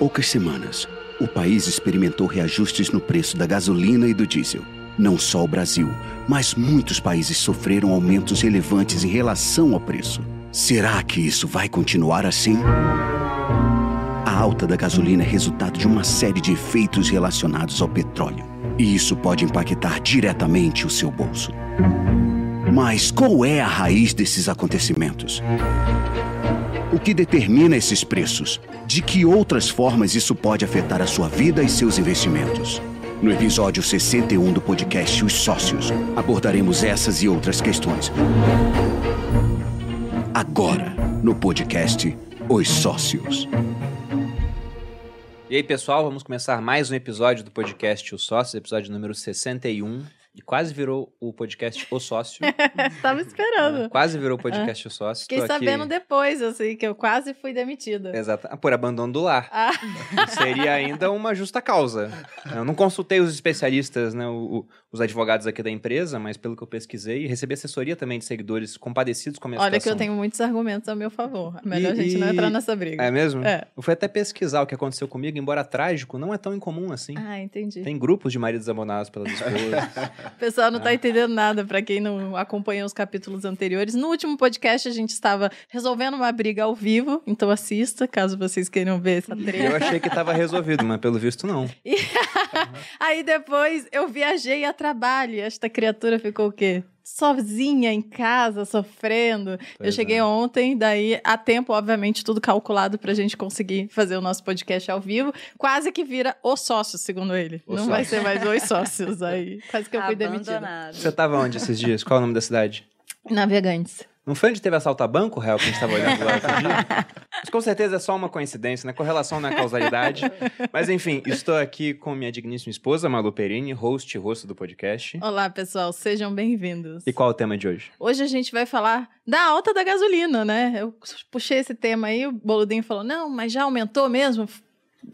poucas semanas, o país experimentou reajustes no preço da gasolina e do diesel. Não só o Brasil, mas muitos países sofreram aumentos relevantes em relação ao preço. Será que isso vai continuar assim? A alta da gasolina é resultado de uma série de efeitos relacionados ao petróleo. E isso pode impactar diretamente o seu bolso. Mas qual é a raiz desses acontecimentos? O que determina esses preços? De que outras formas isso pode afetar a sua vida e seus investimentos? No episódio 61 do podcast Os Sócios, abordaremos essas e outras questões. Agora, no podcast Os Sócios. E aí, pessoal, vamos começar mais um episódio do podcast Os Sócios, episódio número 61. E quase virou o podcast O Sócio. Tava esperando. Quase virou o podcast O Sócio. Fiquei Tô aqui- sabendo depois, assim, que eu quase fui demitida. Exato. Ah, Por abandono do lar. Ah, Seria ainda uma justa causa. Eu não consultei os especialistas, né, o- os advogados aqui da empresa, mas pelo que eu pesquisei, recebi assessoria também de seguidores compadecidos com a minha olha que eu situação. tenho muitos argumentos a meu favor. É Melhor E- a gente não e- entrar nessa briga. É mesmo? É. Eu fui até pesquisar o que aconteceu comigo, embora trágico, não é tão incomum assim. Ah, entendi. Tem grupos de maridos abandonados pelas esposas. O pessoal não Ah. tá entendendo nada, pra quem não acompanhou os capítulos anteriores. No último podcast, a gente estava resolvendo uma briga ao vivo, então assista, caso vocês queiram ver essa eu treta. achei que tava resolvido, mas pelo visto não. Aí depois eu viajei a trabalho e esta criatura ficou o quê? Sozinha em casa, sofrendo. eu Pois cheguei é. ontem, daí a tempo, obviamente, tudo calculado pra gente conseguir fazer o nosso podcast ao vivo. Quase que vira o sócio, segundo ele. O Não vai sócio. ser mais os sócios aí. Quase que eu fui demitida. Abandonado. Você tava onde esses dias? Qual é o nome da cidade? Navegantes. Não foi onde teve assalto a banco, real, que a gente tava olhando lá outro dia? Mas com certeza é só uma coincidência, né? Correlação não é causalidade. Mas enfim, estou aqui com minha digníssima esposa, Malu Perini, host e rosto do podcast. Olá, pessoal, sejam bem-vindos. E qual é o tema de hoje? Hoje a gente vai falar da alta da gasolina, né? Eu puxei esse tema aí, o Boludinho falou: não, mas já aumentou mesmo?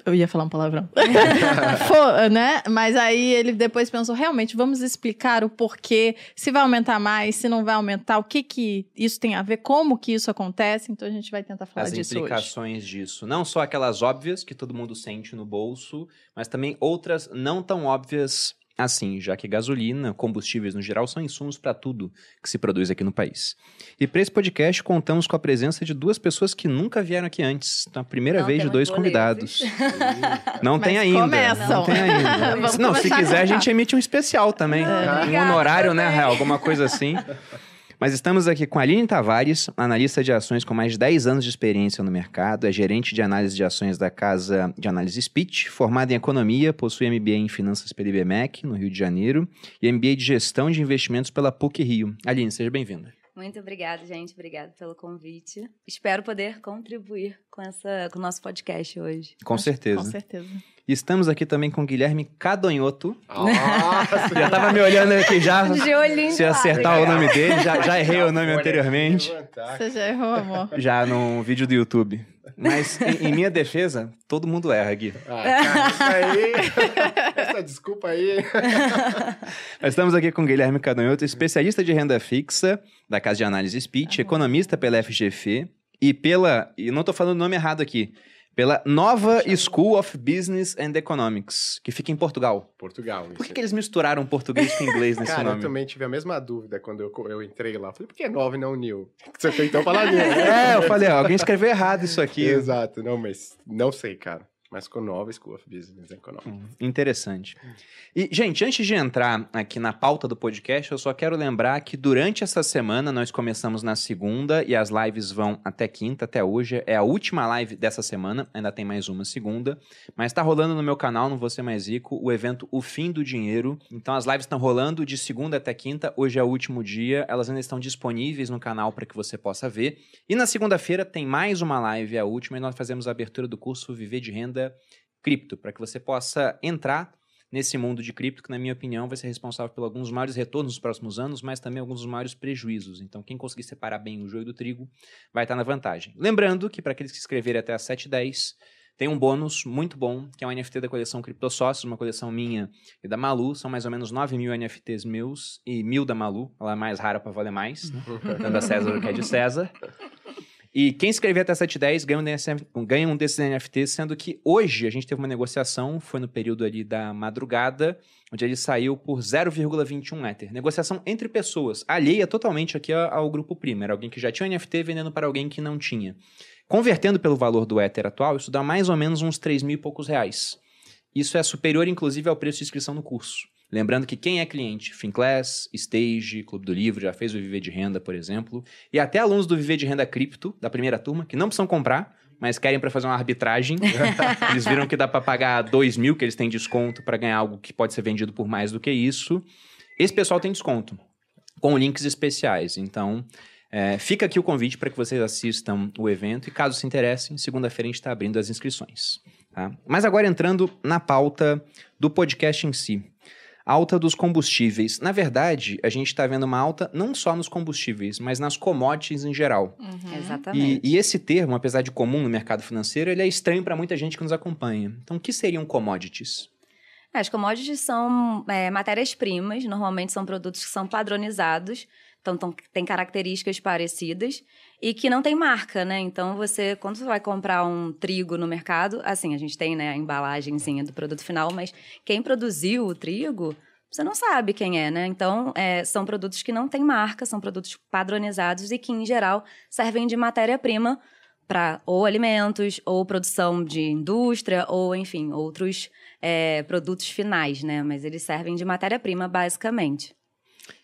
Eu ia falar um palavrão. Fo- né? Mas aí ele depois pensou: realmente, vamos explicar o porquê, se vai aumentar mais, se não vai aumentar, o que que isso tem a ver, como que isso acontece. Então a gente vai tentar falar As disso hoje. implicações disso. Não só aquelas óbvias que todo mundo sente no bolso, mas também outras não tão óbvias assim, já que gasolina, combustíveis no geral, são insumos para tudo que se produz aqui no país. E para esse podcast, contamos com a presença de duas pessoas que nunca vieram aqui antes. Então, a primeira Não vez de dois boletos. convidados. Não tem ainda. começam. Não tem ainda. Não, se quiser, a gente emite um especial também. um honorário, né. Real? Alguma coisa assim. Mas estamos aqui com a Aline Tavares, analista de ações com mais de 10 anos de experiência no mercado, é gerente de análise de ações da casa de análise Speech, formada em economia, possui MBA em finanças pela IBMEC, no Rio de Janeiro, e MBA de gestão de investimentos pela PUC Rio. Aline, seja bem-vinda. Muito obrigada, gente. Obrigada pelo convite. Espero poder contribuir com, essa, com o nosso podcast hoje. Com certeza. Com certeza. Estamos aqui também com o Guilherme Cadonhoto. Nossa! Já tava me olhando aqui já, De olhinho se acertar o nome dele, já, já errei o nome anteriormente. Você já errou, amor. Já no vídeo do YouTube. Mas, em, em minha defesa, todo mundo erra, Gui. Ah, cara, isso aí. Essa desculpa aí. Nós estamos aqui com o Guilherme Cadonhoto, especialista de renda fixa da Casa de Análise Speech, economista pela FGF e pela, e não estou falando o nome errado aqui, pela Nova School of Business and Economics, que fica em Portugal. Portugal. Por que, que eles misturaram português com inglês nesse Cara, eu nome? também tive a mesma dúvida quando eu, eu entrei lá. Falei, por que 9 e não New? Você tem então falar New, né? É, eu falei, ó, alguém escreveu errado isso aqui. Exato, não, mas não sei, cara. Mas ficou Nova School of Business Economics. Hum, Interessante. E, gente, antes de entrar aqui na pauta do podcast, eu só quero lembrar que durante essa semana nós começamos na segunda e as lives vão até quinta, até hoje. É a última live dessa semana, ainda tem mais uma segunda. Mas tá rolando no meu canal, no Você Mais Rico, o evento O Fim do Dinheiro. Então as lives estão rolando de segunda até quinta. Hoje é o último dia. Elas ainda estão disponíveis no canal para que você possa ver. E na segunda-feira tem mais uma live, a última, e nós fazemos a abertura do curso Viver de Renda Cripto, para que você possa entrar nesse mundo de cripto, que na minha opinião vai ser responsável por alguns maiores retornos nos próximos anos, mas também alguns dos maiores prejuízos. Então, quem conseguir separar bem o joio do trigo vai estar na vantagem. Lembrando que para aqueles que se inscreverem até as 7h10, tem um bônus muito bom, que é um NFT da coleção CryptoSócios, uma coleção minha e da Malu. São mais ou menos 9 mil NFTs meus e mil da Malu. Ela é mais rara para valer mais, né? dando a César o que é de César. E quem escrever até 710 ganha um, ganha um desses NFTs, sendo que hoje a gente teve uma negociação, foi no período ali da madrugada, onde ele saiu por 0,21 Ether. Negociação entre pessoas, alheia totalmente aqui ao grupo Prima. Era alguém que já tinha um NFT vendendo para alguém que não tinha. Convertendo pelo valor do Ether atual, isso dá mais ou menos uns 3 mil e poucos reais. Isso é superior, inclusive, ao preço de inscrição no curso. Lembrando que quem é cliente, Finclass, Stage, Clube do Livro, já fez o Viver de Renda, por exemplo, e até alunos do Viver de Renda Cripto, da primeira turma, que não precisam comprar, mas querem para fazer uma arbitragem. eles viram que dá para pagar 2 mil, que eles têm desconto para ganhar algo que pode ser vendido por mais do que isso. Esse pessoal tem desconto, com links especiais. Então, é, fica aqui o convite para que vocês assistam o evento e, caso se interessem, segunda-feira a gente está abrindo as inscrições. Tá? Mas agora entrando na pauta do podcast em si. Alta dos combustíveis. Na verdade, a gente está vendo uma alta não só nos combustíveis, mas nas commodities em geral. Uhum. Exatamente. E, e esse termo, apesar de comum no mercado financeiro, ele é estranho para muita gente que nos acompanha. Então, o que seriam commodities? As commodities são é, matérias-primas, normalmente são produtos que são padronizados, então tão, têm características parecidas e que não tem marca, né? Então você, quando você vai comprar um trigo no mercado, assim, a gente tem né, a embalagenzinha do produto final, mas quem produziu o trigo, você não sabe quem é, né? Então, é, são produtos que não têm marca, são produtos padronizados e que, em geral, servem de matéria-prima para ou alimentos, ou produção de indústria, ou, enfim, outros é, produtos finais, né? Mas eles servem de matéria-prima, basicamente.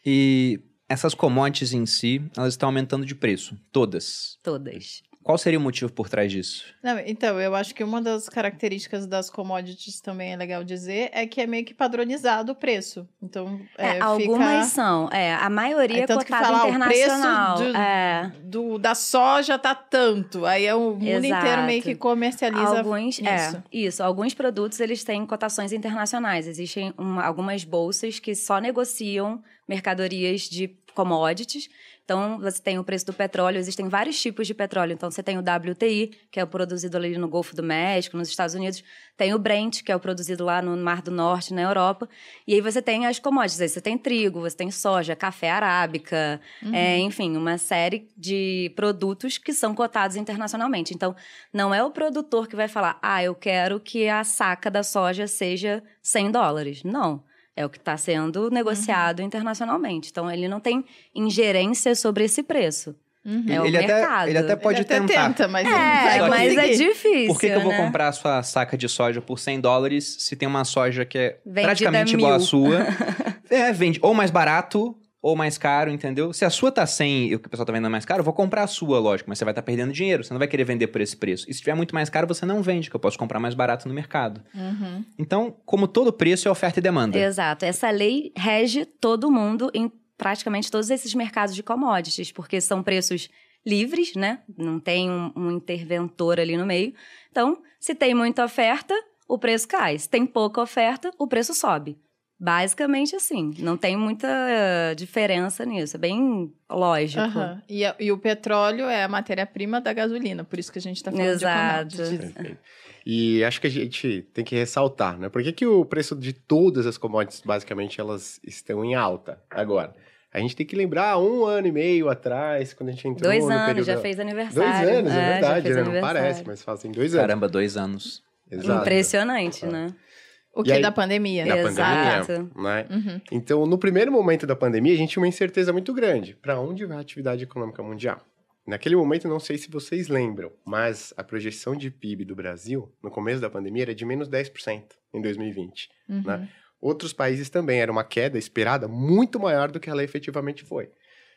E essas commodities em si, elas estão aumentando de preço, todas. Todas. Qual seria o motivo por trás disso? Não, então, eu acho que uma das características das commodities também é legal dizer é que é meio que padronizado o preço. Então, É, é, fica... algumas são. É, a maioria É é tanto que cotada falar, o internacional. preço do- É. do, da soja tá tanto. Aí é o mundo Exato. inteiro meio que comercializa Alguns, isso. é, isso. Alguns produtos, eles têm cotações internacionais. Existem uma- algumas bolsas que só negociam mercadorias de commodities. Então, você tem o preço do petróleo, existem vários tipos de petróleo. Então, você tem o WTI, que é o produzido ali no Golfo do México, nos Estados Unidos. Tem o Brent, que é o produzido lá no Mar do Norte, na Europa. E aí você tem as commodities. Aí você tem trigo, você tem soja, café arábica, é, enfim, uma série de produtos que são cotados internacionalmente. Então, não é o produtor que vai falar, ah, eu quero que a saca da soja seja 100 dólares. Não. É o que está sendo negociado internacionalmente. Então, ele não tem ingerência sobre esse preço. Uhum. É o ele, até, mercado. ele até pode Ele até tentar. tenta, mas É, mas é difícil. Por que, que eu vou né? comprar a sua saca de soja por 100 dólares se tem uma soja que é Vendida praticamente mil. igual à sua? é, vende ou mais barato ou mais caro, entendeu? Se a sua tá 100 e o que o pessoal tá vendendo mais caro, eu vou comprar a sua, lógico, mas você vai estar perdendo dinheiro, você não vai querer vender por esse preço. E se tiver muito mais caro, você não vende, que eu posso comprar mais barato no mercado. Uhum. Então, como todo preço, é oferta e demanda. Exato. Essa lei rege todo mundo em praticamente todos esses mercados de commodities, porque são preços livres, né? Não tem um, um interventor ali no meio. Então, se tem muita oferta, o preço cai. Se tem pouca oferta, o preço sobe. Basicamente assim. Não tem muita diferença nisso. É bem lógico. Aham. E, e o petróleo é a matéria-prima da gasolina, por isso que a gente tá falando Exato. de commodities. E acho que a gente tem que ressaltar, né? Por que, que o preço de todas as commodities, basicamente, elas estão em alta agora? A gente tem que lembrar um ano e meio atrás, quando a gente entrou Dois no anos, período... já fez Dois aniversário. anos, é, já verdade, né? Não parece, mas fazem dois anos. Caramba, dois anos. Exato. Impressionante, né? O que aí- da pandemia, Da? Exato. pandemia, né? Uhum. Então, no primeiro momento da pandemia, a gente tinha uma incerteza muito grande. Para onde vai a atividade econômica mundial? Naquele momento, não sei se vocês lembram, mas a projeção de PIB do Brasil, no começo da pandemia, era de menos 10% em 2020. Uhum. né? Outros países também, era uma queda esperada muito maior do que ela efetivamente foi.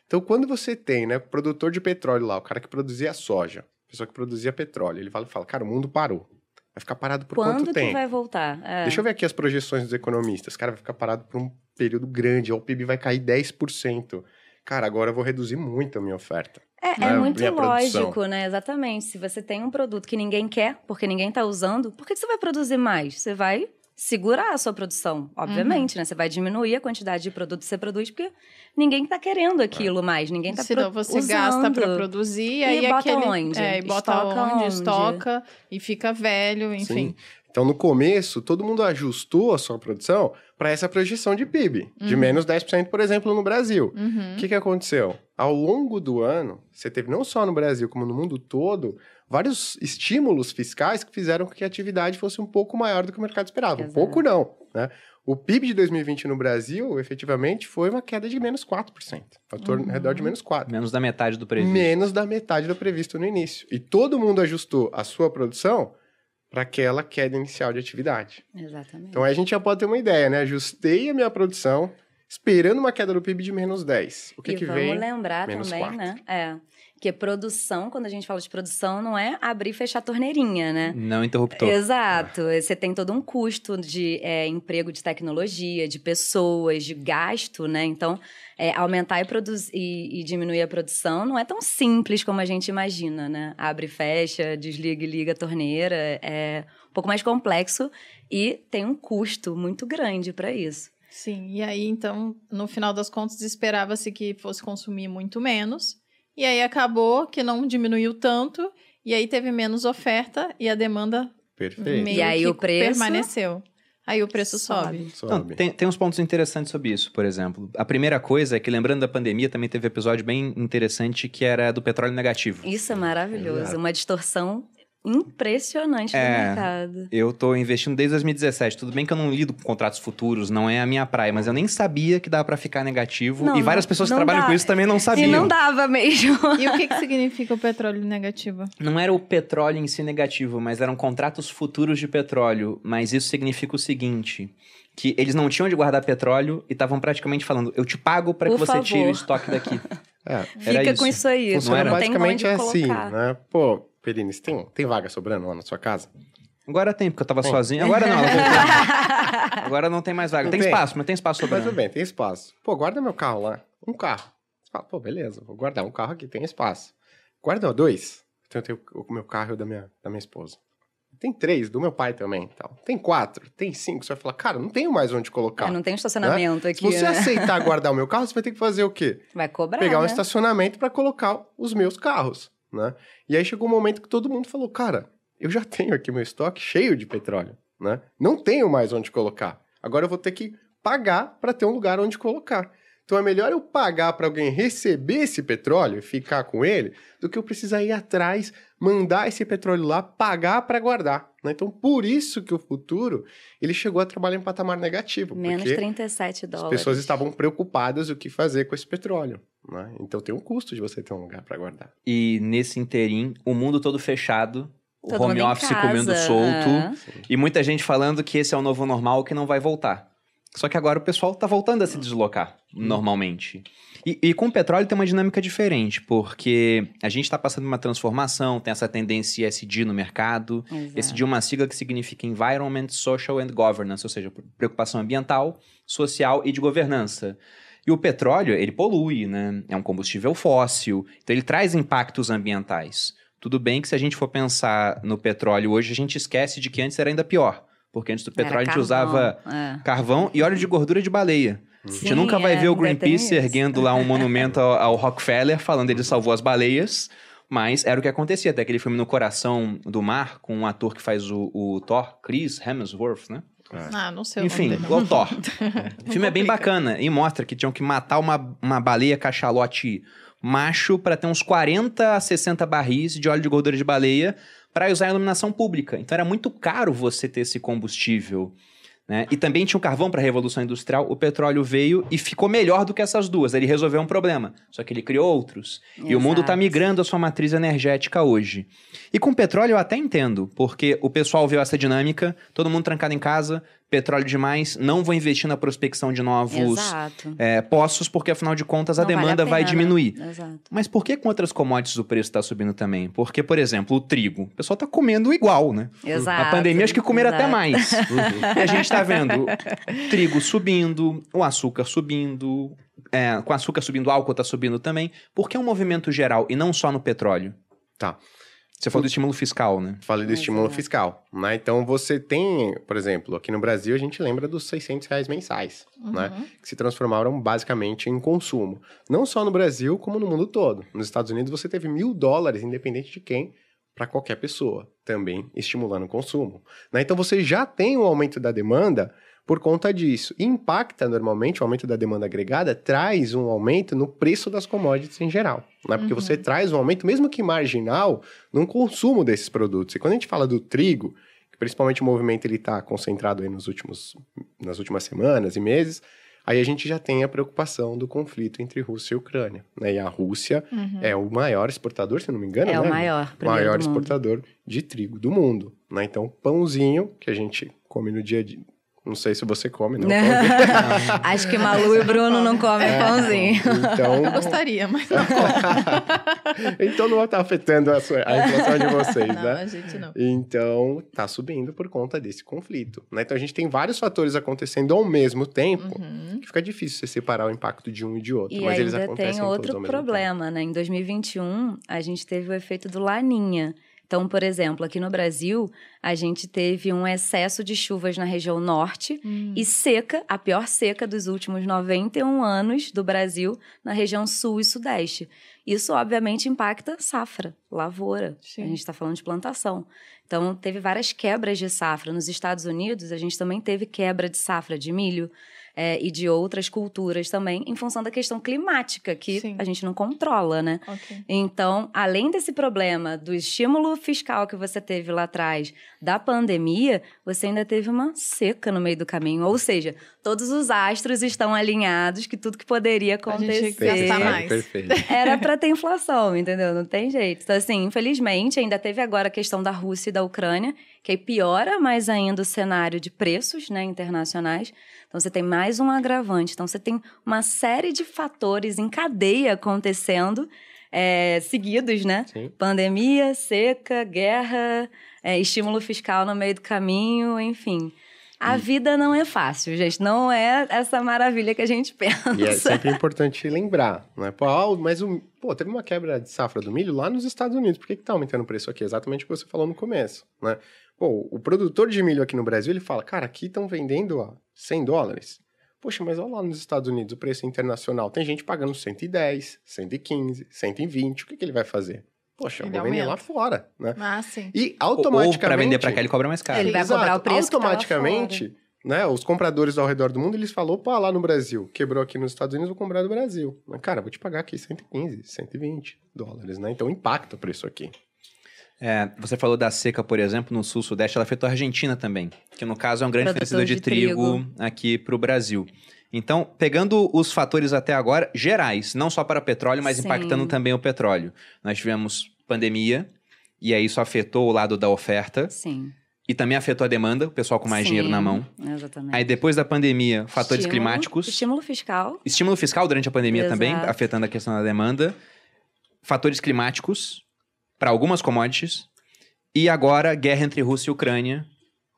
Então, quando você tem né, o produtor de petróleo lá, o cara que produzia soja, a pessoa que produzia petróleo, ele fala, fala cara, o mundo parou. Vai ficar parado por Quando quanto tempo? vai voltar? É. Deixa eu ver aqui as projeções dos economistas. Cara, vai ficar parado por um período grande. O PIB vai cair 10%. Cara, agora eu vou reduzir muito a minha oferta. É, né, é muito minha produção. lógico, né? Exatamente. Se você tem um produto que ninguém quer, porque ninguém tá usando, por que você vai produzir mais? Você vai segurar a sua produção, obviamente, Uhum. né? Você vai diminuir a quantidade de produto que você produz, porque ninguém tá querendo aquilo mais, ninguém tá Senão pro- você usando. gasta pra produzir, aí bota aquele, onde? É, e bota Estoca onde, onde? estoca e fica velho, enfim. Sim. Então, no começo, todo mundo ajustou a sua produção para essa projeção de PIB, de Uhum. menos 10%, por exemplo, no Brasil. Uhum. O que, que aconteceu? ao longo do ano, você teve não só no Brasil, como no mundo todo, vários estímulos fiscais que fizeram com que a atividade fosse um pouco maior do que o mercado esperava. Um Exato. pouco não, né? O PIB de 2020 no Brasil, efetivamente, foi uma queda de menos 4%. Fator ao redor de menos 4%. Menos da metade do previsto. Menos da metade do previsto no início. E todo mundo ajustou a sua produção para aquela queda inicial de atividade. Exatamente. Então aí a gente já pode ter uma ideia, né? Ajustei a minha produção esperando uma queda do PIB de menos 10. O que, e que vamos vem? lembrar Menos também, quatro. né? É. Que produção, quando a gente fala de produção, não é abrir e fechar a torneirinha, né? Não interruptor. Exato. Você tem todo um custo de é, emprego de tecnologia, de pessoas, de gasto, né? Então, é, aumentar e, produzir, e, e diminuir a produção não é tão simples como a gente imagina, né? Abre e fecha, desliga e liga a torneira. É um pouco mais complexo e tem um custo muito grande para isso. Sim, e aí então, no final das contas, esperava-se que fosse consumir muito menos. E aí acabou que não diminuiu tanto, e aí teve menos oferta e a demanda Perfeito. meio E aí que o preço permaneceu. Aí o preço sobe. Sobe. Não, Sobe. tem, tem uns pontos interessantes sobre isso, por exemplo. A primeira coisa é que, lembrando da pandemia, também teve um episódio bem interessante que era do petróleo negativo. Isso é maravilhoso. Exato. Uma distorção impressionante do É. mercado. Eu tô investindo desde 2017. Tudo bem que eu não lido com contratos futuros, não é a minha praia, mas eu nem sabia que dava pra ficar negativo. Não, e várias não- pessoas que trabalham dá. com isso também não sabiam. E não dava mesmo. E o que, que significa o petróleo negativo? Não era o petróleo em si negativo, mas eram contratos futuros de petróleo. Mas isso significa o seguinte: que eles não tinham de guardar petróleo e estavam praticamente falando: eu te pago para que você tire o favor. estoque daqui. É, Fica com isso. isso aí. funciona era? Não tem basicamente onde assim, né? Pô, Perini, você tem, tem vaga sobrando lá na sua casa? Agora tem, porque eu tava Tem. sozinho. Agora não. Agora não tem mais vaga. Não Tem tem? espaço, mas tem espaço Mas tudo sobrando. bem, tem espaço. Pô, guarda meu carro lá. Um carro. Você fala, pô, beleza, vou guardar um carro aqui, tem espaço. Guarda dois. Então eu tenho o meu carro e o da minha, da minha esposa. Tem três, do meu pai também e tal. Tem quatro, tem cinco. Você vai falar, cara, não tenho mais onde colocar. É, não tem um estacionamento Se aqui. você né? aceitar guardar o meu carro, você vai ter que fazer o quê? Vai cobrar. Pegar um né? estacionamento para colocar os meus carros, né? E aí chegou um momento que todo mundo falou, cara, eu já tenho aqui meu estoque cheio de petróleo, né? Não tenho mais onde colocar. Agora eu vou ter que pagar para ter um lugar onde colocar. Então é melhor eu pagar para alguém receber esse petróleo e ficar com ele do que eu precisar ir atrás, mandar esse petróleo lá, pagar para guardar. né? Então por isso que o futuro ele chegou a trabalhar em patamar negativo, Menos porque 37 as dólares. pessoas estavam preocupadas o que fazer com esse petróleo. né? Então tem um custo de você ter um lugar para guardar. E nesse interim, o mundo todo fechado, o Todo home office comendo solto, é. e muita gente falando que esse é o novo normal que não vai voltar. Só que agora o pessoal tá voltando a se deslocar, normalmente. E, e com o petróleo tem uma dinâmica diferente, porque a gente está passando uma transformação, tem essa tendência ESG no mercado. Exato. ESG é uma sigla que significa Environment, Social and Governance, ou seja, preocupação ambiental, social e de governança. E o petróleo, ele polui, né? É um combustível fóssil, então ele traz impactos ambientais. Tudo bem que se a gente for pensar no petróleo hoje, a gente esquece de que antes era ainda pior. Porque antes do petróleo a gente carvão, usava é. carvão e óleo de gordura de baleia. A gente Sim, nunca vai é, ver o Greenpeace erguendo lá um monumento ao, ao Rockefeller falando ele salvou as baleias. Mas era o que acontecia. Até aquele filme No Coração do Mar, com um ator que faz o, o Thor, Chris Hemsworth, né? Ah, não sei o Enfim, nome dele. o Thor. o filme é bem bacana e mostra que tinham que matar uma, uma baleia cachalote macho para ter uns 40 a 60 barris de óleo de gordura de baleia para usar em iluminação pública. Então era muito caro você ter esse combustível. Né? E também tinha o carvão para a Revolução Industrial. O petróleo veio e ficou melhor do que essas duas. Ele resolveu um problema. Só que ele criou outros. E o mundo está Exato. migrando a sua matriz energética hoje. E com petróleo eu até entendo, porque o pessoal viu essa dinâmica, todo mundo trancado em casa, petróleo demais, não vou investir na prospecção de novos é, poços, porque afinal de contas a Não vale demanda vai pena. diminuir. Exato. Mas por que com outras commodities o preço está subindo também? Porque, por exemplo, o trigo. O pessoal está comendo igual, né? Exato. A pandemia acho que comeram até mais. e a gente está vendo trigo subindo, o açúcar subindo, é, com açúcar subindo, o álcool está subindo também. Por que é um movimento geral e não só no petróleo? Tá. Você falou do estímulo fiscal, né? Falei do estímulo fiscal, né? Então você tem, por exemplo, aqui no Brasil a gente lembra dos 600 reais mensais, né? Uhum. Que se transformaram basicamente em consumo. Não só no Brasil, como no mundo todo. Nos Estados Unidos você teve mil dólares, independente de quem, para qualquer pessoa, também estimulando o consumo. né? Então você já tem um aumento da demanda por conta disso. E impacta normalmente o aumento da demanda agregada, traz um aumento no preço das commodities em geral. Né? Porque você traz um aumento, mesmo que marginal, no consumo desses produtos. E quando a gente fala do trigo, que principalmente o movimento ele está concentrado aí nos últimos, nas últimas semanas e meses, aí a gente já tem a preocupação do conflito entre Rússia e Ucrânia. Né? E a Rússia é o maior exportador, se não me engano, É né? o maior, maior do mundo. exportador de trigo do mundo. Né? Então, pãozinho que a gente come no dia a dia. Não sei se você come, não. come. Acho que Malu e Bruno não comem pãozinho. Então, Eu gostaria, mas não. então não está afetando a, sua- a inflação de vocês, não, né? a gente não. Então, tá subindo por conta desse conflito. Né? Então, a gente tem vários fatores acontecendo ao mesmo tempo Uhum. que fica difícil você separar o impacto de um e de outro. E mas eles acontecem tem todos outro ao mesmo tempo. problema, né? Em 2021, a gente teve o efeito do Laninha. Então, por exemplo, aqui no Brasil, a gente teve um excesso de chuvas na região norte Hum. e seca, a pior seca dos últimos 91 anos do Brasil, na região sul e sudeste. Isso, obviamente, impacta safra, lavoura. Sim. A gente está falando de plantação. Então, teve várias quebras de safra. Nos Estados Unidos, a gente também teve quebra de safra de milho eh, e de outras culturas também, em função da questão climática, que Sim. a gente não controla, né? Ok. Então, além desse problema do estímulo fiscal que você teve lá atrás, da pandemia, você ainda teve uma seca no meio do caminho. Ou seja, todos os astros estão alinhados que tudo que poderia A gente acontecer era para ter inflação, entendeu? Não tem jeito. Então, assim, infelizmente, ainda teve agora a questão da Rússia e da Ucrânia, que aí piora mais ainda o cenário de preços né, internacionais. Então, você tem mais um agravante. Então, você tem uma série de fatores em cadeia acontecendo, é, seguidos, né? Sim. Pandemia, seca, guerra, é, estímulo fiscal no meio do caminho, enfim. A vida não é fácil, gente. Não é essa maravilha que a gente pensa. E é sempre importante lembrar, né? Pô, ah, mas o, pô, teve uma quebra de safra do milho lá nos Estados Unidos. Por que, que tá aumentando o preço aqui? Exatamente o que você falou no começo, né? Pô, o produtor de milho aqui no Brasil, ele fala, cara, aqui estão vendendo a 100 dólares. Poxa, mas olha lá nos Estados Unidos, o preço internacional. Tem gente pagando 110, 115, 120. O que, que ele vai fazer? Poxa, eu Ele vou vender aumenta. lá fora, né? Ah, sim. E Ou automaticamente... para vender para cá ele cobra mais caro. Ele vai Exato. cobrar o preço que tá Automaticamente, né, os compradores ao redor do mundo, eles falaram, opa, lá no Brasil, quebrou aqui nos Estados Unidos, vou comprar do Brasil. Mas, cara, vou te pagar aqui 115, 120 dólares, né? Então impacta o preço aqui. É, você falou da seca, por exemplo, no sul-sudeste, ela afetou a Argentina também, que no caso é um grande fornecedor de, de trigo, trigo. aqui para o Brasil. Então, pegando os fatores até agora, gerais, não só para petróleo, mas Sim. impactando também o petróleo. Nós tivemos pandemia, e aí isso afetou o lado da oferta, Sim. e também afetou a demanda, o pessoal com mais Sim, dinheiro na mão. Exatamente. Aí depois da pandemia, fatores Estímulo- climáticos. Estímulo fiscal. Estímulo fiscal durante a pandemia também, Exato. afetando a questão da demanda. Fatores climáticos para algumas commodities. E agora, guerra entre Rússia e Ucrânia.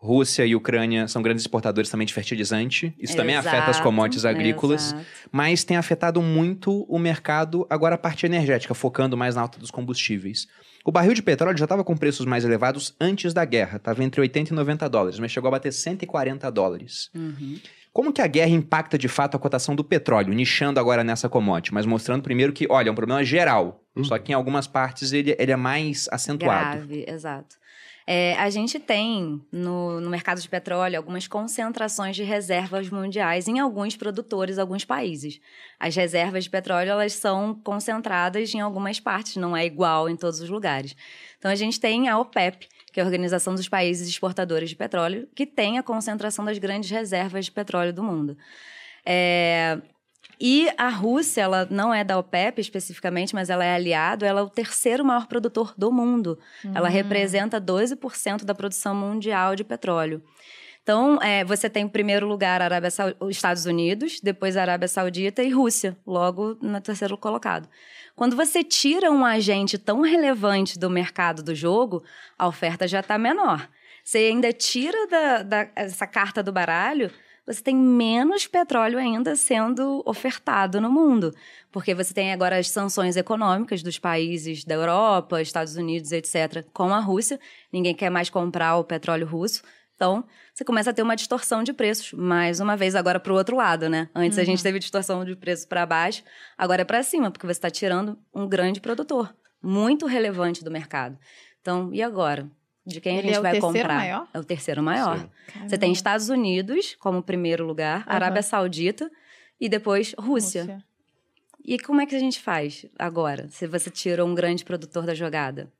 Rússia e Ucrânia são grandes exportadores também de fertilizante. Isso também afeta as Exato, commodities agrícolas. exato. Mas tem afetado muito o mercado, agora a parte energética, focando mais na alta dos combustíveis. O barril de petróleo já estava com preços mais elevados antes da guerra. Estava entre 80 e 90 dólares, mas chegou a bater 140 dólares. Uhum. Como que a guerra impacta de fato a cotação do petróleo, nichando agora nessa commodity, mas mostrando primeiro que, olha, é um problema geral, Uhum. só que em algumas partes ele, ele é mais acentuado. Grave, exato. É, a gente tem no, no mercado de petróleo algumas concentrações de reservas mundiais em alguns produtores, alguns países. As reservas de petróleo elas são concentradas em algumas partes, não é igual em todos os lugares. Então a gente tem a OPEP, que é a Organização dos Países Exportadores de Petróleo, que tem a concentração das grandes reservas de petróleo do mundo. É, e a Rússia, ela não é da OPEP especificamente, mas ela é aliado, ela é o terceiro maior produtor do mundo. Ela representa 12% da produção mundial de petróleo. Então, é, você tem em primeiro lugar a Arábia Sau- os Estados Unidos, depois a Arábia Saudita e Rússia, logo no terceiro colocado. Quando você tira um agente tão relevante do mercado do jogo, a oferta já está menor. Você ainda tira da, da- essa carta do baralho, você tem menos petróleo ainda sendo ofertado no mundo. Porque você tem agora as sanções econômicas dos países da Europa, Estados Unidos, etc., com a Rússia. Ninguém quer mais comprar o petróleo russo. Então, você começa a ter uma distorção de preços, mais uma vez agora para o outro lado, né? Antes a gente teve distorção de preço para baixo, agora é para cima, porque você está tirando um grande produtor, muito relevante do mercado. Então, e agora? de quem Ele a gente é o vai terceiro comprar. maior? É o terceiro maior. Sim. Você tem Estados Unidos como primeiro lugar, Aham. Arábia Saudita e depois Rússia. E como é que a gente faz agora, se você tira um grande produtor da jogada?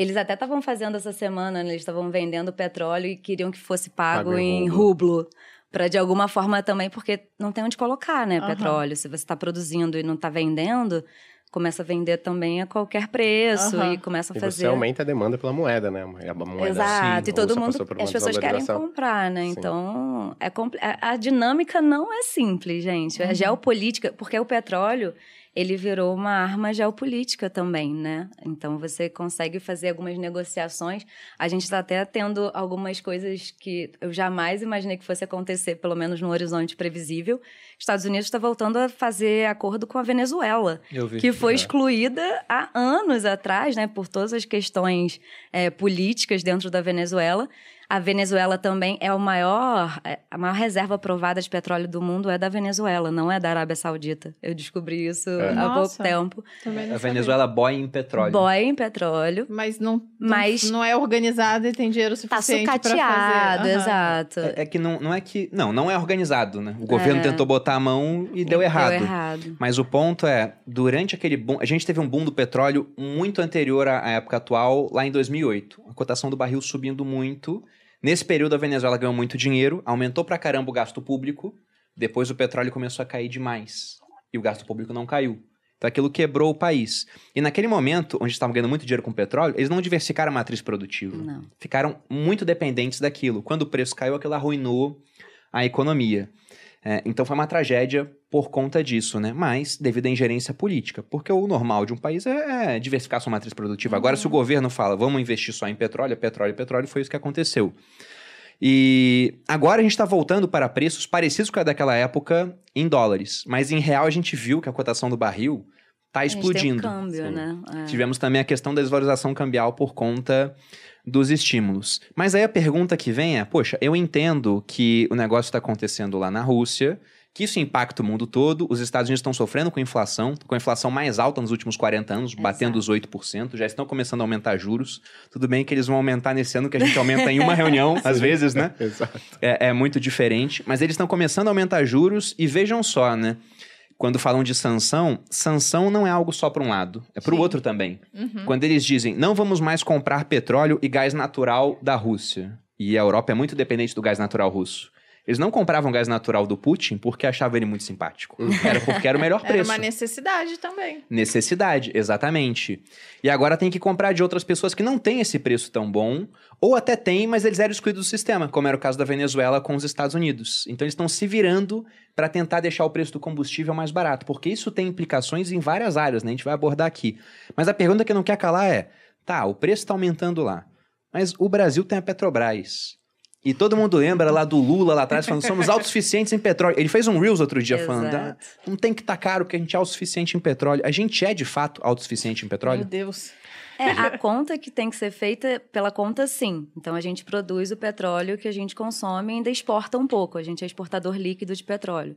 Eles até estavam fazendo essa semana, né, eles estavam vendendo petróleo e queriam que fosse pago, Pago em em rublo. Para de alguma forma também, porque não tem onde colocar, né, Aham. petróleo. Se você está produzindo e não está vendendo, começa a vender também a qualquer preço Aham. e começa a E fazer. você aumenta a demanda pela moeda, né? A moeda Exato, sim, e todo mundo, as pessoas querem comprar, né? Sim. Então, é compli- a, a dinâmica não é simples, gente. Uhum. A geopolítica, porque o petróleo, ele virou uma arma geopolítica também, né? Então, você consegue fazer algumas negociações. A gente está até tendo algumas coisas que eu jamais imaginei que fosse acontecer, pelo menos no horizonte previsível. Estados Unidos está voltando a fazer acordo com a Venezuela vi. que foi É. excluída há anos atrás, né, por todas as questões é, políticas dentro da Venezuela. A Venezuela também é o maior, é, a maior reserva aprovada de petróleo do mundo é da Venezuela, não é da Arábia Saudita. Eu descobri isso É. há pouco Nossa. tempo. Também não A. Venezuela boia em petróleo. Boia em petróleo. Mas não, Mas- não, é organizado e tem dinheiro Tá suficiente sucateado, fazer. Aham. exato. É, é que não, não é que. Não, não é organizado, né? O governo É. tentou botar a mão e deu errado. Deu errado. Mas o ponto é, durante aquele boom, a gente teve um boom do petróleo muito anterior à à época atual, lá em 2008. A cotação do barril subindo muito. Nesse período a Venezuela ganhou muito dinheiro, aumentou pra caramba o gasto público. Depois o petróleo começou a cair demais e o gasto público não caiu. Então aquilo quebrou o país. E naquele momento, onde estavam ganhando muito dinheiro com petróleo, eles não diversificaram a matriz produtiva. Não. Ficaram muito dependentes daquilo. Quando o preço caiu, aquilo arruinou a economia. É, então foi uma tragédia por conta disso, né? Mas devido à ingerência política. Porque o normal de um país é, é diversificar sua matriz produtiva. Agora, se o governo fala, vamos investir só em petróleo, é petróleo, é petróleo, foi isso que aconteceu. E agora a gente está voltando para preços parecidos com a daquela época em dólares. Mas em real a gente viu que a cotação do barril está A gente explodindo. Tem um câmbio, Sim. né? É. Tivemos também a questão da desvalorização cambial por conta dos estímulos. Mas aí a pergunta que vem é: poxa, eu entendo que o negócio está acontecendo lá na Rússia, que isso impacta o mundo todo, os Estados Unidos estão sofrendo com inflação, com a inflação mais alta nos últimos 40 anos, batendo os 8%, já estão começando a aumentar juros. Tudo bem que eles vão aumentar nesse ano, que a gente aumenta em uma reunião, às vezes, né? Exato. é, é muito diferente, mas eles estão começando a aumentar juros e vejam só, né? Quando falam de sanção, sanção não é algo só para um lado, é para o outro também. Uhum. Quando eles dizem não vamos mais comprar petróleo e gás natural da Rússia, e a Europa é muito dependente do gás natural russo. Eles não compravam gás natural do Putin porque achavam ele muito simpático. Era porque era o melhor Era preço. uma necessidade também. Necessidade, exatamente. E agora tem que comprar de outras pessoas que não têm esse preço tão bom, ou até tem, mas eles eram excluídos do sistema, como era o caso da Venezuela com os Estados Unidos. Então eles estão se virando para tentar deixar o preço do combustível mais barato, porque isso tem implicações em várias áreas, né? A gente vai abordar aqui. Mas a pergunta que não quer calar é: tá, o preço está aumentando lá, mas o Brasil tem a Petrobras. E todo mundo lembra lá do Lula lá atrás falando somos autossuficientes em petróleo. Ele fez um Reels outro dia falando, ah, Exato. não tem que estar caro porque a gente é autossuficiente em petróleo. A gente é de fato autossuficiente em Meu petróleo? Deus. É, a conta que tem que ser feita pela conta, sim. Então, a gente produz o petróleo que a gente consome e ainda exporta um pouco. A gente é exportador líquido de petróleo.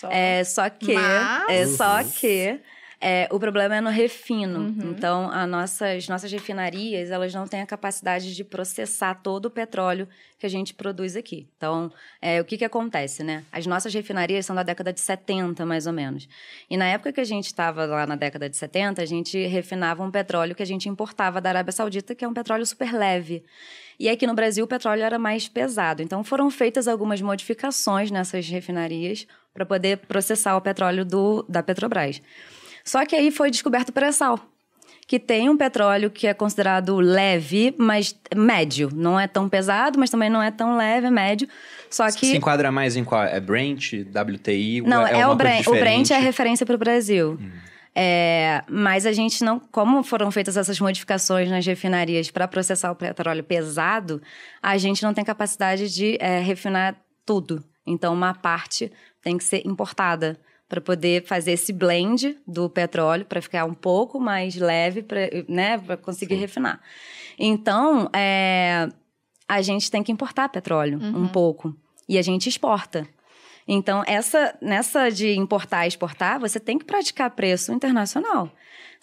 Só. É só que... Mas- É só que... é, o problema é no refino. Uhum. Então, a nossas, nossas refinarias, elas não têm a capacidade de processar todo o petróleo que a gente produz aqui. Então, é, o que, que acontece, né? As nossas refinarias são da década de 70, mais ou menos. E na época que a gente estava lá na década de 70, a gente refinava um petróleo que a gente importava da Arábia Saudita, que é um petróleo super leve. E aqui no Brasil o petróleo era mais pesado. Então foram feitas algumas modificações nessas refinarias para poder processar o petróleo do, da Petrobras. Só que aí foi descoberto o pré-sal, que tem um petróleo que é considerado leve, mas médio. Não é tão pesado, mas também não é tão leve, é médio. Só que. Se enquadra mais em qual? É Brent, WTI? Não, é, alguma o Brent. O Brent é? Hum. referência para o Brasil. É, mas a gente não. Como foram feitas essas modificações nas refinarias para processar o petróleo pesado, a gente não tem capacidade de é, refinar tudo. Então, uma parte tem que ser importada para poder fazer esse blend do petróleo para ficar um pouco mais leve, pra, né, para conseguir refinar. Então, é, a gente tem que importar petróleo Uhum. um pouco e a gente exporta. Então, essa, nessa de importar e exportar, você tem que praticar preço internacional.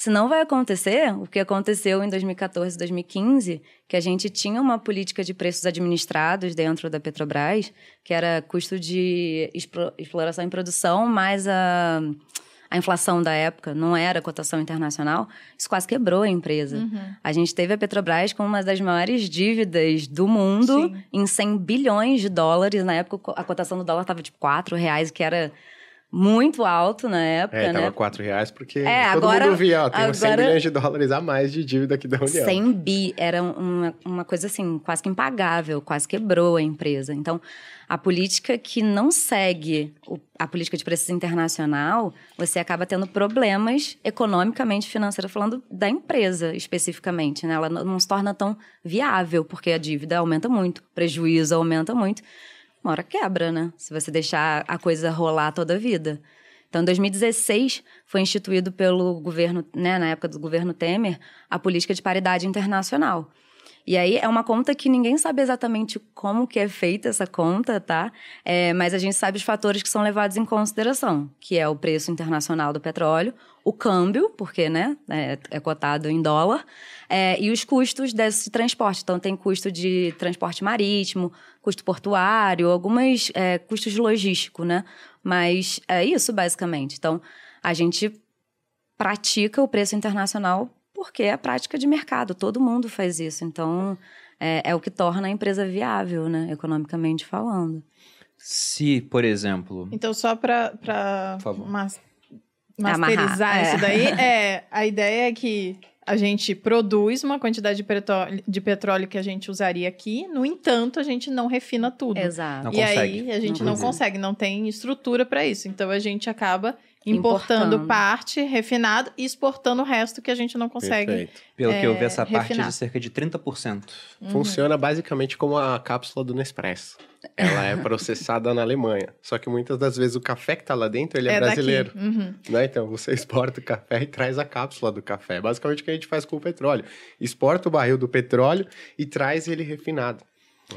Senão vai acontecer o que aconteceu em 2014, 2015, que a gente tinha uma política de preços administrados dentro da Petrobras, que era custo de exploração e produção mais a a inflação da época não era cotação internacional, isso quase quebrou a empresa. Uhum. A gente teve a Petrobras com uma das maiores dívidas do mundo, Sim. em 100 bilhões de dólares. Na época, a cotação do dólar estava de 4 reais, que era muito alto na época, é, né? tava 4 reais porque é, todo agora, mundo via, ó, tem agora, 100 bilhões de dólares a mais de dívida aqui da União. 100 bi, era uma, uma coisa assim, quase que impagável, quase quebrou a empresa. Então, a política que não segue a política de preços internacional, você acaba tendo problemas economicamente, financeiros, falando da empresa especificamente, né? Ela não se torna tão viável, porque a dívida aumenta muito, o prejuízo aumenta muito uma hora quebra, né? Se você deixar a coisa rolar toda a vida. Então, em 2016, foi instituído pelo governo, né, na época do governo Temer, a política de paridade internacional. E aí é uma conta que ninguém sabe exatamente como que é feita essa conta, tá? É, mas a gente sabe os fatores que são levados em consideração, que é o preço internacional do petróleo, o câmbio, porque né, é, é cotado em dólar, é, e os custos desse transporte. Então, tem custo de transporte marítimo, custo portuário, alguns é, custos logísticos, né? Mas é isso, basicamente. Então, a gente pratica o preço internacional porque é a prática de mercado, todo mundo faz isso. Então, é, é o que torna a empresa viável, né? Economicamente falando. Se, por exemplo. Então, só para masterizar Amarrar, isso é. daí, é, a ideia é que a gente produz uma quantidade de petróleo, de petróleo que a gente usaria aqui, no entanto, a gente não refina tudo. Exato. Não e consegue. aí a gente não, não consegue, não tem estrutura para isso. Então a gente acaba importando, importando, parte refinado e exportando o resto que a gente não consegue. Perfeito. Pelo é, que eu vi, essa refinar. parte é de cerca de 30%. Uhum. Funciona basicamente como a cápsula do Nespresso. Ela é processada na Alemanha. Só que muitas das vezes o café que está lá dentro ele é, é brasileiro. Uhum. Né? Então você exporta o café e traz a cápsula do café. É basicamente o que a gente faz com o petróleo. Exporta o barril do petróleo e traz ele refinado.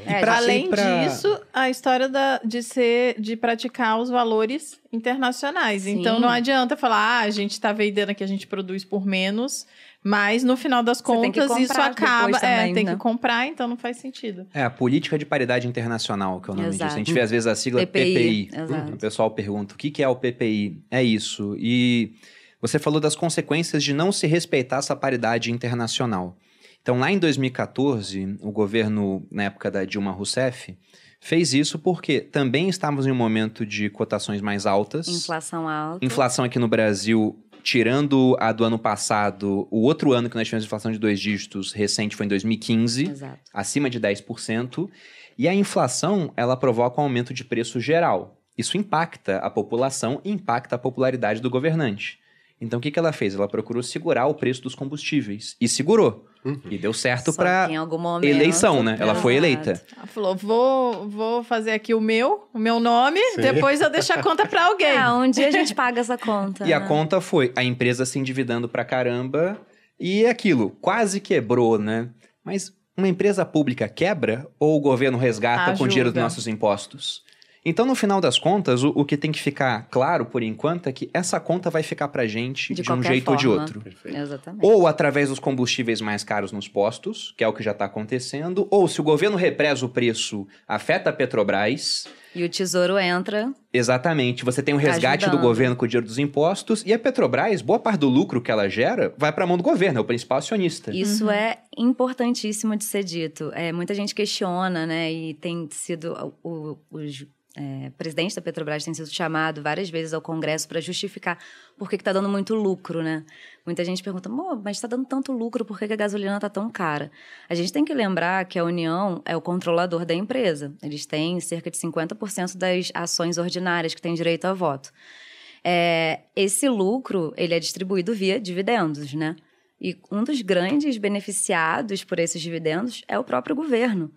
É, para além pra... disso, a história da, de ser, de praticar os valores internacionais. Sim. Então não adianta falar, ah, a gente está vendendo aqui, a gente produz por menos, mas no final das contas isso acaba, também, é, tem né? que comprar, então não faz sentido. É a política de paridade internacional que é o nome Exato. disso. A gente vê às vezes a sigla PPI. PPI. O pessoal pergunta o que é o PPI. É isso. E você falou das consequências de não se respeitar essa paridade internacional. Então, lá em 2014, o governo, na época da Dilma Rousseff, fez isso porque também estávamos em um momento de cotações mais altas. Inflação alta. Inflação aqui no Brasil, tirando a do ano passado, o outro ano que nós tivemos inflação de dois dígitos recente foi em 2015, Exato. acima de 10%. E a inflação, ela provoca um aumento de preço geral. Isso impacta a população e impacta a popularidade do governante. Então, o que, que ela fez? Ela procurou segurar o preço dos combustíveis. E segurou. Uhum. E deu certo para eleição, né? Ela foi eleita. Ela falou: vou, vou fazer aqui o meu, o meu nome, Sim. depois eu deixo a conta para alguém. É, um dia a gente paga essa conta. e né? a conta foi a empresa se endividando pra caramba e aquilo, quase quebrou, né? Mas uma empresa pública quebra ou o governo resgata Ajuda. com dinheiro dos nossos impostos? Então, no final das contas, o, o, que tem que ficar claro por enquanto é que essa conta vai ficar pra gente de, de um jeito forma. ou de outro. Exatamente. Ou através dos combustíveis mais caros nos postos, que é o que já está acontecendo, ou se o governo represa o preço, afeta a Petrobras. E o Tesouro entra. Exatamente. Você tem o resgate ajudando. do governo com o dinheiro dos impostos e a Petrobras, boa parte do lucro que ela gera, vai para a mão do governo, é o principal acionista. Isso uhum. é importantíssimo de ser dito. É, muita gente questiona, né? E tem sido o, os é, presidente da Petrobras tem sido chamado várias vezes ao Congresso para justificar por que está dando muito lucro, né? Muita gente pergunta, mas está dando tanto lucro, por que, que a gasolina está tão cara? A gente tem que lembrar que a União é o controlador da empresa. Eles têm cerca de 50% das ações ordinárias que têm direito a voto. É, esse lucro, ele é distribuído via dividendos, né? E um dos grandes beneficiados por esses dividendos é o próprio governo.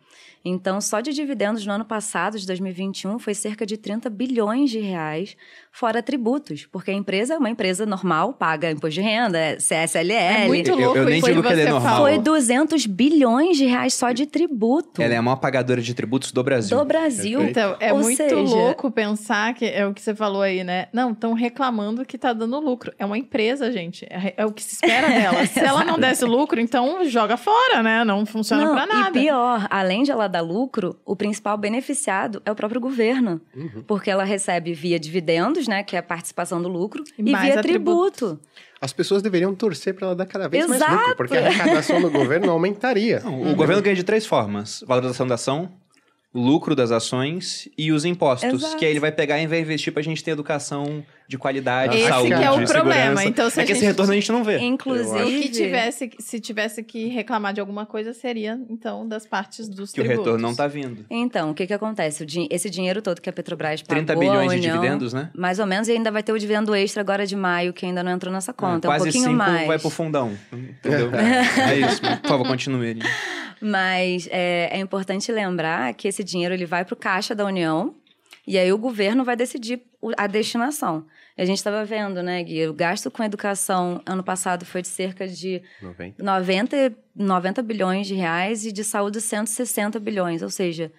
Então, só de dividendos no ano passado, de 2021, foi cerca de 30 bilhões de reais, fora tributos, porque a empresa é uma empresa normal, paga imposto de renda, é CSLL. É muito Eu- eu louco nem isso digo que ele é você normal. Foi 200 bilhões de reais só de tributo Ela é a maior pagadora de tributos do Brasil. do Brasil. Perfeito. Então, é Ou muito seja- louco pensar que é o que você falou aí, né? Não, estão reclamando que tá dando lucro. É uma empresa, gente. É, é o que se espera dela. se ela não desse lucro, então joga fora, né? Não funciona Não, pra nada. E pior, além de ela dar lucro, o principal beneficiado é o próprio governo. Uhum. Porque ela recebe via dividendos, né? Que é a participação do lucro, E e, mais via atributos. tributo. As pessoas deveriam torcer para ela dar cada vez mais Exato. lucro, porque a arrecadação do governo aumentaria. Não, o governo ganha de três formas: valorização da ação, lucro das ações e os impostos. Exato. Que aí ele vai pegar e vai investir pra gente ter educação de qualidade, Esse saúde, que é o problema. segurança. Então, se é que esse gente- retorno a gente não vê. Inclusive. O que tivesse, se tivesse que reclamar de alguma coisa, seria, então, das partes dos Que o tributos. retorno não tá vindo. Então, o que que acontece? O din- esse dinheiro todo que a Petrobras pagou 30 à bilhões de União, dividendos, né? Mais ou menos, e ainda vai ter o dividendo extra agora de maio, que ainda não entrou nessa conta. Ah, é um quase pouquinho cinco mais. vai pro fundão. Entendeu? é isso. Por favor, continue. Mas é, é importante lembrar que esse dinheiro ele vai para o caixa da União e aí o governo vai decidir a destinação. A gente estava vendo, né, Gui? O gasto com educação ano passado foi de cerca de 90. 90, 90 bilhões de reais e de saúde 160 bilhões. Ou seja,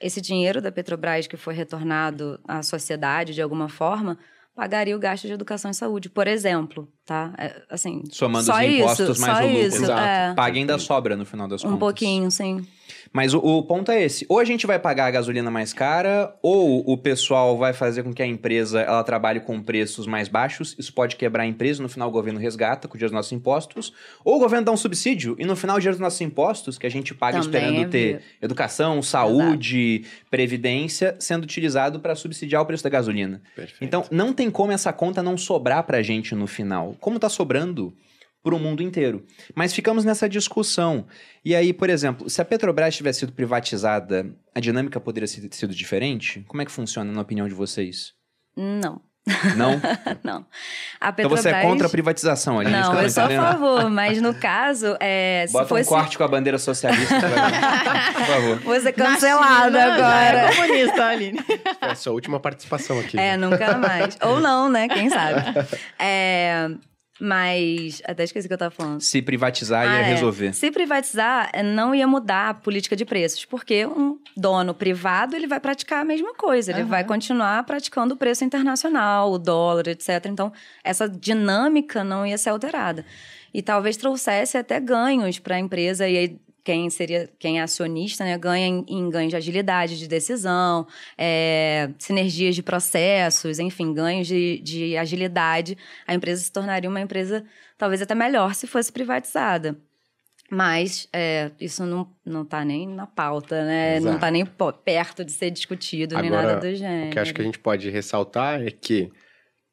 esse dinheiro da Petrobras que foi retornado à sociedade de alguma forma pagaria o gasto de educação e saúde, por exemplo, tá? É, assim, Somando só os impostos isso, mais só o lucro. isso, Exato. é. Paga ainda sobra no final das Um contas. pouquinho, sim. Mas o, o ponto é esse. Ou a gente vai pagar a gasolina mais cara, ou o pessoal vai fazer com que a empresa ela trabalhe com preços mais baixos. Isso pode quebrar a empresa, no final o governo resgata com o dinheiro dos nossos impostos. Ou o governo dá um subsídio e no final o dinheiro dos nossos impostos, que a gente paga Também esperando é ter educação, saúde, previdência, sendo utilizado para subsidiar o preço da gasolina. Perfeito. Então, não tem como essa conta não sobrar pra gente no final. Como tá sobrando pro mundo inteiro. Mas ficamos nessa discussão. E aí, por exemplo, se a Petrobras tivesse sido privatizada, a dinâmica poderia ter sido diferente? Como é que funciona, na opinião de vocês? Não, Não? não. A então Petrobras... você é contra a privatização, ali? Não, eu sou a favor, mas no caso, é, se Bota fosse... um corte com a bandeira socialista. Por favor. Ser Na cancelada já agora. É comunista, Aline. É a sua última participação aqui. É, nunca mais. Ou não, né? Quem sabe? É, mas... Até esqueci o que eu tava falando. Se privatizar, ia Ah, é. resolver. Se privatizar, eh, não ia mudar a política de preços, porque um dono privado ele vai praticar a mesma coisa, ele Aham. vai continuar praticando o preço internacional, o dólar, etc. Então, essa dinâmica não ia ser alterada. E talvez trouxesse até ganhos para a empresa e aí quem seria quem é acionista né, ganha em, em ganhos de agilidade de decisão, é, sinergias de processos, enfim, ganhos de, de agilidade. A empresa se tornaria uma empresa talvez até melhor se fosse privatizada. Mas é, isso não, não tá nem na pauta, né? Não Exato. tá nem pô, perto de ser discutido, nem Agora, nada do gênero. O que acho que a gente pode ressaltar é que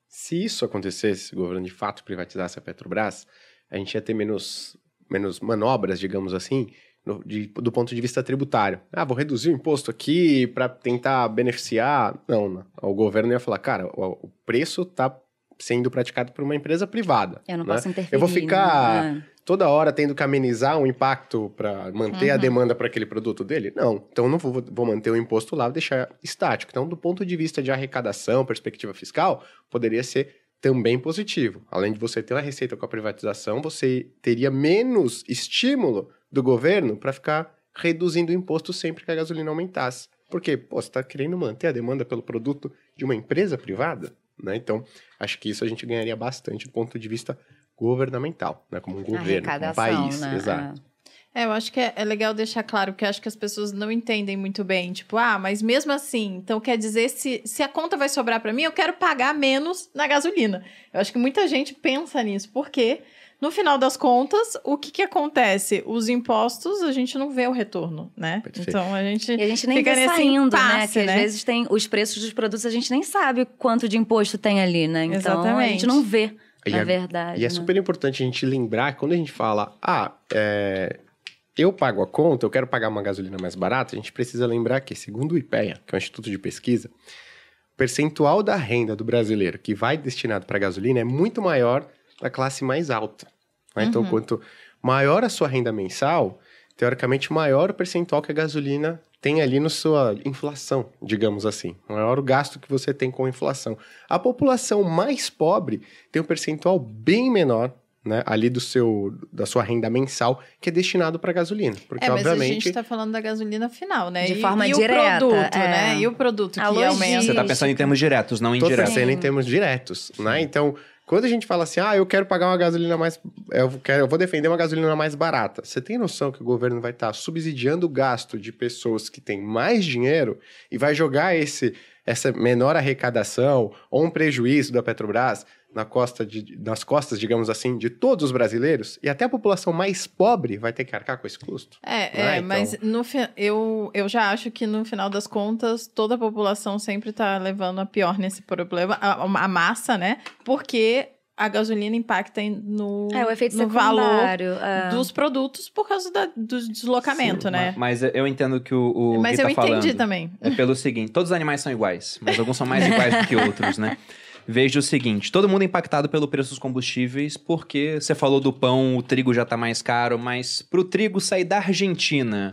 se isso acontecesse, se o governo de fato privatizasse a Petrobras, a gente ia ter menos, menos manobras, digamos assim, no- de- do ponto de vista tributário. Ah, vou reduzir o imposto aqui para tentar beneficiar. Não, não. O governo ia falar, cara, o, o preço está sendo praticado por uma empresa privada. Eu não né? posso interferir. Eu vou ficar né? toda hora tendo que amenizar um impacto para manter a Uhum. demanda para aquele produto dele? Não. Então eu não vou, vou manter o imposto lá e deixar estático. Então, do ponto de vista de arrecadação, perspectiva fiscal, poderia ser também positivo. Além de você ter uma receita com a privatização, você teria menos estímulo do governo para ficar reduzindo o imposto sempre que a gasolina aumentasse. Porque, pô, você está querendo manter a demanda pelo produto de uma empresa privada? Né? Então, acho que isso a gente ganharia bastante do ponto de vista governamental, né? como um governo, como um país. né? Exato. É, eu acho que é, é legal deixar claro, porque acho que as pessoas não entendem muito bem. Tipo, ah, mas mesmo assim, então quer dizer, se, se a conta vai sobrar pra mim, eu quero pagar menos na gasolina. Eu acho que muita gente pensa nisso, porque no final das contas, o que que acontece? Os impostos, a gente não vê o retorno, né? Perfeito. Então a gente. E a gente nem Fica vê nesse saindo, né? impasse, Que né? às vezes tem os preços dos produtos, a gente nem sabe quanto de imposto tem ali, né? Então a Exatamente. gente não vê, E na é- verdade. E é né? super importante a gente lembrar que quando a gente fala, ah, é, eu pago a conta, eu quero pagar uma gasolina mais barata, a gente precisa lembrar que, segundo o IPEA, que é um instituto de pesquisa, o percentual da renda do brasileiro que vai destinado para gasolina é muito maior da classe mais alta. Né? Então, Uhum. quanto maior a sua renda mensal, teoricamente, maior o percentual que a gasolina tem ali na sua inflação, digamos assim. Maior o gasto que você tem com a inflação. A população mais pobre tem um percentual bem menor. Né, ali do seu da sua renda mensal que é destinado para gasolina, porque É, mas a obviamente gente tá falando da gasolina final, né? De E- forma e direta, o produto, é. né? E o produto A que logística. aumenta. Você tá pensando em termos diretos, não indiretos. pensando em termos diretos, né? Então, quando a gente fala assim, ah, eu quero pagar uma gasolina mais. Eu, quero, eu vou defender uma gasolina mais barata. Você tem noção que o governo vai estar subsidiando o gasto de pessoas que têm mais dinheiro e vai jogar esse, essa menor arrecadação ou um prejuízo da Petrobras na costa de, nas costas, digamos assim, de todos os brasileiros? E até a população mais pobre vai ter que arcar com esse custo? É, Ah, é então. mas no, fi- eu, eu já acho que no final das contas, toda a população sempre tá levando a pior nesse problema, a, a massa, né? Porque a gasolina impacta no, É, o efeito no valor é. dos produtos por causa da- do deslocamento, né? Mas eu entendo que o, o Mas Gui eu tá entendi falando. também. É pelo seguinte, todos os animais são iguais, mas alguns são mais iguais do que outros, né? Veja o seguinte, todo mundo é impactado pelo preço dos combustíveis, porque você falou do pão, o trigo já tá mais caro, mas pro trigo sair da Argentina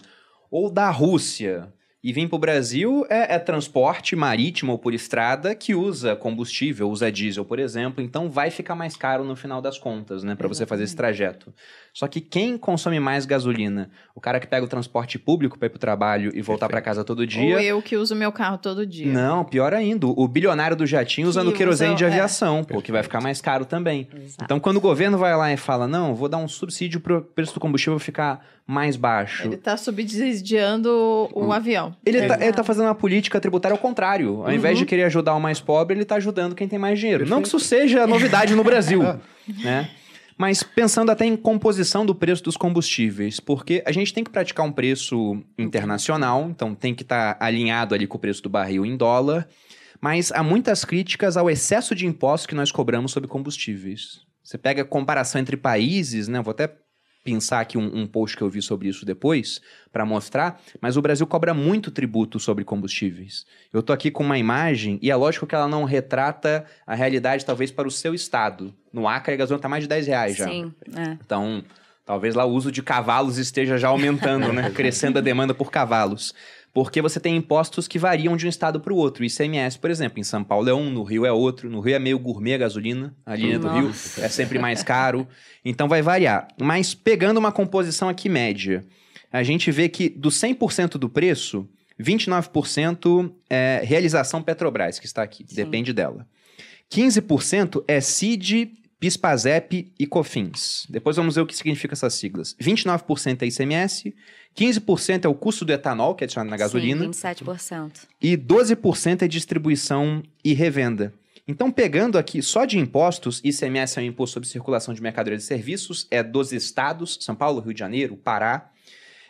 ou da Rússia e vir pro Brasil é, é transporte marítimo ou por estrada que usa combustível, usa diesel, por exemplo, então vai ficar mais caro no final das contas, né, Pra você fazer esse trajeto. Só que quem consome mais gasolina? O cara que pega o transporte público para ir pro trabalho e voltar pra casa todo dia? Ou eu que uso meu carro todo dia. Não, pior ainda. O bilionário do jatinho usando Que querosene de é. aviação, pô, que vai ficar mais caro também. Exato. Então, quando o governo vai lá e fala, não, vou dar um subsídio pro preço do combustível ficar mais baixo. Ele tá subsidiando o avião. Ele tá, Exato. ele tá fazendo uma política tributária ao contrário. Ao invés de querer ajudar o mais pobre, ele tá ajudando quem tem mais dinheiro. Não que isso seja novidade no Brasil, né? Mas pensando até em composição do preço dos combustíveis, porque a gente tem que praticar um preço internacional, então tem que estar alinhado ali com o preço do barril em dólar, mas há muitas críticas ao excesso de impostos que nós cobramos sobre combustíveis. Você pega a comparação entre países, né? Vou até pensar aqui um, um post que eu vi sobre isso depois, para mostrar, mas o Brasil cobra muito tributo sobre combustíveis. Eu tô aqui com uma imagem, e é lógico que ela não retrata a realidade, talvez, para o seu estado. No Acre, a gasolina tá mais de 10 reais já. Sim, é. Então, talvez lá o uso de cavalos esteja já aumentando, né? Crescendo a demanda por cavalos. Porque você tem impostos que variam de um estado para o outro. ICMS, por exemplo, em São Paulo é um, no Rio é outro. No Rio é meio gourmet a gasolina. A linha do Rio é sempre mais caro. Então vai variar. Mas pegando uma composição aqui média, a gente vê que do 100% do preço, 29% é realização Petrobras, que está aqui. Sim. Depende dela. 15% é CID, PISPAZEP e COFINS. Depois vamos ver o que significa essas siglas. 29% é ICMS, 15% é o custo do etanol, que é adicionado na gasolina, Sim, 27%. e 12% é distribuição e revenda. Então, pegando aqui só de impostos, ICMS é o Imposto sobre Circulação de Mercadorias e Serviços, é dos estados, São Paulo, Rio de Janeiro, Pará,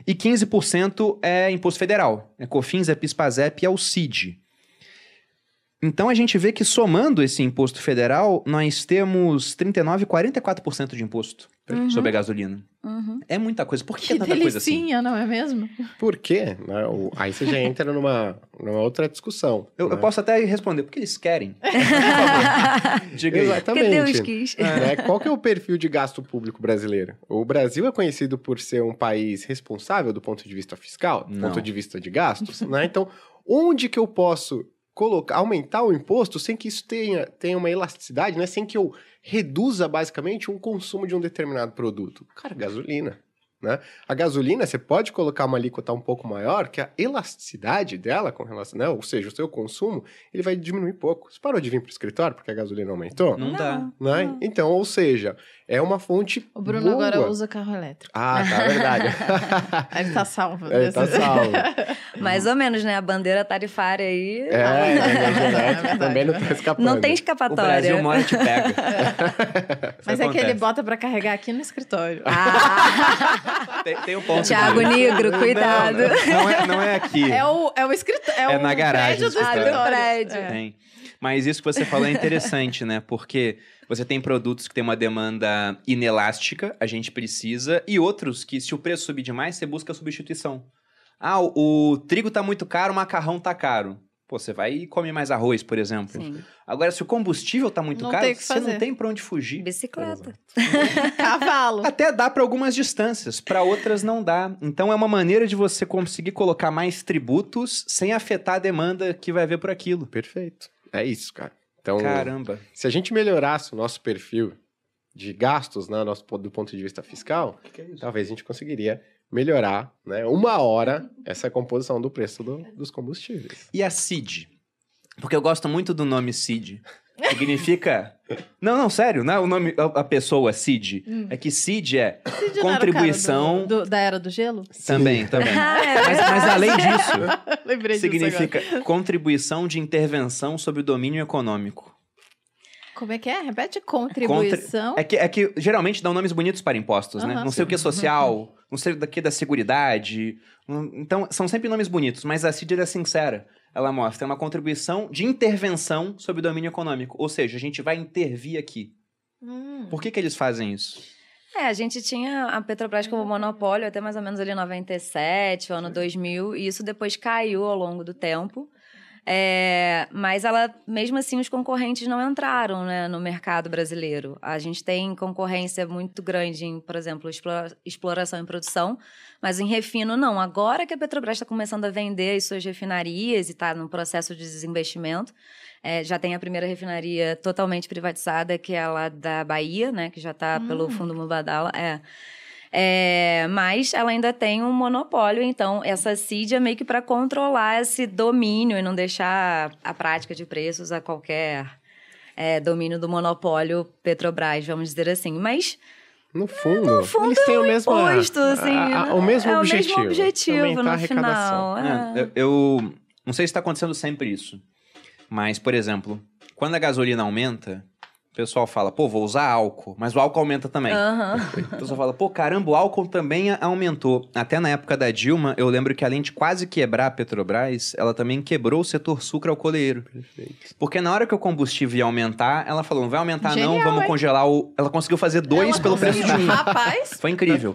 e 15% é imposto federal, é COFINS, é PISPAZEP e é o CID. Então a gente vê que somando esse imposto federal, nós temos 39, 44% de imposto sobre a gasolina. Uhum. É muita coisa. Por que, Que é tanta coisa assim? não é mesmo? Por quê? né? Aí você já entra numa, numa outra discussão. Eu, eu né? posso até responder, porque eles querem. Por favor. Diga aí. Exatamente. Que Deus quis. né? Qual que é o perfil de gasto público brasileiro? O Brasil é conhecido por ser um país responsável do ponto de vista fiscal, do Não. ponto de vista de gastos, né? Então, onde que eu posso colocar, aumentar o imposto sem que isso tenha, tenha uma elasticidade, né? Sem que eu reduza basicamente um consumo de um determinado produto? Cara, gasolina. Né? A gasolina, você pode colocar uma alíquota um pouco maior, que a elasticidade dela com relação, né? ou seja, o seu consumo, ele vai diminuir pouco. Você parou de vir para o escritório porque a gasolina aumentou? Não, dá. né? Então, ou seja, é uma fonte O Bruno boa. agora usa carro elétrico. Ah, tá, é verdade. Aí Ele tá salvo. Ele tá salvo. Mais ou menos, né? A bandeira tarifária aí. É, a energia elétrica verdade, também não é tá escapando. Não tem O escapatória. Brasil uma hora te pega. Mas Isso é que ele acontece. bota pra carregar aqui no escritório. Ah, Tem, tem um ponto. Disso. Negro, cuidado. Não é, não é aqui. É o, é o escritório. É, É o na garagem prédio do escritório. escritório. Ah, do prédio. É. Tem. Mas isso que você falou é interessante, né? Porque você tem produtos que têm uma demanda inelástica, a gente precisa, e outros que, se o preço subir demais, você busca substituição. Ah, o, o trigo tá muito caro, o macarrão tá caro. Pô, você vai e come mais arroz, por exemplo. Sim. Agora, se o combustível tá muito Não caro, tem você não tem pra onde fugir. Bicicleta. Cavalo. Até dá pra algumas distâncias, pra outras não dá. Então é uma maneira de você conseguir colocar mais tributos sem afetar a demanda que vai haver por aquilo. Perfeito. É isso, cara. Então, Caramba. se a gente melhorasse o nosso perfil de gastos, né, nosso, do ponto de vista fiscal, talvez a gente conseguiria melhorar, né, uma hora essa composição do preço do- dos combustíveis. E a CID? Porque eu gosto muito do nome CID. Significa. Não, não, sério, não é o nome, a pessoa CID. Hum. É que CID é cara contribuição. do- do- da era do gelo? Também, também. Ah, é Mas, mas além disso, Lembrei disso significa contribuição de intervenção sobre o domínio econômico. Como é que é? Repete. Contribuição. É que, é que geralmente dão nomes bonitos para impostos, né? Aham. Não sei o que é social, não sei o que da seguridade. Hum, Então, são sempre nomes bonitos, mas a CID é sincera. Ela mostra uma contribuição de intervenção sobre o domínio econômico. Ou seja, a gente vai intervir aqui. Hum. Por que, que eles fazem isso? É, a gente tinha a Petrobras como monopólio até mais ou menos ali 97, o ano 2000, e isso depois caiu ao longo do tempo. É, mas ela, mesmo assim, os concorrentes não entraram né, no mercado brasileiro. A gente tem concorrência muito grande em, por exemplo, explora- exploração e produção, mas em refino não. Agora que a Petrobras está começando a vender as suas refinarias e está num processo de desinvestimento, é, já tem a primeira refinaria totalmente privatizada, que é a lá da Bahia, né? Que já está pelo Hum. fundo Mubadala. É. É, mas ela ainda tem um monopólio, então essa CID é meio que para controlar esse domínio e não deixar a prática de preços a qualquer é, domínio do monopólio Petrobras, vamos dizer assim. Mas No fundo, fundo, eles têm o mesmo, imposto, assim, a- a- o mesmo é objetivo. o mesmo objetivo aumentar a no arrecadação. final. É, é. eu, eu não sei se está acontecendo sempre isso, mas, por exemplo, quando a gasolina aumenta, pessoal fala, pô, vou usar álcool, mas o álcool aumenta também. Aham. O pessoal fala, pô, caramba, o álcool também aumentou. Até na época da Dilma, eu lembro que além de quase quebrar a Petrobras, ela também quebrou o setor sucroalcooleiro. Perfeito. Porque na hora que o combustível ia aumentar, ela falou, não vai aumentar não, Genial, vamos hein? congelar o... Ela conseguiu fazer dois Ela pelo preço de um. Rapaz, Foi incrível.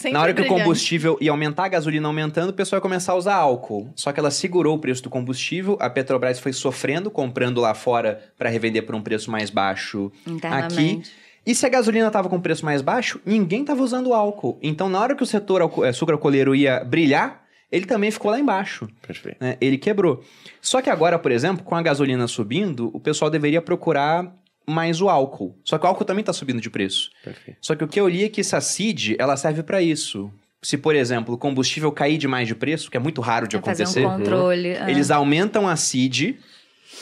Sempre Na hora que o combustível ia aumentar, a gasolina aumentando, o pessoal ia começar a usar álcool. Só que ela segurou o preço do combustível, a Petrobras foi sofrendo, comprando lá fora para revender por um preço mais baixo Internamente. E se a gasolina estava com preço mais baixo, ninguém estava usando álcool. Então, na hora que o setor eh, sucroalcooleiro ia brilhar, ele também ficou lá embaixo. Perfeito. né? Ele quebrou. Só que agora, por exemplo, com a gasolina subindo, o pessoal deveria procurar mais o álcool. Só que o álcool também está subindo de preço. Perfeito. Só que o que eu li é que essa CID, ela serve para isso. Se, por exemplo, o combustível cair demais de preço, que é muito raro de É fazer acontecer, um controle. é. eles aumentam a CID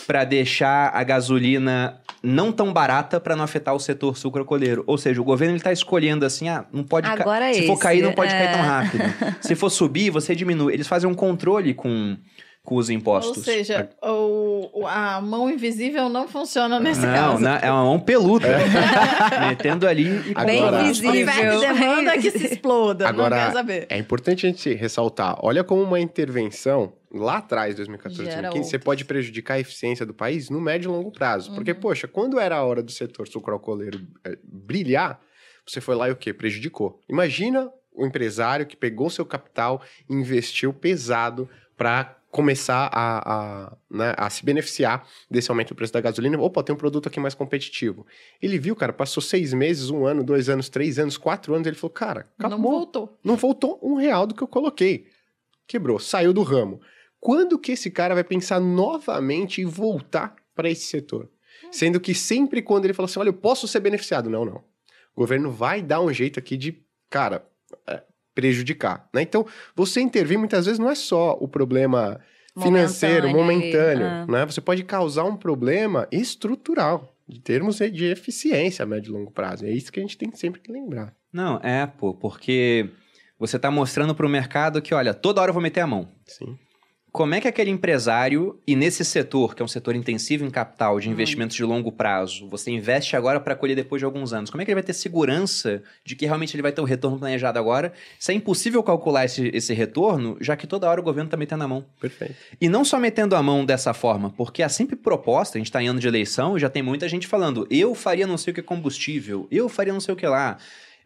para deixar a gasolina não tão barata para não afetar o setor sucroalcooleiro. Ou seja, o governo ele tá escolhendo assim, ah, não pode ca- Agora é se for esse, cair não pode cair é. tão rápido. se for subir, você diminui. Eles fazem um controle com, com os impostos. Ou seja, o, o- a mão invisível não funciona nesse não, caso. não, é uma mão peluda. Metendo ali e Bem Agora- visível. Oferta e demanda que se exploda. Agora, não quer saber. É importante a gente ressaltar. Olha como uma intervenção lá atrás, 2014, Gera 2015, você pode prejudicar a eficiência do país no médio e longo prazo. Porque, Uhum. poxa, quando era a hora do setor sucroalcooleiro eh, brilhar, você foi lá e o quê? Prejudicou. Imagina o empresário que pegou seu capital e investiu pesado para começar a, a, né, a se beneficiar desse aumento do preço da gasolina. Opa, tem um produto aqui mais competitivo. Ele viu, cara, passou seis meses, um ano, dois anos, três anos, quatro anos, ele falou, cara, acabou. Não voltou. Não voltou um real do que eu coloquei. Quebrou, saiu do ramo. Quando que esse cara vai pensar novamente em voltar para esse setor? Sendo que sempre quando ele fala assim, olha, eu posso ser beneficiado. Não, não. O governo vai dar um jeito aqui de, cara, é, prejudicar. Né? Então, você intervir muitas vezes não é só o problema financeiro, Momentâneo momentâneo. ah. Né? Você pode causar um problema estrutural, em termos de eficiência a médio e longo prazo. É isso que a gente tem sempre que lembrar. Não, é, pô, porque você tá mostrando pro mercado que, olha, toda hora eu vou meter a mão. Sim. Como é que aquele empresário, e nesse setor, que é um setor intensivo em capital, de investimentos de longo prazo, você investe agora para colher depois de alguns anos, como é que ele vai ter segurança de que realmente ele vai ter o retorno planejado agora? Se é impossível calcular esse, esse retorno, já que toda hora o governo tá metendo a mão. Perfeito. E não só metendo a mão dessa forma, porque há sempre proposta, a gente está em ano de eleição e já tem muita gente falando, eu faria não sei o que combustível, eu faria não sei o que lá.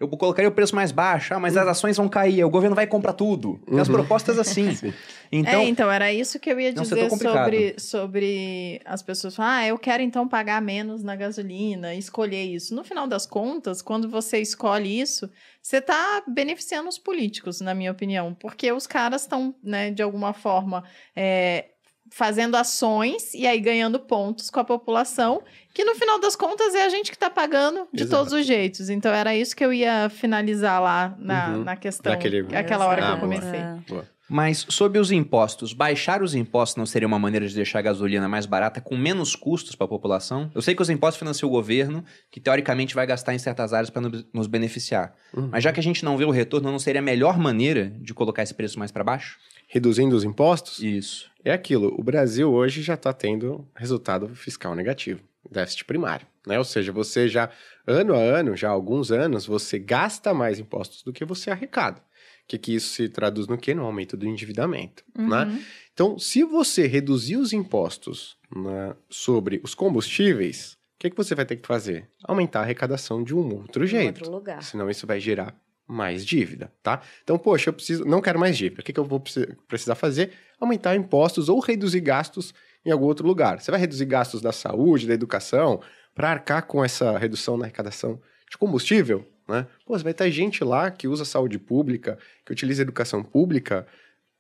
Eu colocaria o preço mais baixo, ah, mas as ações vão cair, o governo vai comprar tudo. Tem as propostas assim. Então, é, então, era isso que eu ia dizer sobre, sobre as pessoas. Ah, eu quero então pagar menos na gasolina, escolher isso. No final das contas, quando você escolhe isso, você está beneficiando os políticos, na minha opinião, porque os caras estão, né, de alguma forma, é, fazendo ações e aí ganhando pontos com a população, que no final das contas é a gente que está pagando de Exato. todos os jeitos. Então era isso que eu ia finalizar lá na, Uhum. na questão, Naquele- aquela hora que Ah, eu boa. comecei. É. Boa. Mas sobre os impostos, baixar os impostos não seria uma maneira de deixar a gasolina mais barata com menos custos para a população? Eu sei que os impostos financiam o governo, que teoricamente vai gastar em certas áreas para nos beneficiar. Uhum. Mas já que a gente não vê o retorno, não seria a melhor maneira de colocar esse preço mais para baixo? Reduzindo os impostos, Isso. É aquilo. O Brasil hoje já está tendo resultado fiscal negativo, déficit primário, né? Ou seja, você já ano a ano, já há alguns anos, você gasta mais impostos do que você arrecada. O que, que isso se traduz no quê? No aumento do endividamento, né? Uhum. Então, se você reduzir os impostos né, sobre os combustíveis, o que, que você vai ter que fazer? Aumentar a arrecadação de um outro Em jeito. outro lugar. Senão isso vai gerar mais dívida, tá? Então, poxa, eu preciso, não quero mais dívida. O que, que eu vou precis- precisar fazer? Aumentar impostos ou reduzir gastos em algum outro lugar. Você vai reduzir gastos da saúde, da educação, para arcar com essa redução na arrecadação de combustível, né? Pô, vai ter gente lá que usa saúde pública, que utiliza educação pública.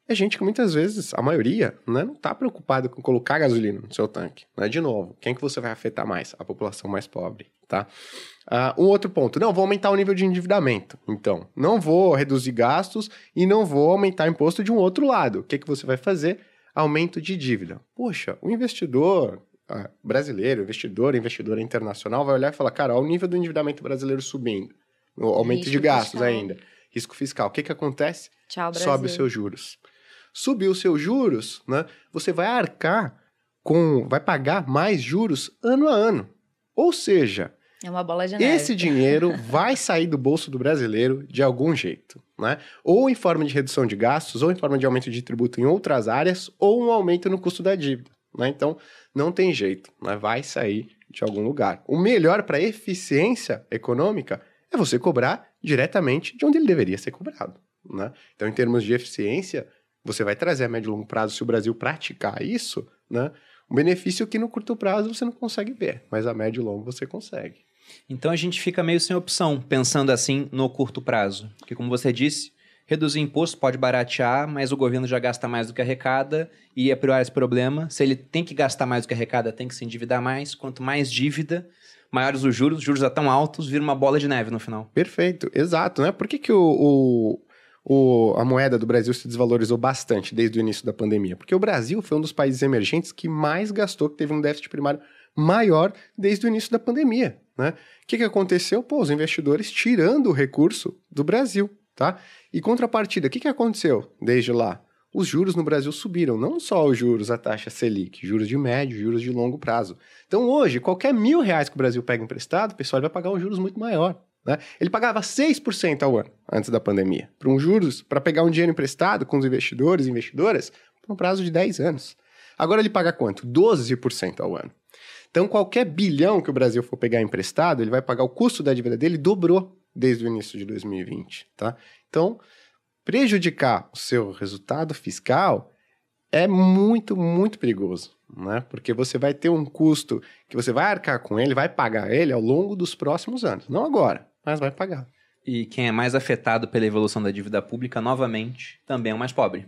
É gente que muitas vezes, a maioria, né, não está preocupada com colocar gasolina no seu tanque. Né? De novo, quem que você vai afetar mais? A população mais pobre, tá? Ah, um outro ponto, não, vou aumentar o nível de endividamento. Então, não vou reduzir gastos e não vou aumentar imposto de um outro lado. O que, que você vai fazer? Aumento de dívida. Poxa, o investidor ah, brasileiro, investidor, investidora internacional vai olhar e falar, cara, olha o nível do endividamento brasileiro subindo. O aumento Risco de gastos fiscal. ainda. Risco fiscal. O que, que acontece? Tchau, sobe os seus juros. Subir os seus juros, né? Você vai arcar com, vai pagar mais juros ano a ano. Ou seja, É uma bola de esse dinheiro vai sair do bolso do brasileiro de algum jeito, né? Ou em forma de redução de gastos, ou em forma de aumento de tributo em outras áreas, ou um aumento no custo da dívida, né? Então, não tem jeito, né? Vai sair de algum lugar. O melhor para eficiência econômica é você cobrar diretamente de onde ele deveria ser cobrado, né? Então, em termos de eficiência, você vai trazer a médio e longo prazo, se o Brasil praticar isso, né? Um benefício que no curto prazo você não consegue ver, mas a médio e longo você consegue. Então a gente fica meio sem opção, pensando assim no curto prazo. Porque, como você disse, reduzir imposto pode baratear, mas o governo já gasta mais do que arrecada e é priorar esse problema. Se ele tem que gastar mais do que arrecada, tem que se endividar mais. Quanto mais dívida, maiores os juros, os juros já tão altos, vira uma bola de neve no final. Perfeito, exato, né? Por que, que o, o, o- a moeda do Brasil se desvalorizou bastante desde o início da pandemia? Porque o Brasil foi um dos países emergentes que mais gastou, que teve um déficit primário maior desde o início da pandemia, né? O que, que aconteceu? Pô, os investidores tirando o recurso do Brasil, tá? E contrapartida, o que, que aconteceu desde lá? Os juros no Brasil subiram, não só os juros, a taxa Selic, juros de médio, juros de longo prazo. Então hoje, qualquer mil reais que o Brasil pega emprestado, o pessoal vai pagar um juros muito maior. Né? Ele pagava 6% ao ano antes da pandemia. Para um juros, para pegar um dinheiro emprestado com os investidores e investidoras, por um prazo de 10 anos. Agora ele paga quanto? 12% ao ano. Então, qualquer bilhão que o Brasil for pegar emprestado, ele vai pagar o custo da dívida dele dobrou desde o início de 2020, tá? Então, prejudicar o seu resultado fiscal é muito, muito perigoso, né? Porque você vai ter um custo que você vai arcar com ele, vai pagar ele ao longo dos próximos anos. Não agora, mas vai pagar. E quem é mais afetado pela evolução da dívida pública, novamente, também é o mais pobre.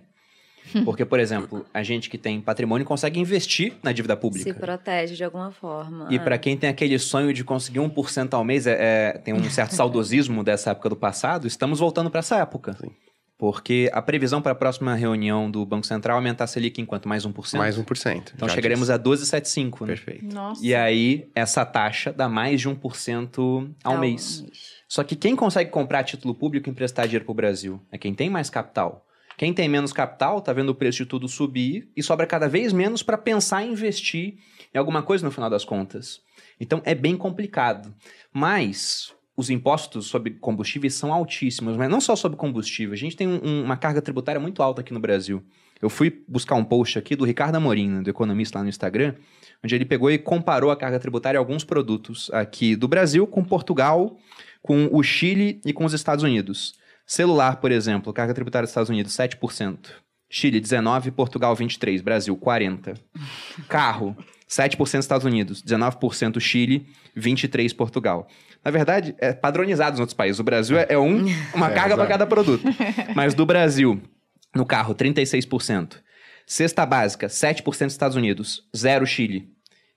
Porque, por exemplo, a gente que tem patrimônio consegue investir na dívida Se pública. protege de alguma forma. E É. para quem tem aquele sonho de conseguir 1% ao mês, é, é- tem um certo saudosismo dessa época do passado, estamos voltando para essa época. Sim. Porque a previsão para a próxima reunião do Banco Central é aumentar a Selic em quanto? Mais 1%? Mais 1%. Então chegaremos disse. a 12,75%. Né? Perfeito. Nossa. E aí, essa taxa dá mais de 1% ao Ao mês. Só que quem consegue comprar título público e emprestar dinheiro para o Brasil é quem tem mais capital. Quem tem menos capital tá vendo o preço de tudo subir e sobra cada vez menos para pensar em investir em alguma coisa no final das contas. Então é bem complicado. Mas os impostos sobre combustíveis são altíssimos, mas não só sobre combustível. A gente tem um- um- uma carga tributária muito alta aqui no Brasil. Eu fui buscar um post aqui do Ricardo Amorim, né, do Economista lá no Instagram, onde ele pegou e comparou a carga tributária a alguns produtos aqui do Brasil com Portugal, com o Chile e com os Estados Unidos. Celular, por exemplo, carga tributária dos Estados Unidos, 7%. Chile, 19%, Portugal, 23%, Brasil, 40%. Carro, 7% Estados Unidos, 19% Chile, 23% Portugal. Na verdade, é padronizado nos outros países. O Brasil é, é um, uma É, carga para cada produto. Mas do Brasil, no carro, 36%. Cesta básica, 7% Estados Unidos, 0 Chile,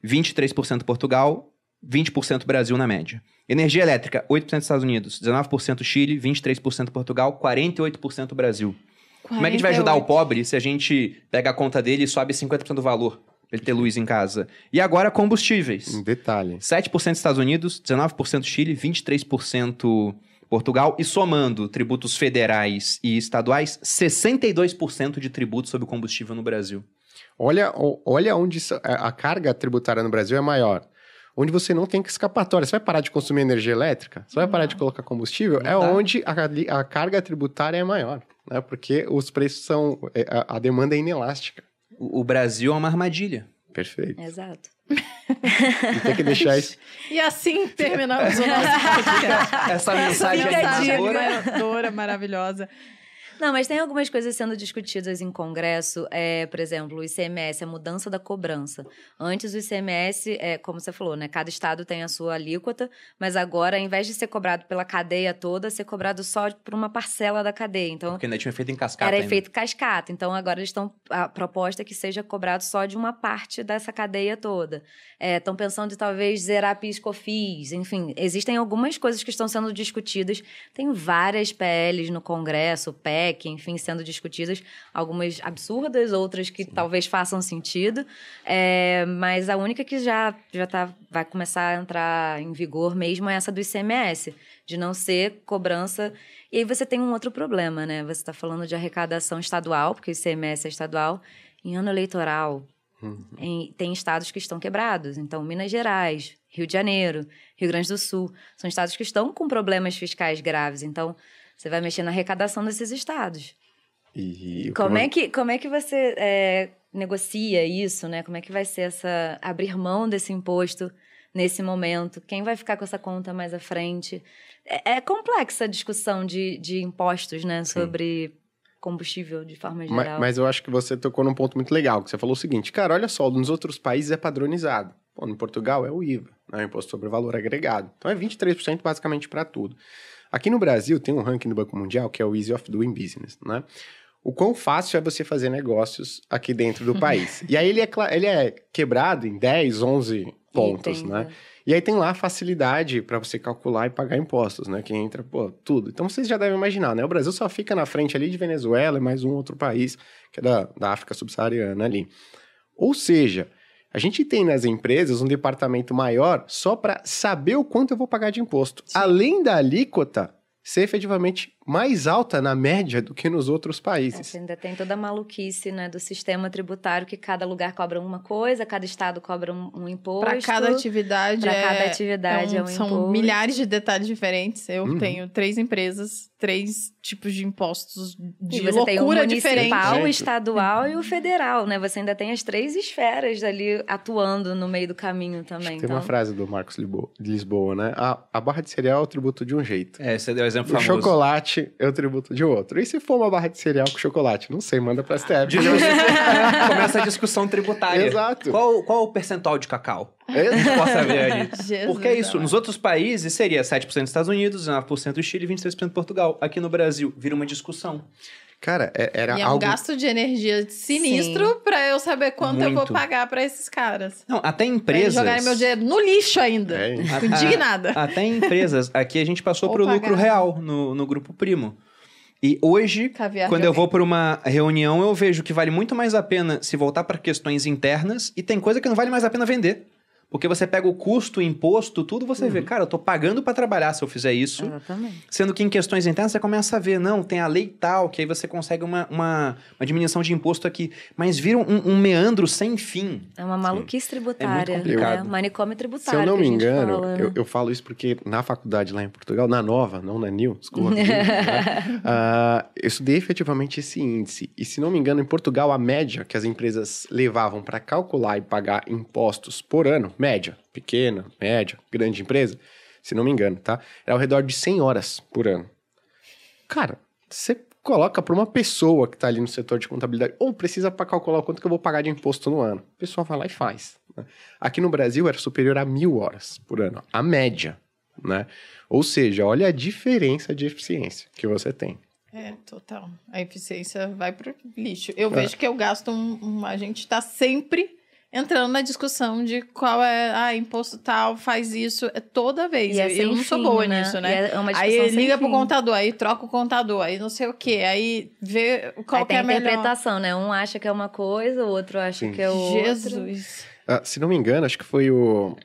23% Portugal, 20% Brasil na média. Energia elétrica, 8% Estados Unidos, 19% Chile, 23% Portugal, 48% Brasil. Como é que a gente vai ajudar o 48. pobre se a gente pega a conta dele e sobe 50% do valor pra ele ter luz em casa? E agora combustíveis. Um detalhe. 7% Estados Unidos, 19% Chile, 23% Portugal e somando tributos federais e estaduais, 62% de tributos sobre o combustível no Brasil. Olha, olha onde a carga tributária no Brasil é maior. Onde você não tem escapatória. Você vai parar de consumir energia elétrica? Você vai parar de colocar combustível? Não é dá. onde a, a carga tributária é maior. Né? Porque os preços são. é, A, a demanda é inelástica. O, o Brasil é uma armadilha. Perfeito. Exato. E tem que deixar isso. E assim terminamos o nosso podcast. Essa Essa mensagem animadora, maravilhosa. Não, mas tem algumas coisas sendo discutidas em Congresso, é, por exemplo, o ICMS, a mudança da cobrança. Antes o ICMS, é, como você falou, né? Cada estado tem a sua alíquota, mas agora, ao invés de ser cobrado pela cadeia toda, ser cobrado só por uma parcela da cadeia. Então, Porque ainda tinha feito em cascata. era ainda. efeito cascata. Então, agora eles estão. A proposta é que seja cobrado só de uma parte dessa cadeia toda. Estão pensando em talvez zerar PIS COFIS. Enfim, existem algumas coisas que estão sendo discutidas. Tem várias PLs no Congresso, PEC, enfim, sendo discutidas. Algumas absurdas, outras que talvez façam sentido. É, mas a única que já, já tá, vai começar a entrar em vigor mesmo é essa do ICMS, de não ser cobrança. E aí você tem um outro problema, né? Você está falando de arrecadação estadual, porque o ICMS é estadual. Em ano eleitoral, em- tem estados que estão quebrados. Então, Minas Gerais, Rio de Janeiro, Rio Grande do Sul, são estados que estão com problemas fiscais graves. Então, você vai mexer na arrecadação desses estados. E, Como é que, como é que você é, negocia isso, né? Como é que vai ser essa abrir mão desse imposto nesse momento? Quem vai ficar com essa conta mais à frente? É, é complexa a discussão de, de impostos, né? Sobre combustível de forma Ma- geral. Mas, eu acho que você tocou num ponto muito legal, que você falou o seguinte, cara, olha só, nos outros países é padronizado. Pô, no Portugal é o IVA, né, o Imposto sobre Valor Agregado. Então é 23% basicamente para tudo. Aqui no Brasil tem um ranking do Banco Mundial, que é o Easy of Doing Business, né? O quão fácil é você fazer negócios aqui dentro do país. E aí ele é, ele é quebrado em 10, 11 pontos, Itens, né? E aí tem lá a facilidade para você calcular e pagar impostos, né? Que entra, pô, tudo. Então vocês já devem imaginar, né? O Brasil só fica na frente ali de Venezuela e mais um outro país, que é da, da África subsaariana ali. Ou seja, a gente tem nas empresas um departamento maior só para saber o quanto eu vou pagar de imposto. Além da alíquota ser efetivamente mais alta na média do que nos outros É, países. Você ainda tem toda a maluquice né, do sistema tributário, que cada lugar cobra uma coisa, cada estado cobra um, um imposto. Para cada atividade. É- cada atividade é um São imposto. milhares de detalhes diferentes. Eu Uhum. tenho três empresas, três tipos de impostos de E você tem o loucura municipal, diferente. o estadual e o federal, né? Você ainda tem as três esferas ali atuando no meio do caminho também. Tem então... uma frase do Marcos Lisboa, né? A, a barra de cereal é o tributo de um jeito. É, você deu o exemplo O famoso. chocolate é o tributo de outro. E se for uma barra de cereal com chocolate? Não sei, manda pra STF. De- Começa a discussão tributária. Exato. Qual, qual o percentual de cacau? É, Posso saber ali. Jesus Porque é isso. amado. Nos outros países seria 7% dos Estados Unidos, 9% Chile e 23% Portugal. Aqui no Brasil, vira uma discussão. Cara, é- era E é um algo... gasto de energia sinistro pra eu saber quanto eu vou Muito. pagar pra esses caras. Não, até Pra empresas. jogarem meu dinheiro no lixo ainda. É, Fico indignada. Até em empresas. Aqui a gente passou Ou pro pagar. lucro real no, no grupo primo. E hoje, Caviar quando eu vou para uma reunião, eu vejo que vale muito mais a pena se voltar para questões internas e tem coisa que não vale mais a pena vender. Porque você pega o custo, o imposto, tudo, você vê, cara, eu tô pagando para trabalhar se eu fizer isso. Exatamente. Sendo que em questões internas você começa a ver, não, tem a lei tal, que aí você consegue uma, uma, uma diminuição de imposto aqui. Mas vira um, um meandro sem fim. É uma maluquice tributária. complicado. Né? Manicômio Se tributário. eu não me engano, fala, né? eu, eu falo isso porque na faculdade lá em Portugal, na nova, não na New, desculpa. né? Ah, eu estudei efetivamente esse índice. E se não me engano, em Portugal, a média que as empresas levavam para calcular e pagar impostos por ano, média, pequena, média, grande empresa, se não me engano, tá? Era ao redor de 100 horas por ano. Cara, você coloca para uma pessoa que está ali no setor de contabilidade, ou precisa para calcular o quanto que eu vou pagar de imposto no ano. O pessoal vai lá e faz. né? Aqui no Brasil era superior a mil horas por ano, a média, né? Ou seja, olha a diferença de eficiência que você tem. É, total. A eficiência vai pro lixo. Eu É. vejo que eu gasto um, um- A gente tá sempre entrando na discussão de qual é. Ah, imposto tal, faz isso. É toda vez. E é eu, não sou fim, boa né? nisso, E né? é uma Aí liga pro fim. contador, aí troca o contador, aí não sei o quê. Aí vê qual Aí que tem é a melhor. interpretação, né? Um acha que é uma coisa, o outro acha Sim. que é outra. Jesus. Ah, se não me engano, acho que foi o,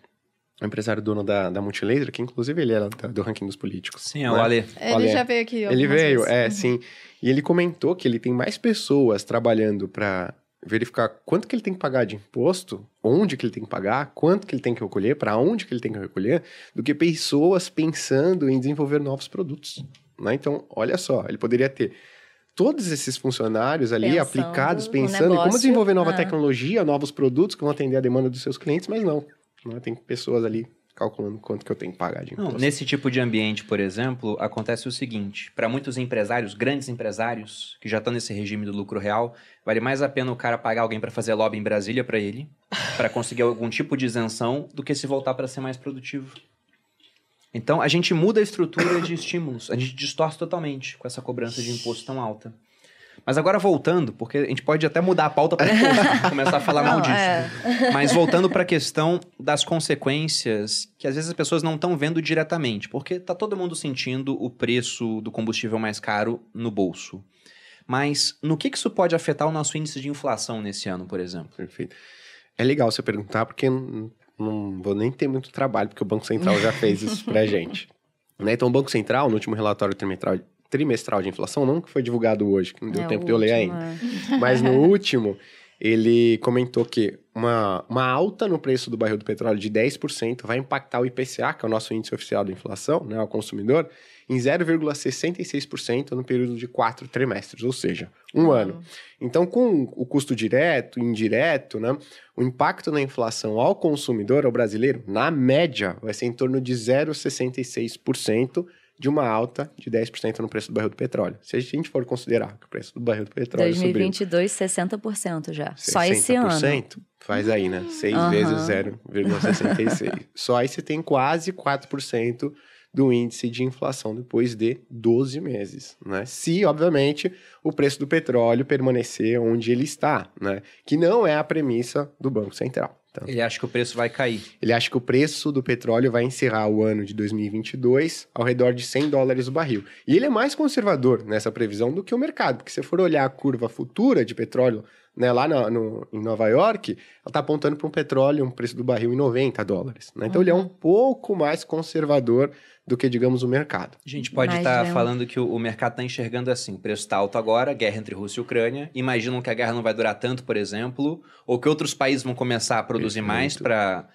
o empresário dono da, da Multilaser, que inclusive ele era do ranking dos políticos. Sim, é né? o Ale. Ele Olha, já veio aqui. Ele veio, vezes. é, sim. E ele comentou que ele tem mais pessoas trabalhando para verificar quanto que ele tem que pagar de imposto, onde que ele tem que pagar, quanto que ele tem que recolher, para onde que ele tem que recolher, do que pessoas pensando em desenvolver novos produtos. Né? Então, olha só, ele poderia ter todos esses funcionários ali Pensando aplicados, pensando em como negócio, desenvolver nova ah. tecnologia, novos produtos que vão atender a demanda dos seus clientes, mas não. Né? Tem pessoas ali calculando quanto que eu tenho que pagar de Não, imposto. nesse tipo de ambiente, por exemplo, acontece o seguinte: para muitos empresários, grandes empresários que já estão nesse regime do lucro real, vale mais a pena o cara pagar alguém para fazer lobby em Brasília para ele, para conseguir algum tipo de isenção, do que se voltar para ser mais produtivo. Então, a gente muda a estrutura de estímulos, a gente distorce totalmente com essa cobrança de imposto tão alta. Mas agora voltando, porque a gente pode até mudar a pauta para começar a falar mal Não, disso. é. Mas voltando para a questão das consequências que às vezes as pessoas não estão vendo diretamente, porque tá todo mundo sentindo o preço do combustível mais caro no bolso. Mas no que, que isso pode afetar o nosso índice de inflação nesse ano, por exemplo? Perfeito. É legal você perguntar, porque não, não vou nem ter muito trabalho, porque o Banco Central já fez isso pra gente. Né? Então, o Banco Central, no último relatório trimestral, trimestral de inflação, não que foi divulgado hoje, que não deu É, tempo de eu ler ainda, é. mas no último, ele comentou que uma, uma alta no preço do barril do petróleo de 10% vai impactar o IPCA, que é o nosso índice oficial de inflação, né, ao consumidor, em 0,66% no período de quatro trimestres, ou seja, um ano. Então, com o custo direto, indireto, né, o impacto na inflação ao consumidor, ao brasileiro, na média, vai ser em torno de 0,66% de uma alta de 10% no preço do barril do petróleo. Se a gente for considerar que o preço do barril do petróleo subiu 2022, 60% já. Só esse ano. 60%, Faz aí, né? 6 Aham. vezes 0,66. Só aí você tem quase 4% do índice de inflação depois de 12 meses, né? Se, obviamente, o preço do petróleo permanecer onde ele está, né? Que não é a premissa do Banco Central. Então, Ele acha que o preço vai cair. ele acha que o preço do petróleo vai encerrar o ano de 2022 ao redor de 100 dólares o barril. E ele é mais conservador nessa previsão do que o mercado, porque se você for olhar a curva futura de petróleo né, lá na- no- em Nova York, ela está apontando para um petróleo, um preço do barril em 90 dólares. né? Então ele é um pouco mais conservador do que, digamos, o mercado. A gente pode estar é um- falando que o, o mercado está enxergando assim: o preço está alto agora, guerra entre Rússia e Ucrânia. Imaginam que a guerra não vai durar tanto, por exemplo, ou que outros países vão começar a produzir Perfeito. mais para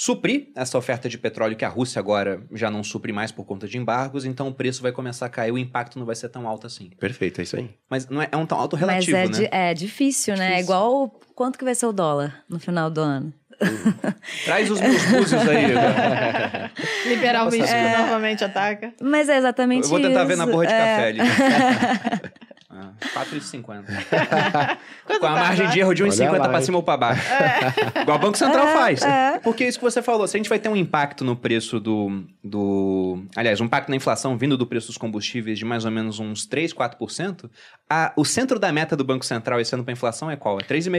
suprir essa oferta de petróleo que a Rússia agora já não supre mais por conta de embargos, então o preço vai começar a cair, o impacto não vai ser tão alto assim. Perfeito, é isso aí. Mas não é, é um tão alto relativo, Mas é, né? di- é difícil, né? É Difícil. igual o- quanto que vai ser o dólar no final do ano. Traz os meus búzios aí. O místico É. novamente ataca. Mas é exatamente Eu vou tentar ver isso. na borra de é. café ali. Ah, 4,50. Quanto Com a margem de erro de Olha 1,50 lá, para cima ou para baixo. Igual o Banco Central É, faz. é. Porque isso que você falou, se a gente vai ter um impacto no preço do. do aliás, um impacto na inflação vindo do preço dos combustíveis de mais ou menos uns 3, 4%, a, o centro da meta do Banco Central esse ano para inflação é qual? É 3,5%. né?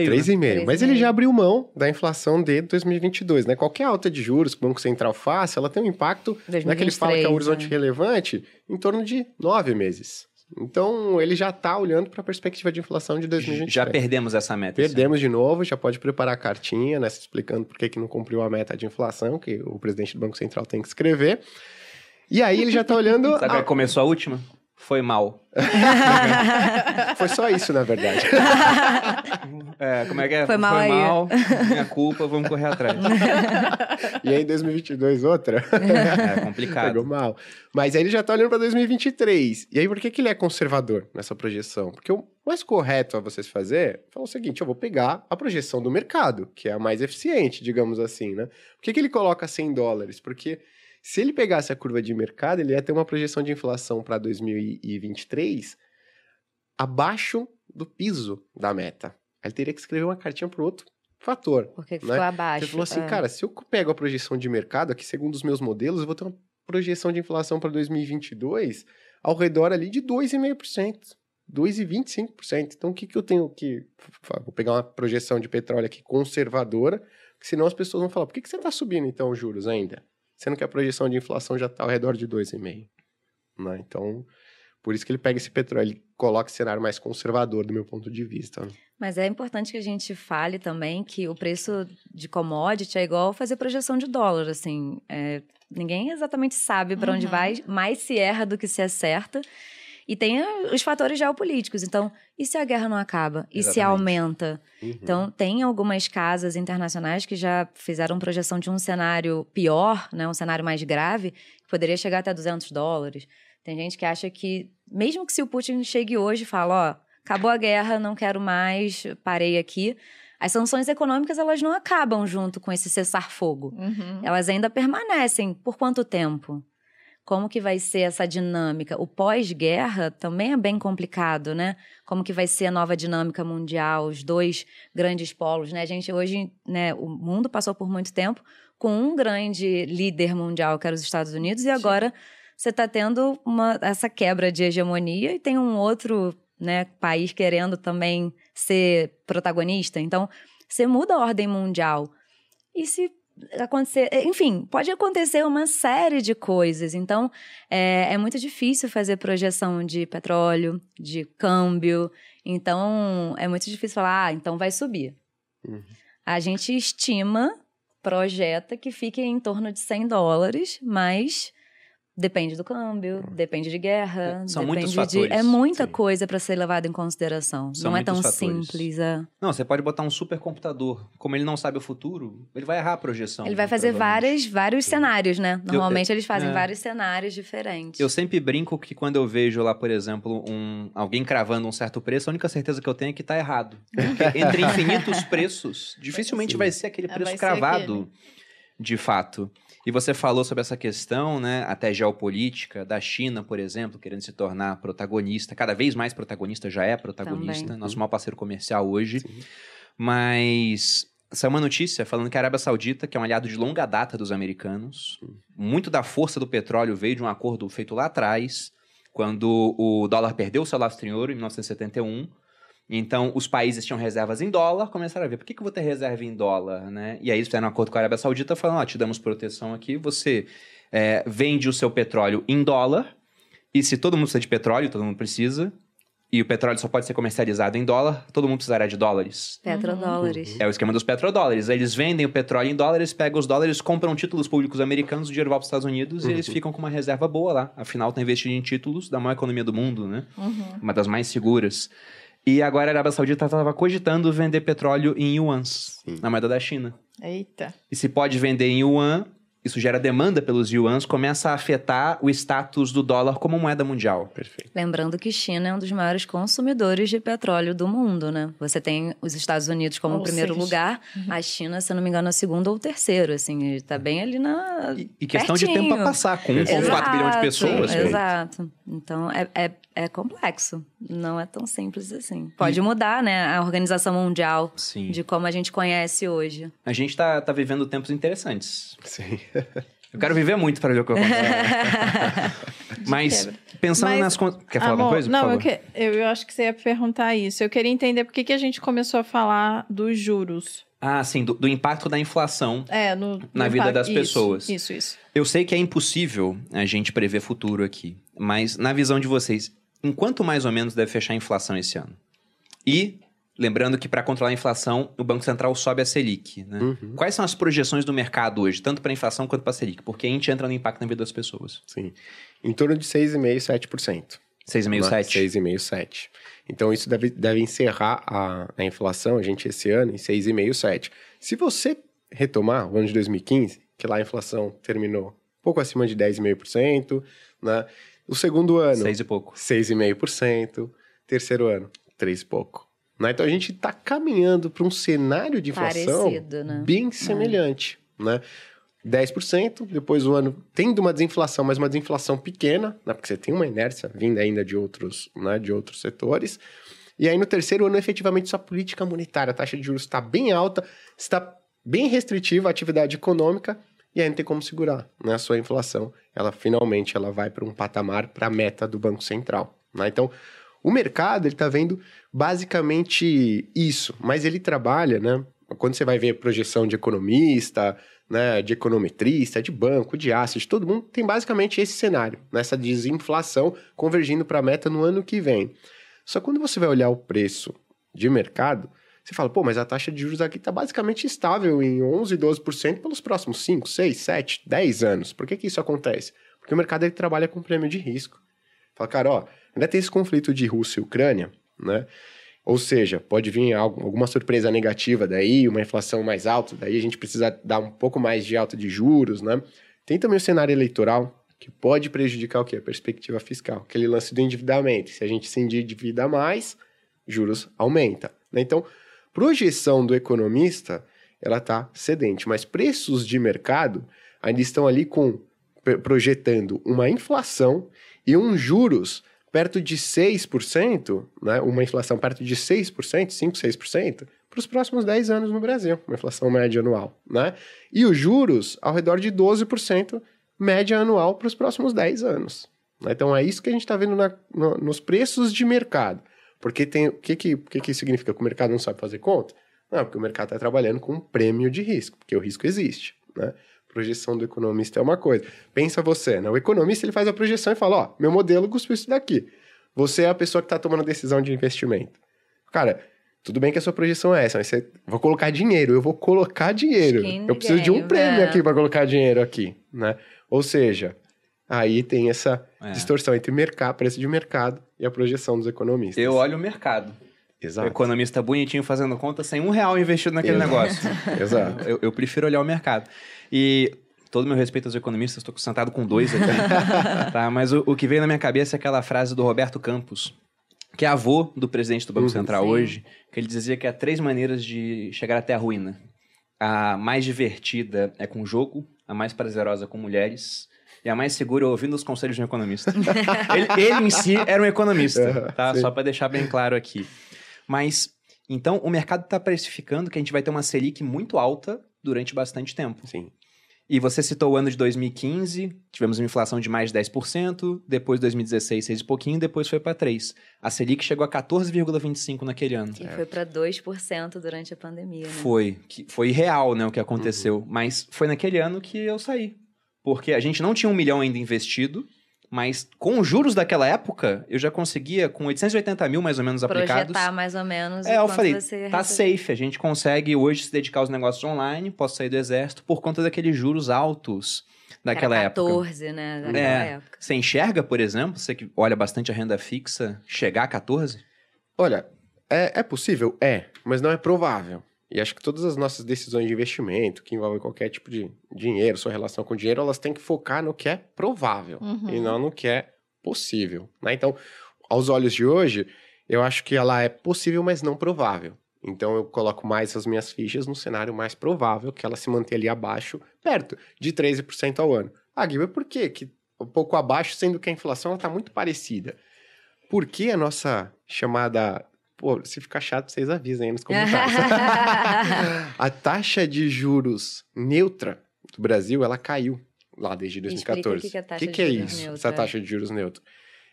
3,5. Mas ele 3,5. já abriu mão da inflação de 2022, né? Qualquer alta de juros que o Banco Central faça, ela tem um impacto, não é que ele fala que é um 2023, horizonte né? relevante, em torno de nove meses. Então, ele já está olhando para a perspectiva de inflação de 2023. Já perdemos essa meta. Perdemos de novo, já pode preparar a cartinha, né? Explicando por que, que não cumpriu a meta de inflação, que o presidente do Banco Central tem que escrever. E aí ele já está olhando. Sabe a- começou a última? Foi mal. Foi só isso, na verdade. É, como é que é? Foi mal aí. mal. Minha culpa, vamos correr atrás. e aí, em 2022, outra. É Pegou complicado. mal. Mas aí ele já tá olhando para 2023. E aí, por que, que ele é conservador nessa projeção? Porque o mais correto a vocês fazer é falar o seguinte: eu vou pegar a projeção do mercado, que é a mais eficiente, digamos assim, né? Por que, que ele coloca 100 dólares? Porque Se ele pegasse a curva de mercado, ele ia ter uma projeção de inflação para 2023 abaixo do piso da meta. Ele teria que escrever uma cartinha para outro fator. Porque né? ficou abaixo. Ele falou assim, é. cara, se eu pego a projeção de mercado aqui, segundo os meus modelos, eu vou ter uma projeção de inflação para 2022 ao redor ali de 2,5%. 2,25%. Então, o que, que eu tenho que... Vou pegar uma projeção de petróleo aqui conservadora, senão as pessoas vão falar, por que, que você está subindo, então, os juros ainda? Sendo que a projeção de inflação já está ao redor de 2,5%. Né? Então, por isso que ele pega esse petróleo, ele coloca esse cenário mais conservador, do meu ponto de vista. né? Mas é importante que a gente fale também que o preço de commodity é igual fazer projeção de dólar, assim. é, ninguém exatamente sabe para onde Uhum. vai, mais se erra do que se acerta. E tem ah, os fatores geopolíticos. Então, e se a guerra não acaba? E se aumenta? Então, tem algumas casas internacionais que já fizeram projeção de um cenário pior, né, um cenário mais grave, que poderia chegar até 200 dólares. Tem gente que acha que, mesmo que se o Putin chegue hoje e fale, ó, acabou a guerra, não quero mais, parei aqui, as sanções econômicas elas não acabam junto com esse cessar-fogo. Uhum. Elas ainda permanecem. Por quanto tempo? Como que vai ser essa dinâmica? O pós-guerra também é bem complicado, né? Como que vai ser a nova dinâmica mundial, os dois grandes polos, né? A gente hoje, né, o mundo passou por muito tempo com um grande líder mundial, que era os Estados Unidos, e agora você está tendo uma, essa quebra de hegemonia e tem um outro né, país querendo também ser protagonista. Então, você muda a ordem mundial. E se acontecer. Enfim, pode acontecer uma série de coisas. Então, é, é muito difícil fazer projeção de petróleo, de câmbio. Então, é muito difícil falar, ah, então vai subir. Uhum. A gente estima, projeta que fique em torno de 100 dólares, mas depende do câmbio, depende de guerra, É, são depende muitos de fatores, é muita sim. coisa para ser levada em consideração. São não é tão fatores. simples. é. Não, você pode botar um supercomputador. Como ele não sabe o futuro, ele vai errar a projeção. Ele vai fazer várias, vários cenários, né? Normalmente eles fazem é. vários cenários diferentes. Eu sempre brinco que quando eu vejo lá, por exemplo, um, alguém cravando um certo preço, a única certeza que eu tenho é que tá errado. Porque entre infinitos preços, dificilmente Sim. vai ser aquele É, preço cravado de fato. E você falou sobre essa questão, né, até geopolítica, da China, por exemplo, querendo se tornar protagonista, cada vez mais protagonista, já é protagonista, Também. nosso maior parceiro comercial hoje. Sim. Mas saiu uma notícia falando que a Arábia Saudita, que é um aliado de longa data dos americanos, muito da força do petróleo veio de um acordo feito lá atrás, quando o dólar perdeu o seu lastro em ouro, em 1971. Então, os países tinham reservas em dólar, começaram a ver, por que, que eu vou ter reserva em dólar, né? E aí eles fizeram um acordo com a Arábia Saudita, falando, ó, te damos proteção aqui, você é, vende o seu petróleo em dólar, e se todo mundo precisa de petróleo, todo mundo precisa, e o petróleo só pode ser comercializado em dólar, todo mundo precisará de dólares. Petrodólares. É o esquema dos petrodólares. Eles vendem o petróleo em dólares, pegam os dólares, compram títulos públicos americanos, o dinheiro vai para os Estados Unidos e eles ficam com uma reserva boa lá. Afinal, tá investindo em títulos da maior economia do mundo, né? Uhum. Uma das mais seguras. E agora a Arábia Saudita estava cogitando vender petróleo em yuans, Sim. na moeda da China. Eita. E se pode vender em yuan, isso gera demanda pelos yuans, começa a afetar o status do dólar como moeda mundial. Perfeito. Lembrando que China é um dos maiores consumidores de petróleo do mundo, né? Você tem os Estados Unidos como Ou o primeiro seja, lugar, a China, se não me engano, é o segundo ou o terceiro, assim, ele tá bem ali na... E, e questão de tempo Pertinho. para passar, com 1,4 bilhão de pessoas. Exato. Então, é, é, é complexo. Não é tão simples assim. Pode mudar, né? A organização mundial Sim. de como a gente conhece hoje. A gente tá, tá vivendo tempos interessantes. Sim. Eu quero viver muito para ver o que acontece. Mas quebra. pensando Mas, nas Quer falar Amor, alguma coisa? Não, eu, que- eu, eu acho que você ia perguntar isso. Eu queria entender por que, que a gente começou a falar dos juros. Ah, sim, do, do impacto da inflação. É, no, no Na vida impacto- das isso, pessoas. Isso, isso. Eu sei que é impossível a gente prever futuro aqui, mas na visão de vocês, em quanto mais ou menos deve fechar a inflação esse ano? E lembrando que para controlar a inflação, o Banco Central sobe a Selic, né? Uhum. Quais são as projeções do mercado hoje, tanto para a inflação quanto para a Selic? Porque a gente entra no impacto na vida das pessoas. Sim. Em torno de 6,5%, 7%. 6,5, 7? 6,5%, 7%. Então, isso deve, deve encerrar a, a inflação, a gente, esse ano, em 6,5%, 7%. Se você retomar o ano de 2015, que lá a inflação terminou um pouco acima de 10,5%, né? O segundo ano, 6 e pouco. 6,5%. Terceiro ano, 3 e pouco. Né? Então, a gente está caminhando para um cenário de inflação Parecido, né? bem semelhante, né? 10%, depois o ano tendo uma desinflação, mas uma desinflação pequena, né, porque você tem uma inércia vinda ainda de outros, né, de outros setores. E aí no terceiro ano, efetivamente, sua política monetária, a taxa de juros está bem alta, está bem restritiva a atividade econômica, e aí não tem como segurar né, a sua inflação. Ela finalmente ela vai para um patamar para a meta do Banco Central. Né? Então, o mercado está vendo basicamente isso, mas ele trabalha, né? Quando você vai ver projeção de economista, né, de econometrista, de banco, de asset, todo mundo tem basicamente esse cenário, nessa desinflação convergindo para a meta no ano que vem. Só quando você vai olhar o preço de mercado, você fala, pô, mas a taxa de juros aqui está basicamente estável em 11, 12% pelos próximos 5, 6, 7, 10 anos. Por que, que isso acontece? Porque o mercado ele trabalha com prêmio de risco. Fala, cara, ó, ainda tem esse conflito de Rússia e Ucrânia, né? Ou seja, pode vir alguma surpresa negativa daí, uma inflação mais alta, daí a gente precisa dar um pouco mais de alta de juros, né? Tem também o cenário eleitoral, que pode prejudicar o quê? A perspectiva fiscal, aquele lance do endividamento. Se a gente se endivida mais, juros aumenta. Né? Então, projeção do economista, ela está cedente, mas preços de mercado ainda estão ali com projetando uma inflação e um juros perto de 6%, né, uma inflação perto de 6%, 5, 6%, para os próximos 10 anos no Brasil, uma inflação média anual. Né? E os juros ao redor de 12% média anual para os próximos 10 anos. Né? Então é isso que a gente está vendo na, no, nos preços de mercado. Porque tem. O que, que, que, que significa? Que o mercado não sabe fazer conta? Não, porque o mercado está trabalhando com um prêmio de risco, porque o risco existe. Né? Projeção do economista é uma coisa. Pensa você, né? O economista ele faz a projeção e fala: ó, meu modelo cuspiu isso daqui. Você é a pessoa que está tomando a decisão de investimento. Cara, tudo bem que a sua projeção é essa, mas você vou colocar dinheiro, eu vou colocar dinheiro. Eu preciso de um prêmio aqui para colocar dinheiro aqui, né? Ou seja, aí tem essa é. distorção entre mercado, preço de mercado e a projeção dos economistas. Eu olho o mercado. Exato. O economista bonitinho fazendo conta sem um real investido naquele Exato. negócio. Exato. Eu, eu, prefiro olhar o mercado. E todo meu respeito aos economistas, estou sentado com dois aqui. tá? Mas o, o, que veio na minha cabeça é aquela frase do Roberto Campos, que é avô do presidente do Banco uhum, Central sim. hoje, que ele dizia que há três maneiras de chegar até a ruína. A mais divertida é com jogo, a mais prazerosa com mulheres, e a mais segura é ouvindo os conselhos de um economista. ele, ele, em si era um economista, tá? Sim. Só para deixar bem claro aqui. Mas, então, o mercado está precificando que a gente vai ter uma Selic muito alta durante bastante tempo. Sim. E você citou o ano de 2015, tivemos uma inflação de mais de 10%, depois 2016, 6 e pouquinho, depois foi para 3. A Selic chegou a 14,25 naquele ano. E foi para 2% durante a pandemia, né? Foi, que foi real, né, o que aconteceu, uhum. mas foi naquele ano que eu saí. Porque a gente não tinha um milhão ainda investido, mas com os juros daquela época, eu já conseguia, com 880 mil mais ou menos Projetar aplicados. Projetar mais ou menos. É, eu falei, tá safe. A gente consegue hoje se dedicar aos negócios online, posso sair do exército por conta daqueles juros altos daquela Era 14, época. né? Daquela é. época. Você enxerga, por exemplo, você que olha bastante a renda fixa, chegar a 14? Olha, é, é possível? É, mas não é provável. E acho que todas as nossas decisões de investimento, que envolvem qualquer tipo de dinheiro, sua relação com dinheiro, elas têm que focar no que é provável uhum. e não no que é possível. Né? Então, aos olhos de hoje, eu acho que ela é possível, mas não provável. Então, eu coloco mais as minhas fichas no cenário mais provável, que ela se mantenha ali abaixo, perto de 13% ao ano. Ah, Guilherme, por quê? Que um pouco abaixo, sendo que a inflação está muito parecida. Por que a nossa chamada Pô, se ficar chato, vocês avisem aí nos comentários. a taxa de juros neutra do Brasil, ela caiu lá desde 2014. O que, que, é, que, que é isso, neutra? essa taxa de juros neutra?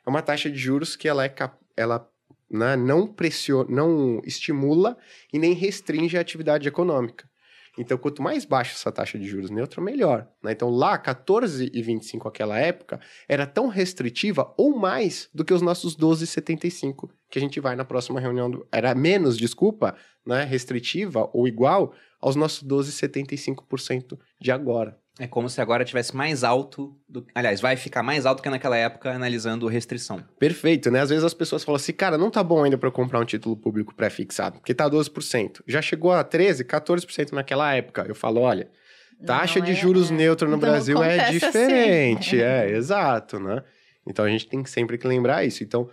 É uma taxa de juros que ela, é ela né, não pressiona, não estimula e nem restringe a atividade econômica. Então, quanto mais baixa essa taxa de juros neutra, melhor. Né? Então, lá, 14,25 naquela época, era tão restritiva ou mais do que os nossos 12,75 que a gente vai na próxima reunião. Do... Era menos, desculpa, né? restritiva ou igual aos nossos 12,75% de agora. É como se agora tivesse mais alto, do... aliás, vai ficar mais alto que naquela época analisando restrição. Perfeito, né? Às vezes as pessoas falam assim, cara, não tá bom ainda para eu comprar um título público pré-fixado, porque tá 12%. Já chegou a 13, 14% naquela época. Eu falo, olha, taxa não de é, juros é. neutro no então, Brasil é diferente, assim. é, exato, né? Então a gente tem sempre que lembrar isso. Então,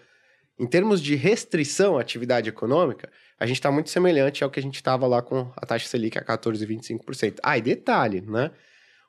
em termos de restrição à atividade econômica, a gente está muito semelhante ao que a gente estava lá com a taxa Selic a 14,25%. Ah, e detalhe, né?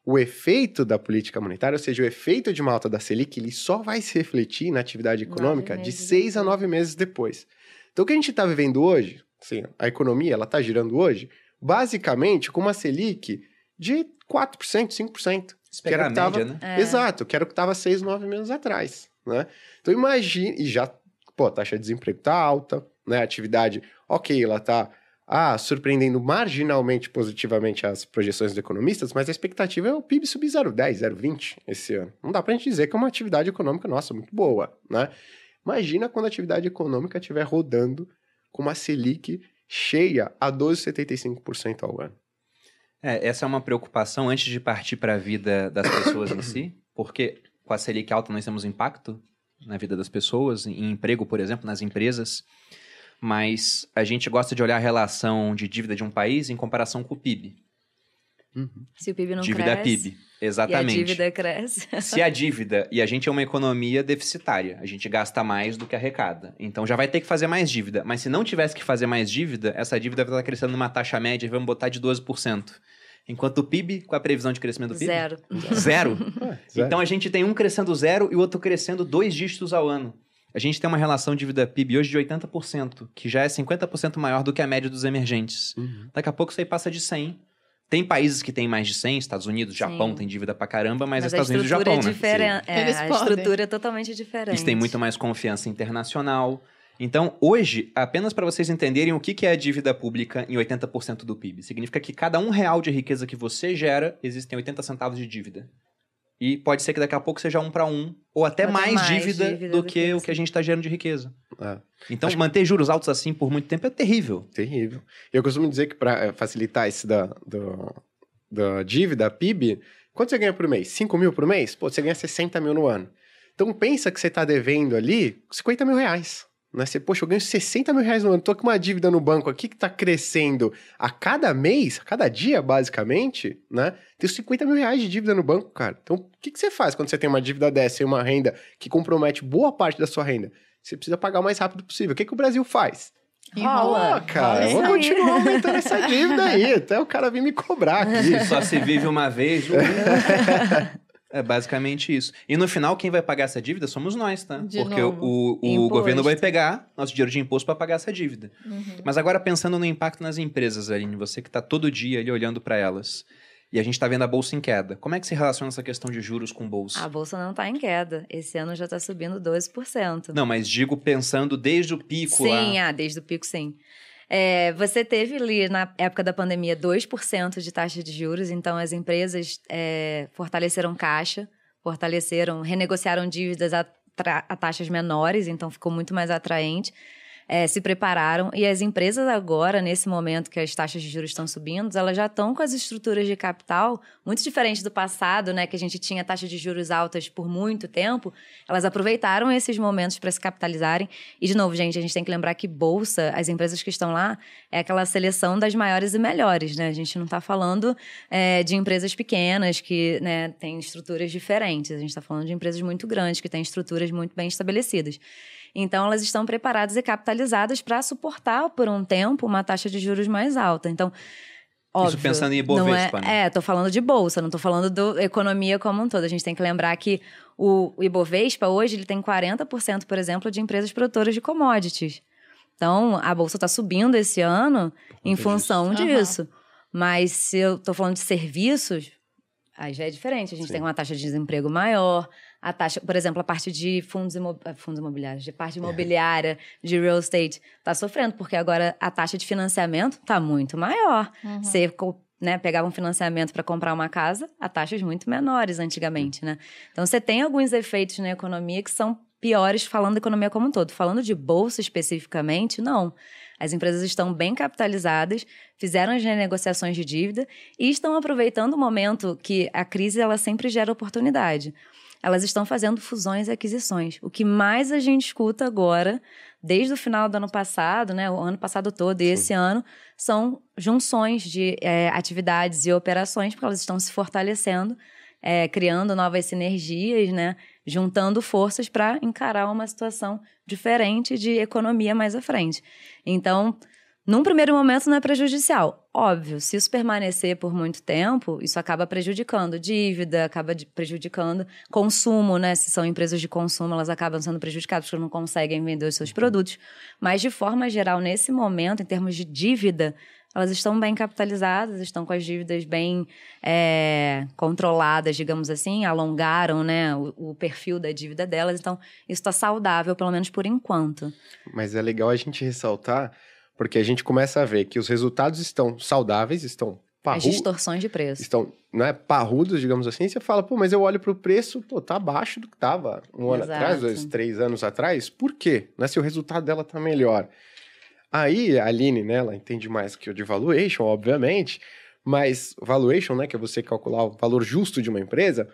O efeito da política monetária, ou seja, o efeito de uma alta da Selic, ele só vai se refletir na atividade econômica de seis a nove meses depois. Então, o que a gente está vivendo hoje, assim, a economia, ela está girando hoje, basicamente com uma Selic de 4%, 5%. Se que a era média, que tava, né? É. Exato, que era o que estava seis, nove meses atrás, né? Então imagine, e já, pô, a taxa de desemprego tá alta, né? A atividade, ok, ela tá ah, surpreendendo marginalmente positivamente as projeções dos economistas, mas a expectativa é o PIB subir 0,10, 0,20 esse ano. Não dá pra gente dizer que é uma atividade econômica, nossa, muito boa, né? Imagina quando a atividade econômica estiver rodando com uma Selic cheia a 12,75% ao ano. É, essa é uma preocupação antes de partir para a vida das pessoas em si, porque com a Selic alta nós temos impacto na vida das pessoas, em emprego, por exemplo, nas empresas, mas a gente gosta de olhar a relação de dívida de um país em comparação com o PIB. Se o PIB não dívida cresce. PIB, exatamente. E a dívida cresce. Se a dívida, e a gente é uma economia deficitária, a gente gasta mais do que arrecada. Então já vai ter que fazer mais dívida. Mas se não tivesse que fazer mais dívida, essa dívida vai estar crescendo numa taxa média, vamos botar de 12%. Enquanto o PIB, com a previsão de crescimento do PIB? Zero. Zero. Ah, zero. Então a gente tem um crescendo zero e o outro crescendo dois dígitos ao ano. A gente tem uma relação dívida PIB hoje de 80%, que já é 50% maior do que a média dos emergentes. Uhum. Daqui a pouco isso aí passa de 100. Tem países que têm mais de 100, Estados Unidos, Japão Sim. tem dívida pra caramba, mas, a Estados Unidos e Japão, é né? É, Eles a podem. estrutura é totalmente diferente. Eles têm muito mais confiança internacional. Então, hoje, apenas para vocês entenderem o que que é a dívida pública em 80% do PIB, significa que cada um real de riqueza que você gera, existem 80 centavos de dívida. E pode ser que daqui a pouco seja um para um, ou até mais, mais dívida, dívida do do que que o que a gente está gerando de riqueza. É. Então, Acho- manter juros altos assim por muito tempo é terrível. Terrível. Eu costumo dizer que para facilitar esse da, do- da dívida, PIB, quanto você ganha por mês? 5 mil por mês? Pô, você ganha 60 mil no ano. Então pensa que você está devendo ali 50 mil reais. Né? Você, poxa, eu ganho 60 mil reais no ano, tô com uma dívida no banco aqui que está crescendo a cada mês, a cada dia, basicamente, né? Tenho 50 mil reais de dívida no banco, cara. Então, o que, que você faz quando você tem uma dívida dessa e uma renda que compromete boa parte da sua renda? Você precisa pagar o mais rápido possível. O que, que o Brasil faz? Rola. Ah, cara, vou continuar aumentando essa dívida aí, até o cara vir me cobrar aqui. Só se vive uma vez. É basicamente isso. E no final, quem vai pagar essa dívida somos nós, tá? De Porque novo. o, o governo vai pegar nosso dinheiro de imposto para pagar essa dívida. Uhum. Mas agora pensando no impacto nas empresas, Aline, você que está todo dia ali olhando para elas, e a gente está vendo a bolsa em queda. Como é que se relaciona essa questão de juros com bolsa? A bolsa não está em queda. Esse ano já está subindo 12%. Não, mas digo pensando desde o pico Sim, lá. ah, desde o pico, sim. É, você teve ali, na época da pandemia, 2% de taxa de juros, então as empresas é, fortaleceram caixa, fortaleceram, renegociaram dívidas a, a taxas menores, então ficou muito mais atraente. É, se prepararam e as empresas agora, nesse momento que as taxas de juros estão subindo, elas já estão com as estruturas de capital muito diferentes do passado, né? Que a gente tinha taxas de juros altas por muito tempo. Elas aproveitaram esses momentos para se capitalizarem. E, de novo, gente, a gente tem que lembrar que bolsa, as empresas que estão lá, é aquela seleção das maiores e melhores, né? A gente não está falando é, de empresas pequenas que né, têm estruturas diferentes. A gente está falando de empresas muito grandes que têm estruturas muito bem estabelecidas. Então, elas estão preparadas e capitalizadas para suportar por um tempo uma taxa de juros mais alta. Então, óbvio, pensando em não Ibovespa, é, né? É, tô falando de bolsa, não tô falando da economia como um todo. A gente tem que lembrar que o, o Ibovespa hoje ele tem 40%, por exemplo, de empresas produtoras de commodities. Então, a bolsa está subindo esse ano em conta função disso. disso. Mas se eu tô falando de serviços, aí já é diferente. A gente Sim. tem uma taxa de desemprego maior, a taxa, por exemplo, a parte de fundos, imo- eh, fundos imobiliários, de parte imobiliária, de real estate, está sofrendo, porque agora a taxa de financiamento está muito maior. Uhum. Você né, pegava um financiamento para comprar uma casa a taxas muito menores antigamente, né? Então você tem alguns efeitos na economia que são piores falando da economia como um todo. Falando de bolsa especificamente, não. As empresas estão bem capitalizadas, fizeram as renegociações de dívida e estão aproveitando o momento que a crise ela sempre gera oportunidade. Elas estão fazendo fusões e aquisições. O que mais a gente escuta agora, desde o final do ano passado, né, o ano passado todo e esse ano, são junções de eh, atividades e operações, porque elas estão se fortalecendo, eh, criando novas sinergias, né, juntando forças para encarar uma situação diferente de economia mais à frente. Então, Num primeiro momento não é prejudicial. Óbvio, se isso permanecer por muito tempo, isso acaba prejudicando dívida, acaba prejudicando consumo, né? Se são empresas de consumo, elas acabam sendo prejudicadas porque não conseguem vender os seus produtos. Mas, de forma geral, nesse momento, em termos de dívida, elas estão bem capitalizadas, estão com as dívidas bem é, controladas, digamos assim, alongaram né, o, o perfil da dívida delas. Então, isso está saudável, pelo menos por enquanto. Mas é legal a gente ressaltar, porque a gente começa a ver que os resultados estão saudáveis, estão As parrudos, distorções de preço. estão né, parrudos, digamos assim. Você fala, pô, mas eu olho pro preço, pô, tá abaixo do que tava um ano Exato. atrás, dois, três anos atrás. Por quê? Né, se o resultado dela tá melhor. Aí a Aline, né, ela entende mais que o de valuation, obviamente, mas valuation, né, que é você calcular o valor justo de uma empresa,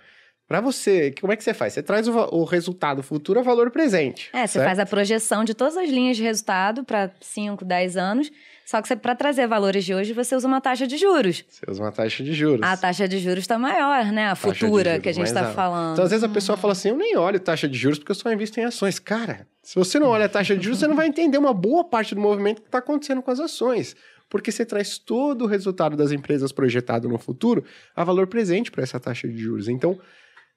para você, como é que você faz? Você traz o, o resultado futuro a valor presente. É, você certo? faz a projeção de todas as linhas de resultado para 5, 10 anos. Só que para trazer valores de hoje, você usa uma taxa de juros. Você usa uma taxa de juros. A taxa de juros está maior, né? A futura que a gente está falando. Então, às vezes a pessoa fala assim: eu nem olho taxa de juros porque eu só invisto em ações. Cara, se você não olha a taxa de juros, você não vai entender uma boa parte do movimento que está acontecendo com as ações. Porque você traz todo o resultado das empresas projetado no futuro a valor presente para essa taxa de juros. Então,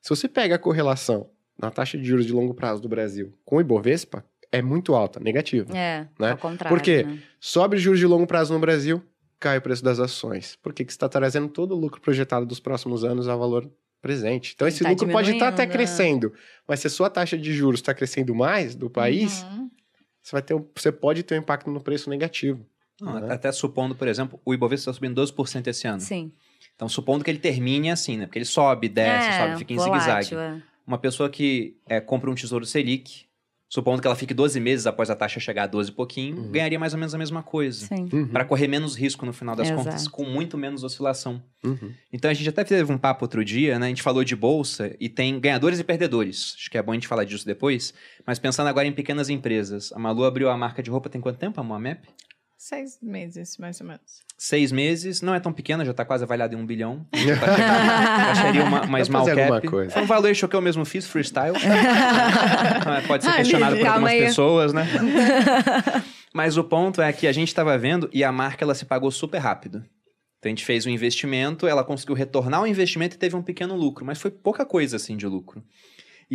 se você pega a correlação na taxa de juros de longo prazo do Brasil com o Ibovespa, é muito alta, negativa. É, né? ao contrário. Por quê? né? Sobe os juros de longo prazo no Brasil, cai o preço das ações. Por quê? Porque você está trazendo todo o lucro projetado dos próximos anos a valor presente. Então, esse Tá lucro pode estar até diminuindo, né? crescendo, mas se a sua taxa de juros está crescendo mais do país, Uhum. você, vai ter um- você pode ter um impacto no preço negativo. Não, Né? Até supondo, por exemplo, o Ibovespa está subindo 12% esse ano. Sim. Então, supondo que ele termine assim, né? Porque ele sobe, desce, é, sobe, fica em zigue-zague. é. Uma pessoa que é, compra um tesouro Selic, supondo que ela fique 12 meses após a taxa chegar a 12 e pouquinho, Uhum. ganharia mais ou menos a mesma coisa. Sim. Uhum, Para correr menos risco no final das Exato. contas, com muito menos oscilação. uhum. Então a gente até teve um papo outro dia, né? A gente falou de bolsa e tem ganhadores e perdedores. Acho que é bom a gente falar disso depois. Mas pensando agora em pequenas empresas. A Malu abriu a marca de roupa tem quanto tempo, a Moamep? Seis meses, mais ou menos. Seis meses. Não é tão pequena, já tá quase avaliada em um bilhão. Tá chegando- Acharia uma, uma Dá small cap. coisa. Foi um valuation que eu mesmo fiz, freestyle. Ah, Pode ser Ah, questionado por algumas aí. pessoas, né? Mas o ponto é que a gente estava vendo e a marca ela se pagou super rápido. Então a gente fez um investimento, ela conseguiu retornar o investimento e teve um pequeno lucro, mas foi pouca coisa assim de lucro.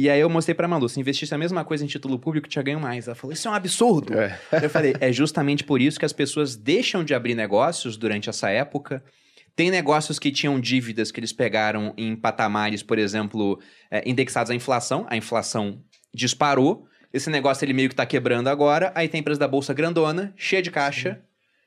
E aí eu mostrei pra Malu, se investisse a mesma coisa em título público, tinha ganho mais. Ela falou, isso é um absurdo. É. Eu falei, é justamente por isso que as pessoas deixam de abrir negócios durante essa época. Tem negócios que tinham dívidas que eles pegaram em patamares, por exemplo, é, indexados à inflação. A inflação disparou. Esse negócio ele meio que tá quebrando agora. Aí tem a empresa da bolsa grandona, cheia de caixa,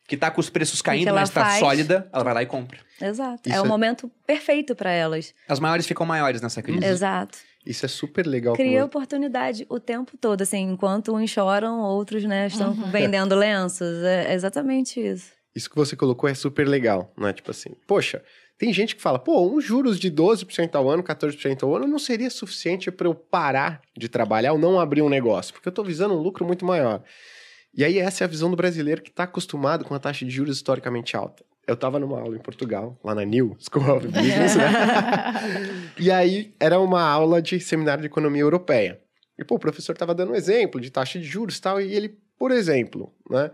que tá com os preços caindo, mas tá faz? sólida. Ela vai lá e compra. Exato. Isso é o é- momento perfeito para elas. As maiores ficam maiores nessa crise. Exato. Isso é super legal. Cria oportunidade o tempo todo, assim, enquanto uns choram, outros, né, estão Uhum. vendendo lenços. É exatamente isso. Isso que você colocou é super legal, né? Tipo assim, poxa, tem gente que fala, pô, um juros de 12% ao ano, 14% ao ano não seria suficiente para eu parar de trabalhar ou não abrir um negócio, porque eu tô visando um lucro muito maior. E aí essa é a visão do brasileiro que está acostumado com a taxa de juros historicamente alta. Eu tava numa aula em Portugal, lá na New School of Business, né? E aí era uma aula de seminário de economia europeia. E pô, o professor tava dando um exemplo de taxa de juros e tal, e ele, por exemplo, né?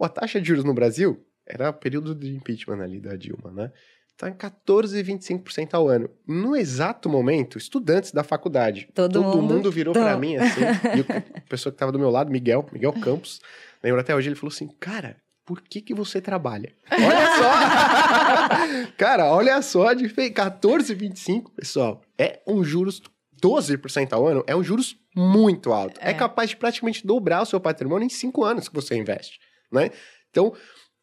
A taxa de juros no Brasil era o período de impeachment ali da Dilma, né? Tá em 14,25% ao ano. No exato momento, estudantes da faculdade, Todo mundo- virou Tô. pra mim assim, e o- a pessoa que tava do meu lado, Miguel, Miguel Campos, lembro até hoje, ele falou assim: "Cara, por que que você trabalha? Olha só! Cara, olha só, a diferença. 14,25, pessoal, é um juros 12% ao ano, é um juros muito alto. É. É. capaz de praticamente dobrar o seu patrimônio em 5 anos que você investe, né? Então,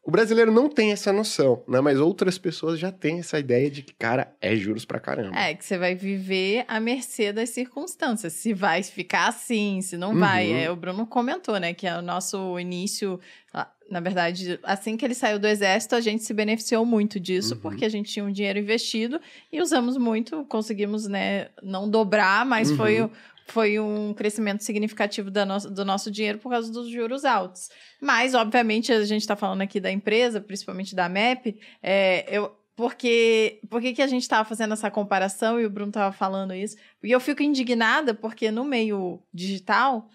o brasileiro não tem essa noção, né? Mas outras pessoas já têm essa ideia de que, cara, é juros pra caramba. É, que você vai viver à mercê das circunstâncias. Se vai ficar assim, se não Uhum. vai. É, o Bruno comentou, né, que é o nosso início. ah, Na verdade, assim que ele saiu do exército, a gente se beneficiou muito disso, Uhum. porque a gente tinha um dinheiro investido e usamos muito, conseguimos, né, não dobrar, mas Uhum. foi, foi um crescimento significativo da nossa- do nosso dinheiro por causa dos juros altos. Mas, obviamente, a gente está falando aqui da empresa, principalmente da MEP, é, eu, porque por que a gente estava fazendo essa comparação e o Bruno estava falando isso? E eu fico indignada porque no meio digital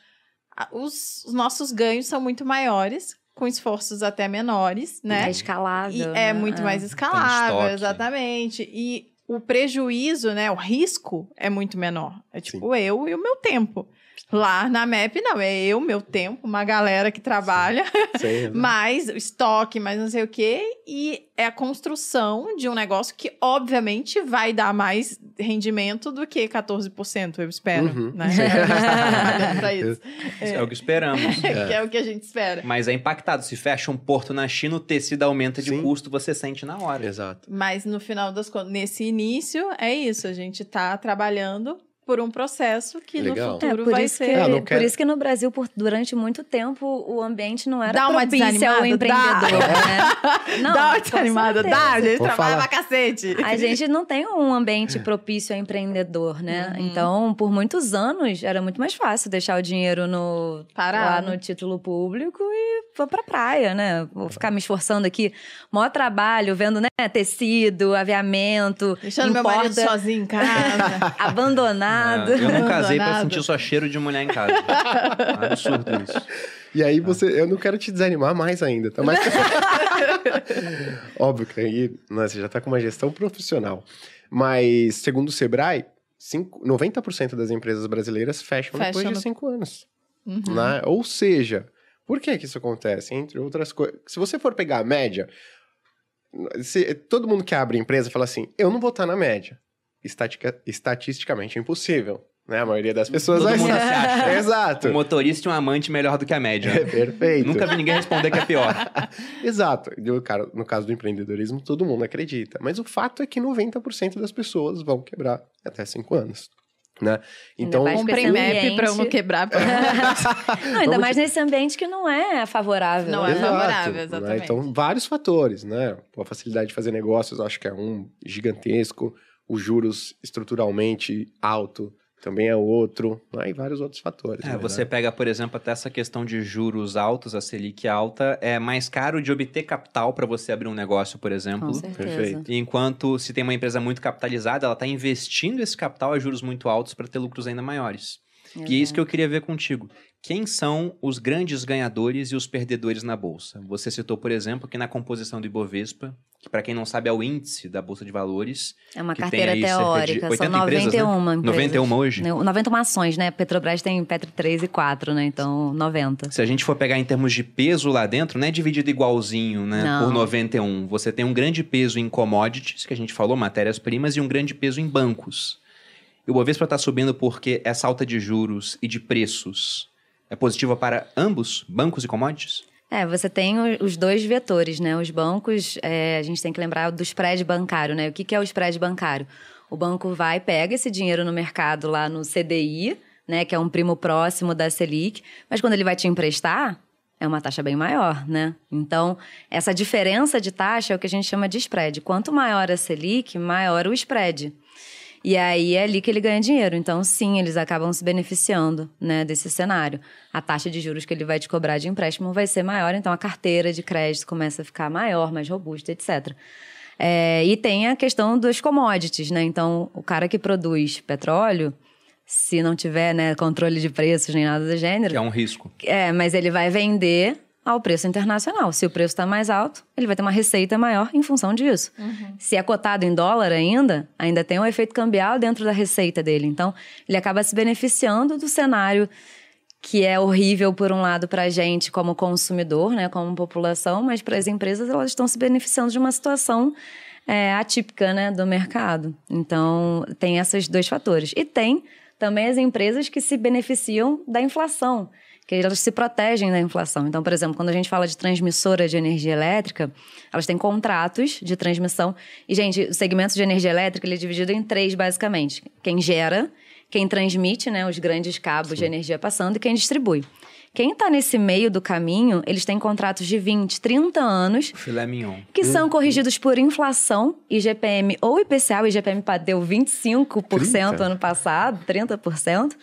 os, os nossos ganhos são muito maiores com esforços até menores, né? É escalável. E né? é muito mais Tem escalável, exatamente. E o prejuízo, né, o risco é muito menor. É tipo eu e o meu tempo. Lá na MEP, não, é eu, meu tempo, uma galera que trabalha, Sei, né? mais estoque, mais não sei o quê, e é a construção de um negócio que, obviamente, vai dar mais rendimento do que 14%, eu espero, Uhum. né? Pra isso. É. o que esperamos. que é o que a gente espera. Mas é impactado. Se fecha um porto na China, o tecido aumenta de Sim. custo, você sente na hora. Exato. Mas no final das contas, nesse início, é isso. A gente tá trabalhando por um processo que Legal. no futuro É, por, vai isso ser. que, Ah, por isso que no Brasil, por, durante muito tempo, o ambiente não era Dá uma propício ao empreendedor, né? Não, dá uma desanimada, dá, a gente Vou trabalha falar. pra cacete. A gente não tem um ambiente propício ao empreendedor, né? Uhum. Então, por muitos anos, era muito mais fácil deixar o dinheiro no, lá no título público e vou pra praia, né? Vou ficar me esforçando aqui. Maior trabalho, vendo, né? Tecido, aviamento, Deixando meu marido importa, sozinho em casa. abandonado. É, eu não casei pra Abandonado. sentir só cheiro de mulher em casa. Absurdo isso. E aí você, eu não quero te desanimar mais ainda, tá? Mas... Óbvio que aí né, você já tá com uma gestão profissional. Mas, segundo o Sebrae, cinco- 90% das empresas brasileiras fecham, Fecham depois de no- cinco anos. Uhum. né? Ou seja, por que que isso acontece? Entre outras coisas. Se você for pegar a média, se- todo mundo que abre empresa fala assim, eu não vou estar na média. Estatica- estatisticamente é impossível. Né? A maioria das pessoas Todo vai mundo ser- se acha. Exato. Um motorista e um amante melhor do que a média. É perfeito. Nunca vi ninguém responder que é pior. Exato. E o cara- no caso do empreendedorismo, todo mundo acredita. Mas o fato é que 90% das pessoas vão quebrar até 5 anos. Né? Então, Comprei MEP eu não quebrar. Não, ainda mais nesse ambiente que não é favorável. Não é né? favorável, né? exatamente. Então, vários fatores, né? A facilidade de fazer negócios, acho que é um gigantesco. Os juros estruturalmente alto também é outro. Né? E vários outros fatores. É, né? você pega, por exemplo, até essa questão de juros altos, a Selic alta, é mais caro de obter capital para você abrir um negócio, por exemplo. Com certeza. Perfeito. Enquanto se tem uma empresa muito capitalizada, ela está investindo esse capital a juros muito altos para ter lucros ainda maiores. E é isso que eu queria ver contigo. Quem são os grandes ganhadores e os perdedores na bolsa? Você citou, por exemplo, que na composição do Ibovespa, que para quem não sabe é o índice da bolsa de valores, É uma carteira teórica, 80 são empresas, né? 91 empresas. 91 hoje. Não, 91 ações, né? Petrobras tem Petro 3 e 4, né? Então, 90. Se a gente for pegar em termos de peso lá dentro, não é dividido igualzinho, né? Não. Por 91. Você tem um grande peso em commodities, que a gente falou, matérias-primas, e um grande peso em bancos. E o Bovespa está subindo porque essa alta de juros e de preços é positiva para ambos, bancos e commodities? É, você tem os dois vetores, né? Os bancos, é, a gente tem que lembrar do spread bancário, né? O que, que é o spread bancário? O banco vai, pega esse dinheiro no mercado lá no CDI, né? Que é um primo próximo da Selic, mas quando ele vai te emprestar, é uma taxa bem maior, né? Então, essa diferença de taxa é o que a gente chama de spread. Quanto maior a Selic, maior o spread. E aí é ali que ele ganha dinheiro. Então, sim, eles acabam se beneficiando né, desse cenário. A taxa de juros que ele vai te cobrar de empréstimo vai ser maior, então a carteira de crédito começa a ficar maior, mais robusta, etc. É, e tem a questão dos commodities, né? Então, o cara que produz petróleo, se não tiver né, controle de preços nem nada do gênero, Que é um risco. é, mas ele vai vender ao preço internacional. Se o preço está mais alto, ele vai ter uma receita maior em função disso. Se é cotado em dólar ainda, ainda tem um efeito cambial dentro da receita dele. Então, ele acaba se beneficiando do cenário que é horrível por um lado para a gente como consumidor, né, como população, mas para as empresas elas estão se beneficiando de uma situação é, atípica, né, do mercado. Então tem esses dois fatores e tem também as empresas que se beneficiam da inflação, que elas se protegem da inflação. Então, por exemplo, quando a gente fala de transmissora de energia elétrica, elas têm contratos de transmissão. E, gente, o segmento de energia elétrica ele é dividido em três, basicamente. Quem gera, quem transmite, né, os grandes cabos de energia passando, e quem distribui. Quem está nesse meio do caminho, eles têm contratos de 20, 30 anos, Filé mignon. que são corrigidos por inflação, IGPM ou IPCA. O IGPM deu 25% 30? ano passado, 30%.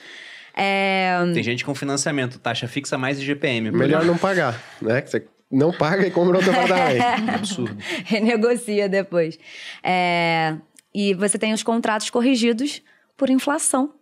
É, Tem gente com financiamento, taxa fixa mais IGPM. Melhor não pagar, né? Que você não paga e compra outro apartamento. Absurdo. renegocia depois. É, e você tem os contratos corrigidos por inflação.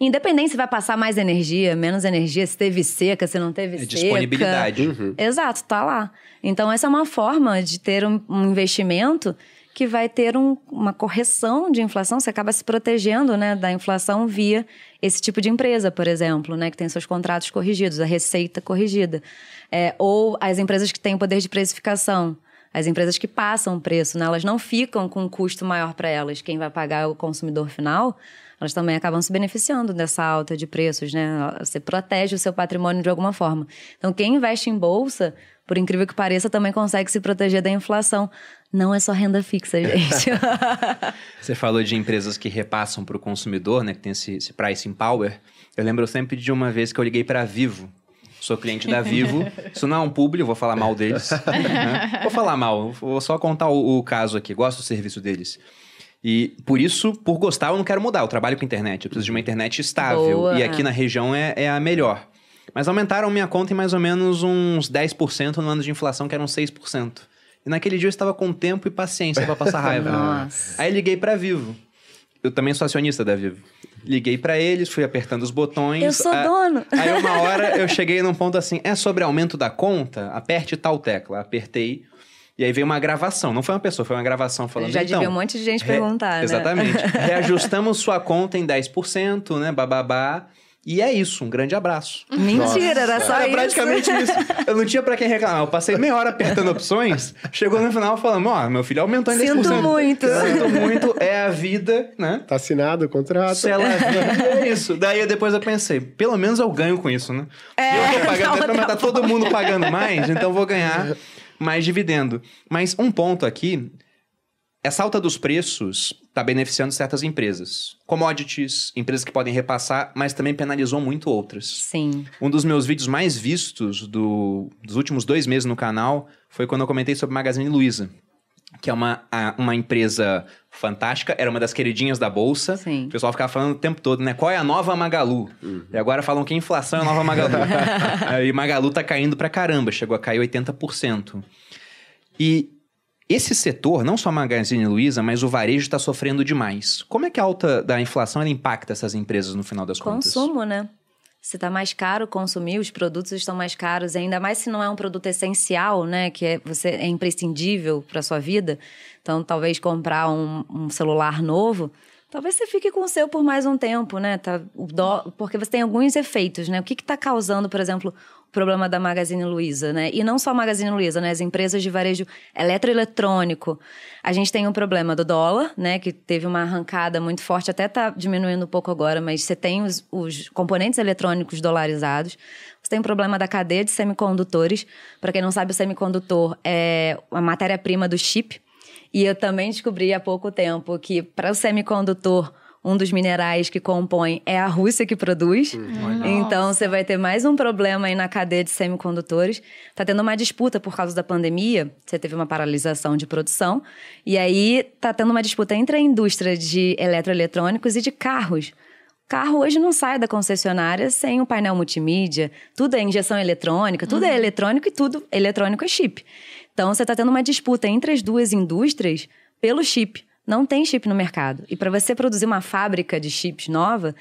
Independente se vai passar mais energia, menos energia, se teve seca, se não teve É seca. disponibilidade. Exato, tá lá. Então, essa é uma forma de ter um, um investimento que vai ter um- uma correção de inflação. Você acaba se protegendo né, da inflação via esse tipo de empresa, por exemplo, né, que tem seus contratos corrigidos, a receita corrigida. É, ou as empresas que têm o poder de precificação. As empresas que passam o preço, né, elas não ficam com um custo maior para elas. Quem vai pagar é o consumidor final elas também acabam se beneficiando dessa alta de preços, né? Você protege o seu patrimônio de alguma forma. Então, quem investe em bolsa, por incrível que pareça, também consegue se proteger da inflação. Não é só renda fixa, gente. Você falou de empresas que repassam para o consumidor, né? Que tem esse, esse pricing power. Eu lembro sempre de uma vez que eu liguei para Vivo. Sou cliente da Vivo. Isso não é um publi, eu vou falar mal deles. né? Vou falar mal, vou só contar o, o caso aqui. Gosto do serviço deles. E por isso, por gostar, eu não quero mudar. Eu trabalho com internet, eu preciso de uma internet estável. Boa. E aqui na região é, é a melhor. Mas aumentaram minha conta em mais ou menos uns 10% no ano de inflação, que eram 6%. E naquele dia eu estava com tempo e paciência para passar raiva. Nossa. Aí liguei pra Vivo. Eu também sou acionista da Vivo. Liguei pra eles, fui apertando os botões. Eu sou a- dono. Aí uma hora eu cheguei num ponto assim, é sobre aumento da conta? Aperte tal tecla. Apertei. E aí veio uma gravação. Não foi uma pessoa, foi uma gravação falando. Já então, devia um monte de gente re- perguntar, né? Exatamente. Reajustamos sua conta em 10%, né? Bababá. E é isso, um grande abraço. Mentira, era só Era isso. praticamente isso. Eu não tinha pra quem reclamar. Eu passei meia hora apertando opções, chegou no final falando, ó, meu filho aumentou em 10%. Sinto muito. Sinto muito, é a vida, né? Tá assinado o contrato. Se ela é isso. Daí depois eu pensei, pelo menos eu ganho com isso, né? É, E eu tô pagando, da até pra tá todo mundo pagando mais, então eu vou ganhar mais dividendo. Mas um ponto aqui, essa alta dos preços está beneficiando certas empresas. Commodities, empresas que podem repassar, mas também penalizou muito outras. Sim. Um dos meus vídeos mais vistos do- dos últimos dois meses no canal foi quando eu comentei sobre Magazine Luiza, que é uma, a- uma empresa fantástica, era uma das queridinhas da Bolsa. Sim. O pessoal ficava falando o tempo todo, né? Qual é a nova Magalu? E agora falam que a inflação é a nova Magalu. Aí Magalu tá caindo pra caramba, chegou a cair 80%. E esse setor, não só a Magazine Luiza, mas o varejo está sofrendo demais. Como é que a alta da inflação impacta essas empresas no final das contas? Consumo, né? Se tá mais caro consumir, os produtos estão mais caros, ainda mais se não é um produto essencial, né? Que é, você, é imprescindível para sua vida. Então, talvez comprar um, um celular novo, talvez você fique com o seu por mais um tempo, né? Tá, porque você tem alguns efeitos, né? O que está causando, por exemplo, problema da Magazine Luiza, né? E não só Magazine Luiza, né? As empresas de varejo eletroeletrônico. A gente tem um problema do dólar, né? Que teve uma arrancada muito forte, até tá diminuindo um pouco agora, mas você tem os, os componentes eletrônicos dolarizados. Você tem o problema da cadeia de semicondutores. Para quem não sabe, o semicondutor é a matéria-prima do chip. E eu também descobri há pouco tempo que para o semicondutor um dos minerais que compõe é a Rússia que produz. Então você vai ter mais um problema aí na cadeia de semicondutores. Tá tendo uma disputa por causa da pandemia. Você teve uma paralisação de produção. E aí tá tendo uma disputa entre a indústria de eletroeletrônicos e de carros. Carro hoje não sai da concessionária sem um painel multimídia, tudo é injeção eletrônica, tudo é eletrônico e tudo eletrônico é chip. Então você está tendo uma disputa entre as duas indústrias pelo chip. Não tem chip no mercado. E para você produzir uma fábrica de chips nova,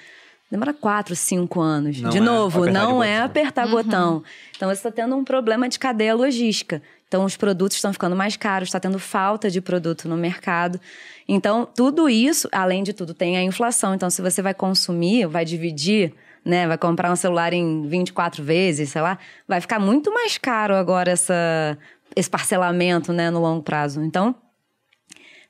demora quatro, cinco anos. Não de é novo, não é apertar botão. Então você está tendo um problema de cadeia logística. Então os produtos estão ficando mais caros, está tendo falta de produto no mercado. Então tudo isso, além de tudo, tem a inflação. Então se você vai consumir, vai dividir, né, vai comprar um celular em 24 vezes, sei lá, vai ficar muito mais caro agora essa, esse parcelamento, né, no longo prazo. Então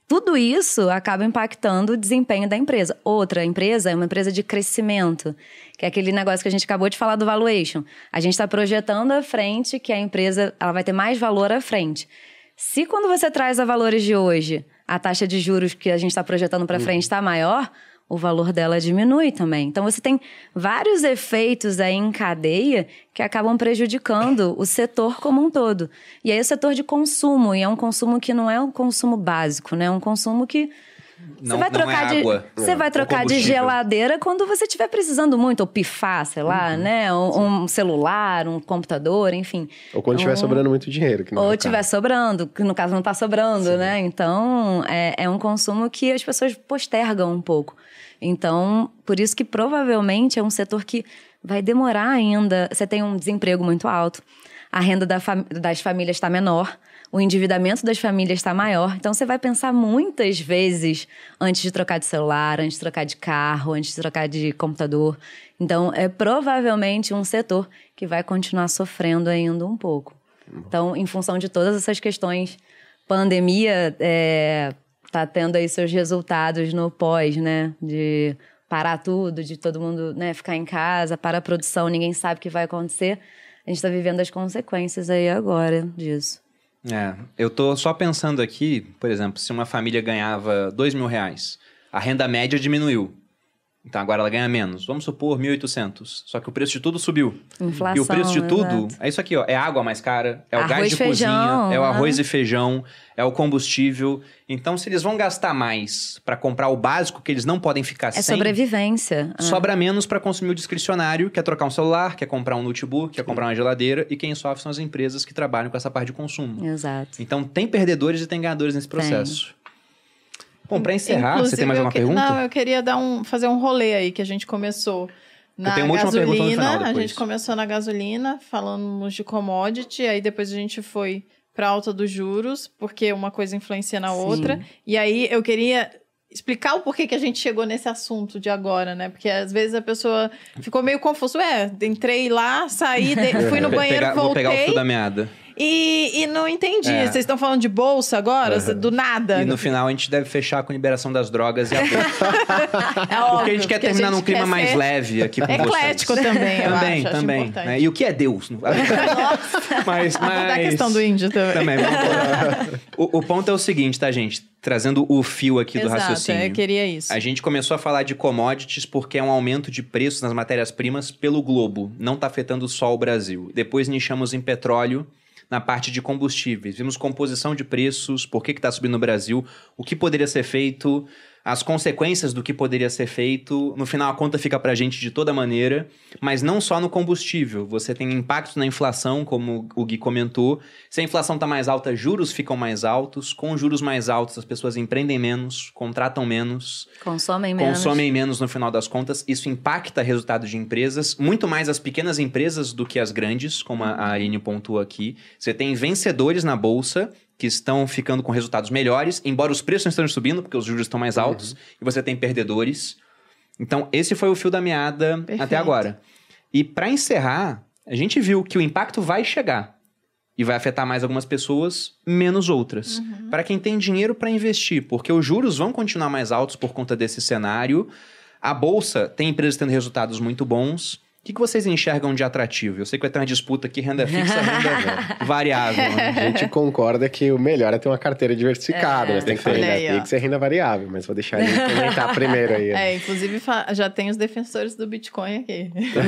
tudo isso acaba impactando o desempenho da empresa. Outra empresa é uma empresa de crescimento, que é aquele negócio que a gente acabou de falar do valuation. A gente está projetando à frente que a empresa ela vai ter mais valor à frente. Se quando você traz a valores de hoje, a taxa de juros que a gente está projetando para frente está maior, o valor dela diminui também. Então você tem vários efeitos aí em cadeia que acabam prejudicando o setor como um todo. E aí o setor de consumo, e é um consumo que não é um consumo básico, né? É um consumo que Não, você vai não trocar é de, água. você É, vai ou trocar de geladeira quando você estiver precisando muito, ou pifar, sei lá, Uhum. né? Um, um celular, um computador, enfim. Ou quando estiver Ou- sobrando muito dinheiro. Que não é Ou o estiver sobrando, que no caso não está sobrando, né? Então, é, é um consumo que as pessoas postergam um pouco. Então, por isso que provavelmente é um setor que vai demorar ainda. Você tem um desemprego muito alto, a renda da fam- das famílias está menor, o endividamento das famílias está maior. Então, você vai pensar muitas vezes antes de trocar de celular, antes de trocar de carro, antes de trocar de computador. Então, é provavelmente um setor que vai continuar sofrendo ainda um pouco. Então, em função de todas essas questões, pandemia é, tá tendo aí seus resultados no pós, né? De parar tudo, de todo mundo né, ficar em casa, para a produção, ninguém sabe o que vai acontecer. A gente está vivendo as consequências aí agora disso. É, eu tô só pensando aqui, por exemplo, se uma família ganhava dois mil reais, a renda média diminuiu. Então agora ela ganha menos. Vamos supor 1.800. Só que o preço de tudo subiu. Inflação. e o preço de tudo exato. é isso aqui, ó. É água mais cara, é o Arroz gás de feijão, cozinha, é o né? arroz e feijão, é o combustível. Então, se eles vão gastar mais para comprar o básico que eles não podem ficar É sem, sobrevivência. Ah. sobra menos para consumir o discricionário, que é trocar um celular, quer comprar um notebook, quer comprar uma geladeira, e quem sofre são as empresas que trabalham com essa parte de consumo. Exato. Então, tem perdedores e tem ganhadores nesse processo. Bom, para encerrar, você Inclusive, tem mais uma que- pergunta? Não, eu queria dar um, fazer um rolê aí que a gente começou na gasolina. a gente começou na gasolina, falamos de commodity, aí depois a gente foi para alta dos juros, porque uma coisa influencia na Sim. outra. E aí eu queria explicar o porquê que a gente chegou nesse assunto de agora, né? Porque às vezes a pessoa ficou meio confusa. Ué, entrei lá, saí, de- fui no Vou banheiro, pegar- Vou pegar o voltei fio da meada. E, e não entendi. É. Vocês estão falando de bolsa agora? Uhum. Do nada? E no final a gente deve fechar com liberação das drogas e a bolsa. É óbvio, Porque a gente quer terminar num gente clima quer mais ser leve aqui com Eclético vocês. também, eu também, acho, acho também. importante. né? E o que é Deus? mas, mas... Da questão do índio também. Também, o, o ponto é o seguinte, tá, gente? Trazendo o fio aqui do Exato, raciocínio. eu queria isso. A gente começou a falar de commodities porque é um aumento de preços nas matérias-primas pelo globo. Não está afetando só o Brasil. Depois nichamos em petróleo, na parte de combustíveis. Vimos composição de preços, por que está subindo no Brasil, o que poderia ser feito, as consequências do que poderia ser feito. No final, a conta fica para a gente de toda maneira, mas não só no combustível. Você tem impactos na inflação, como o Gui comentou. Se a inflação está mais alta, juros ficam mais altos. Com juros mais altos, as pessoas empreendem menos, contratam menos Consomem menos. consomem menos no final das contas. Isso impacta resultados de empresas, muito mais as pequenas empresas do que as grandes, como a Aline pontua aqui. Você tem vencedores na bolsa que estão ficando com resultados melhores, embora os preços não estejam subindo, porque os juros estão mais altos, e você tem perdedores. Então, esse foi o fio da meada Perfeito. até agora. E para encerrar, a gente viu que o impacto vai chegar e vai afetar mais algumas pessoas, menos outras. Para quem tem dinheiro para investir, porque os juros vão continuar mais altos por conta desse cenário. A bolsa tem empresas tendo resultados muito bons. O que, que vocês enxergam de atrativo? Eu sei que vai ter uma disputa aqui, renda fixa, renda variável. né? A gente concorda que o melhor é ter uma carteira diversificada, É. mas tem que ser Olha renda aí, ó. fixa e renda variável. Mas vou deixar ele comentar primeiro aí. É, inclusive já tem os defensores do Bitcoin aqui.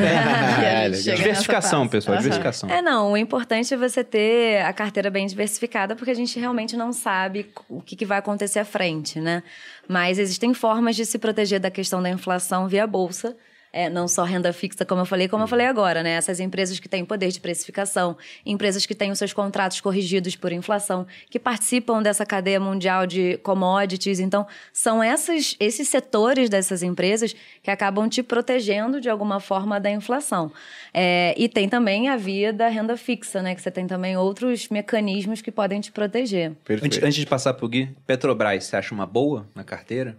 É, chega Diversificação, pessoal, Aham. diversificação. É, não, o importante é você ter a carteira bem diversificada, porque a gente realmente não sabe o que, que vai acontecer à frente, né? Mas existem formas de se proteger da questão da inflação via bolsa. É, não só renda fixa, como eu falei, como eu falei agora, né? Essas empresas que têm poder de precificação, empresas que têm os seus contratos corrigidos por inflação, que participam dessa cadeia mundial de commodities. Então, são essas, esses setores dessas empresas que acabam te protegendo de alguma forma da inflação. É, e tem também a via da renda fixa, né? Que você tem também outros mecanismos que podem te proteger. Antes, antes de passar pro Gui, Petrobras, você acha uma boa na carteira?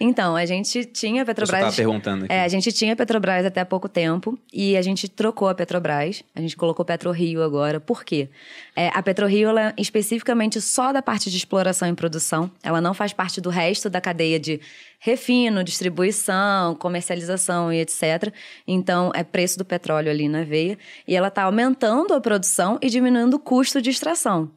Então, a gente tinha a Petrobras. perguntando aqui. É, a gente tinha a Petrobras até há pouco tempo e a gente trocou a Petrobras. A gente colocou PetroRio agora. Por quê? É, a PetroRio ela é especificamente só da parte de exploração e produção. Ela não faz parte do resto da cadeia de refino, distribuição, comercialização e etc. Então, é preço do petróleo ali na veia. E ela está aumentando a produção e diminuindo o custo de extração.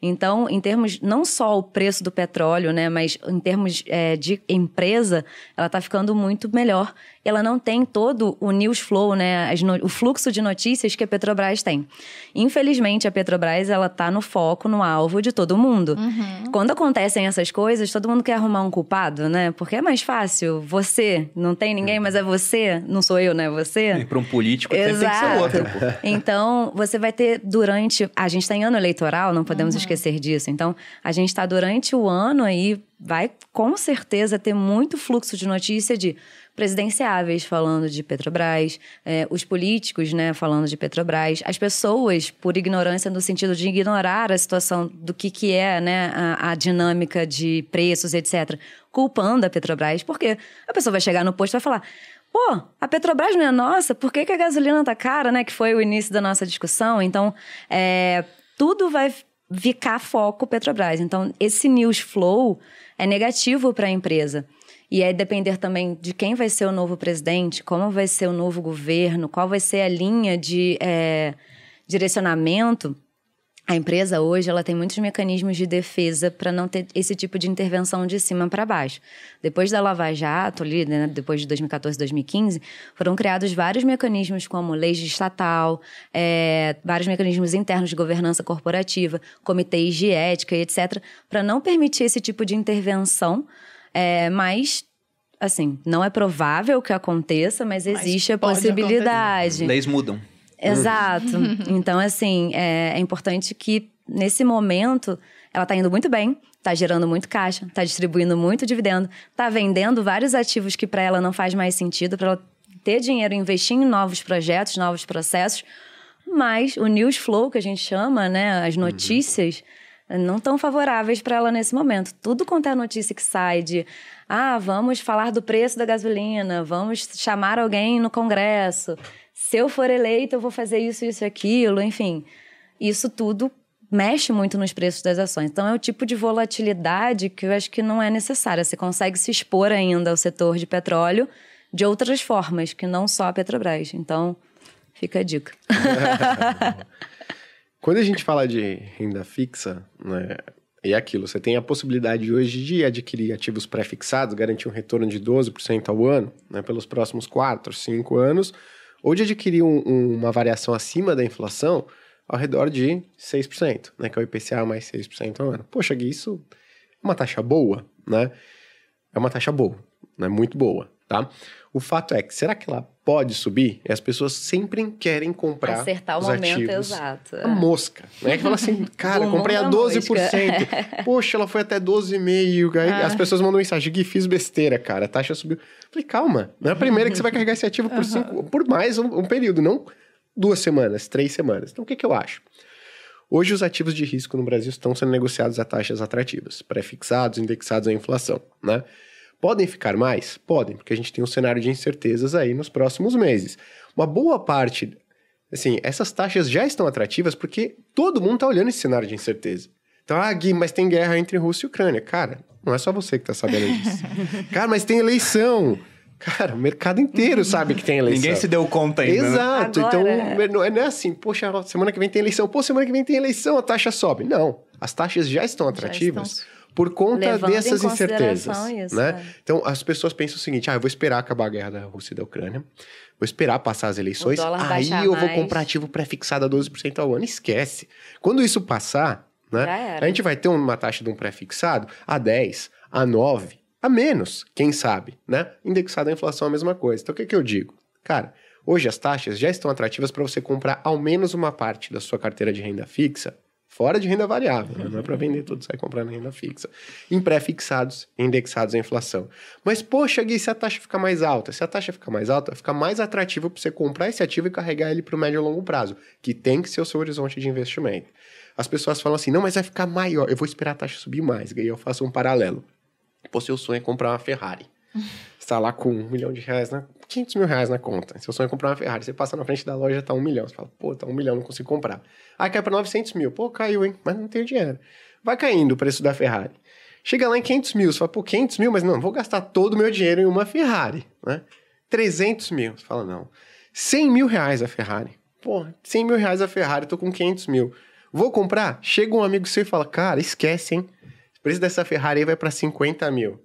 Então, em termos, não só o preço do petróleo, né, mas em termos é, de empresa, ela está ficando muito melhor. Ela não tem todo o news flow, né, no, o fluxo de notícias que a Petrobras tem. Infelizmente, a Petrobras, ela está no foco, no alvo de todo mundo. Uhum. Quando acontecem essas coisas, todo mundo quer arrumar um culpado, né? Porque é mais fácil. Você, não tem ninguém, mas é você. Não sou eu, né? Você. E para um político, Exato. tem que ser outro. Então, você vai ter durante... A gente está em ano eleitoral, não podemos uhum esquecer disso. Então, a gente está durante o ano aí, vai com certeza ter muito fluxo de notícia de presidenciáveis falando de Petrobras, é, os políticos, né, falando de Petrobras, as pessoas, por ignorância no sentido de ignorar a situação do que, que é, né, a, a dinâmica de preços, etc., culpando a Petrobras, porque a pessoa vai chegar no posto e vai falar pô, a Petrobras não é nossa, por que, que a gasolina tá cara, né? Que foi o início da nossa discussão. Então, é, tudo vai ficar foco Petrobras. Então, esse news flow é negativo para a empresa. E é depender também de quem vai ser o novo presidente, como vai ser o novo governo, qual vai ser a linha de é, direcionamento a empresa hoje ela tem muitos mecanismos de defesa para não ter esse tipo de intervenção de cima para baixo. Depois da Lava Jato, ali, né, depois de 2014, 2015, foram criados vários mecanismos como leis de estatal, é, vários mecanismos internos de governança corporativa, comitês de ética etc., para não permitir esse tipo de intervenção, é, mas assim, não é provável que aconteça, mas existe mas a possibilidade. Acontecer. Leis mudam. Exato. então, assim, é, é, importante que nesse momento ela está indo muito bem, está gerando muito caixa, está distribuindo muito dividendo, está vendendo vários ativos que para ela não faz mais sentido, para ela ter dinheiro investir em novos projetos, novos processos. Mas o news flow que a gente chama, né, as uhum. notícias uhum. Não tão favoráveis para ela nesse momento. Tudo quanto é notícia que sai de ah, vamos falar do preço da gasolina, vamos chamar alguém no Congresso se eu for eleito, eu vou fazer isso, isso e aquilo, enfim. Isso tudo mexe muito nos preços das ações. Então, é o tipo de volatilidade que eu acho que não é necessária. Você consegue se expor ainda ao setor de petróleo de outras formas, que não só a Petrobras. Então, fica a dica. Quando a gente fala de renda fixa, né, é aquilo, você tem a possibilidade hoje de adquirir ativos pré-fixados, garantir um retorno de 12% ao ano, né, pelos próximos 4, 5 anos, ou de adquirir um, um, uma variação acima da inflação ao redor de 6%, né? Que é o IPCA mais 6% ao ano. Poxa, Gui, isso é uma taxa boa, né? É uma taxa boa, né? Muito boa, tá? O fato é que, será que ela pode subir? E as pessoas sempre querem comprar Acertar o momento ativos. exato. A mosca, né? Que fala assim, cara, comprei a 12%. Poxa, ela foi até 12,5%. Aí ah. as pessoas mandam mensagem, Gui, fiz besteira, cara, a taxa subiu. Falei, calma, não é a primeira que você vai carregar esse ativo por, cinco, por mais um, um período, não duas semanas, três semanas. Então, o que, que eu acho? Hoje, os ativos de risco no Brasil estão sendo negociados a taxas atrativas, pré-fixados, indexados à inflação, né? Podem ficar mais? Podem, porque a gente tem um cenário de incertezas aí nos próximos meses. Uma boa parte, assim, essas taxas já estão atrativas porque todo mundo está olhando esse cenário de incerteza. Então, ah, Gui, mas tem guerra entre Rússia e Ucrânia. Cara, não é só você que está sabendo disso. Cara, mas tem eleição. Cara, o mercado inteiro sabe que tem eleição. Ninguém se deu conta ainda. Né? Exato. Né? Então, não é, não é assim, poxa, semana que vem tem eleição. Pô, semana que vem tem eleição, a taxa sobe. Não. As taxas já estão atrativas. Já estão por conta Levando dessas incertezas. Isso, né? É. Então, as pessoas pensam o seguinte: ah, eu vou esperar acabar a guerra da Rússia e da Ucrânia, vou esperar passar as eleições, aí eu vou comprar ativo pré-fixado a 12% ao ano. Esquece. Quando isso passar, né, a gente vai ter uma taxa de um pré-fixado a 10, a 9, a menos, quem sabe, né? Indexado à inflação é a mesma coisa. Então, o que, que eu digo? Cara, hoje as taxas já estão atrativas para você comprar ao menos uma parte da sua carteira de renda fixa Fora de renda variável, né? não é para vender tudo, sai comprando renda fixa. Em pré-fixados, indexados à inflação. Mas, poxa, Gui, se a taxa ficar mais alta, se a taxa ficar mais alta, fica mais atrativo para você comprar esse ativo e carregar ele para o médio e longo prazo, que tem que ser o seu horizonte de investimento. As pessoas falam assim, não, mas vai ficar maior, eu vou esperar a taxa subir mais, e eu faço um paralelo. Pô, seu sonho é comprar uma Ferrari. está lá com um milhão de reais, né? 500 mil reais na conta. Seu sonho é comprar uma Ferrari. Você passa na frente da loja, tá um milhão. Você fala, pô, tá um milhão, não consigo comprar. Aí cai para 900 mil. Pô, caiu, hein? Mas não tenho dinheiro. Vai caindo o preço da Ferrari. Chega lá em 500 mil. Você fala, pô, 500 mil? Mas não, vou gastar todo o meu dinheiro em uma Ferrari, né? 300 mil. Você fala, não. 100 mil reais a Ferrari. Pô, 100 mil reais a Ferrari, tô com 500 mil. Vou comprar? Chega um amigo seu e fala, cara, esquece, hein? O preço dessa Ferrari aí vai pra 50 mil.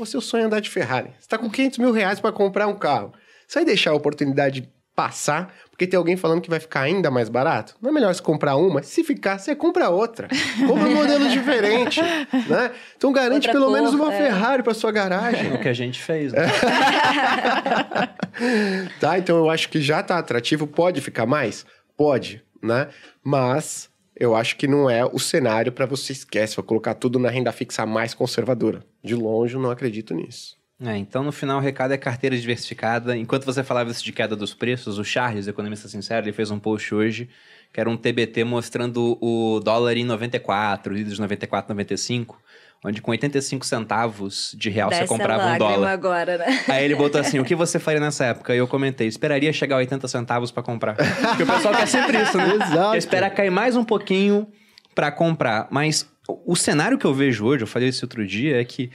Pô, seu sonho é andar de Ferrari. Você tá com 500 mil reais pra comprar um carro. Você vai deixar a oportunidade passar porque tem alguém falando que vai ficar ainda mais barato? Não é melhor você comprar uma? Se ficar, você compra outra. Compra um modelo diferente, né? Então garante Outra pelo cor, menos uma é. Ferrari pra sua garagem. O que a gente fez, né? tá? Então eu acho que já tá atrativo. Pode ficar mais? Pode, né? Mas eu acho que não é o cenário para você esquece, vou colocar tudo na renda fixa mais conservadora. De longe, eu não acredito nisso. É, então, no final, o recado é carteira diversificada. Enquanto você falava isso de queda dos preços, o Charles, economista sincero, ele fez um post hoje que era um TBT mostrando o dólar em 94, líderes 94, 95, onde com 85 centavos de real Desce você comprava um dólar. agora, né? Aí ele botou assim: o que você faria nessa época? E eu comentei: esperaria chegar a 80 centavos pra comprar. Porque o pessoal quer sempre isso, né? Exato. Espera cair mais um pouquinho pra comprar. Mas o o cenário que eu vejo hoje, eu falei isso outro dia, é que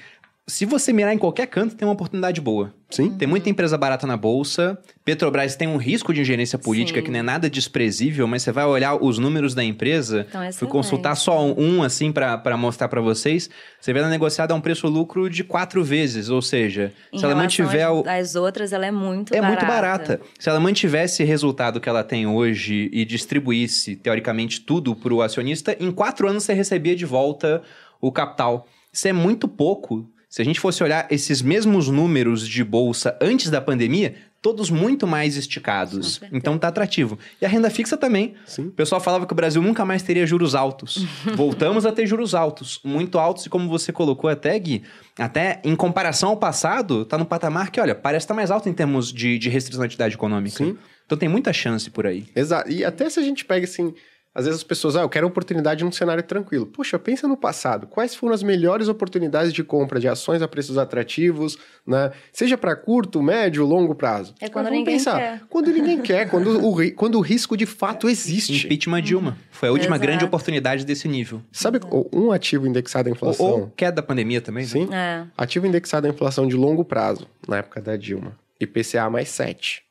se você mirar em qualquer canto, tem uma oportunidade boa. Sim. Tem muita empresa barata na bolsa. Petrobras tem um risco de ingerência política Sim. que não é nada desprezível, mas você vai olhar os números da empresa. Então, fui consultar só um, assim, pra pra mostrar pra vocês. Você vê ela negociada a um preço-lucro de quatro vezes. Ou seja, Em se ela mantiver. às, às outras, ela é muito é barata. muito barata. Se ela mantivesse o resultado que ela tem hoje e distribuísse, teoricamente, tudo para o acionista, em quatro anos você recebia de volta o capital. Isso é muito pouco. Se a gente fosse olhar esses mesmos números de bolsa antes da pandemia, todos muito mais esticados. Então tá atrativo. E a renda fixa também. Sim. O pessoal falava que o Brasil nunca mais teria juros altos. Voltamos a ter juros altos, muito altos, e como você colocou até, Gui, até em comparação ao passado, tá no patamar que, olha, parece estar mais alto em termos de, de restrição da atividade econômica. Sim. Então tem muita chance por aí. Exato. E até se a gente pega assim, às vezes as pessoas, ah, eu quero oportunidade num cenário tranquilo. Poxa, pensa no passado. Quais foram as melhores oportunidades de compra de ações a preços atrativos, né? Seja para curto, médio, longo prazo. É quando Mas vamos ninguém pensar. quer. Quando ninguém quer, quando o, quando o risco de fato existe. Impeachment Dilma. Foi a última Exato. grande oportunidade desse nível. Sabe um ativo indexado à Ou, inflação? ou queda da pandemia também, né? Sim. É. Ativo indexado à inflação de longo prazo, na época da Dilma. IPCA mais 7.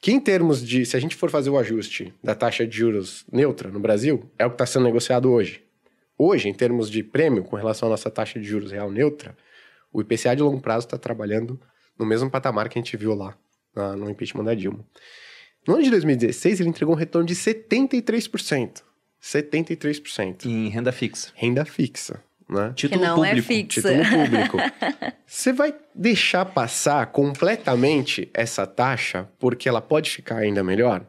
Que em termos de, se a gente for fazer o ajuste da taxa de juros neutra no Brasil, é o que está sendo negociado hoje. Hoje, em termos de prêmio com relação à nossa taxa de juros real neutra, o IPCA de longo prazo está trabalhando no mesmo patamar que a gente viu lá na- no impeachment da Dilma. No ano de 2016, ele entregou um retorno de 73%. 73%. Em renda fixa. Renda fixa, né? Título não é público. fixa. Título público. Você vai deixar passar completamente essa taxa porque ela pode ficar ainda melhor?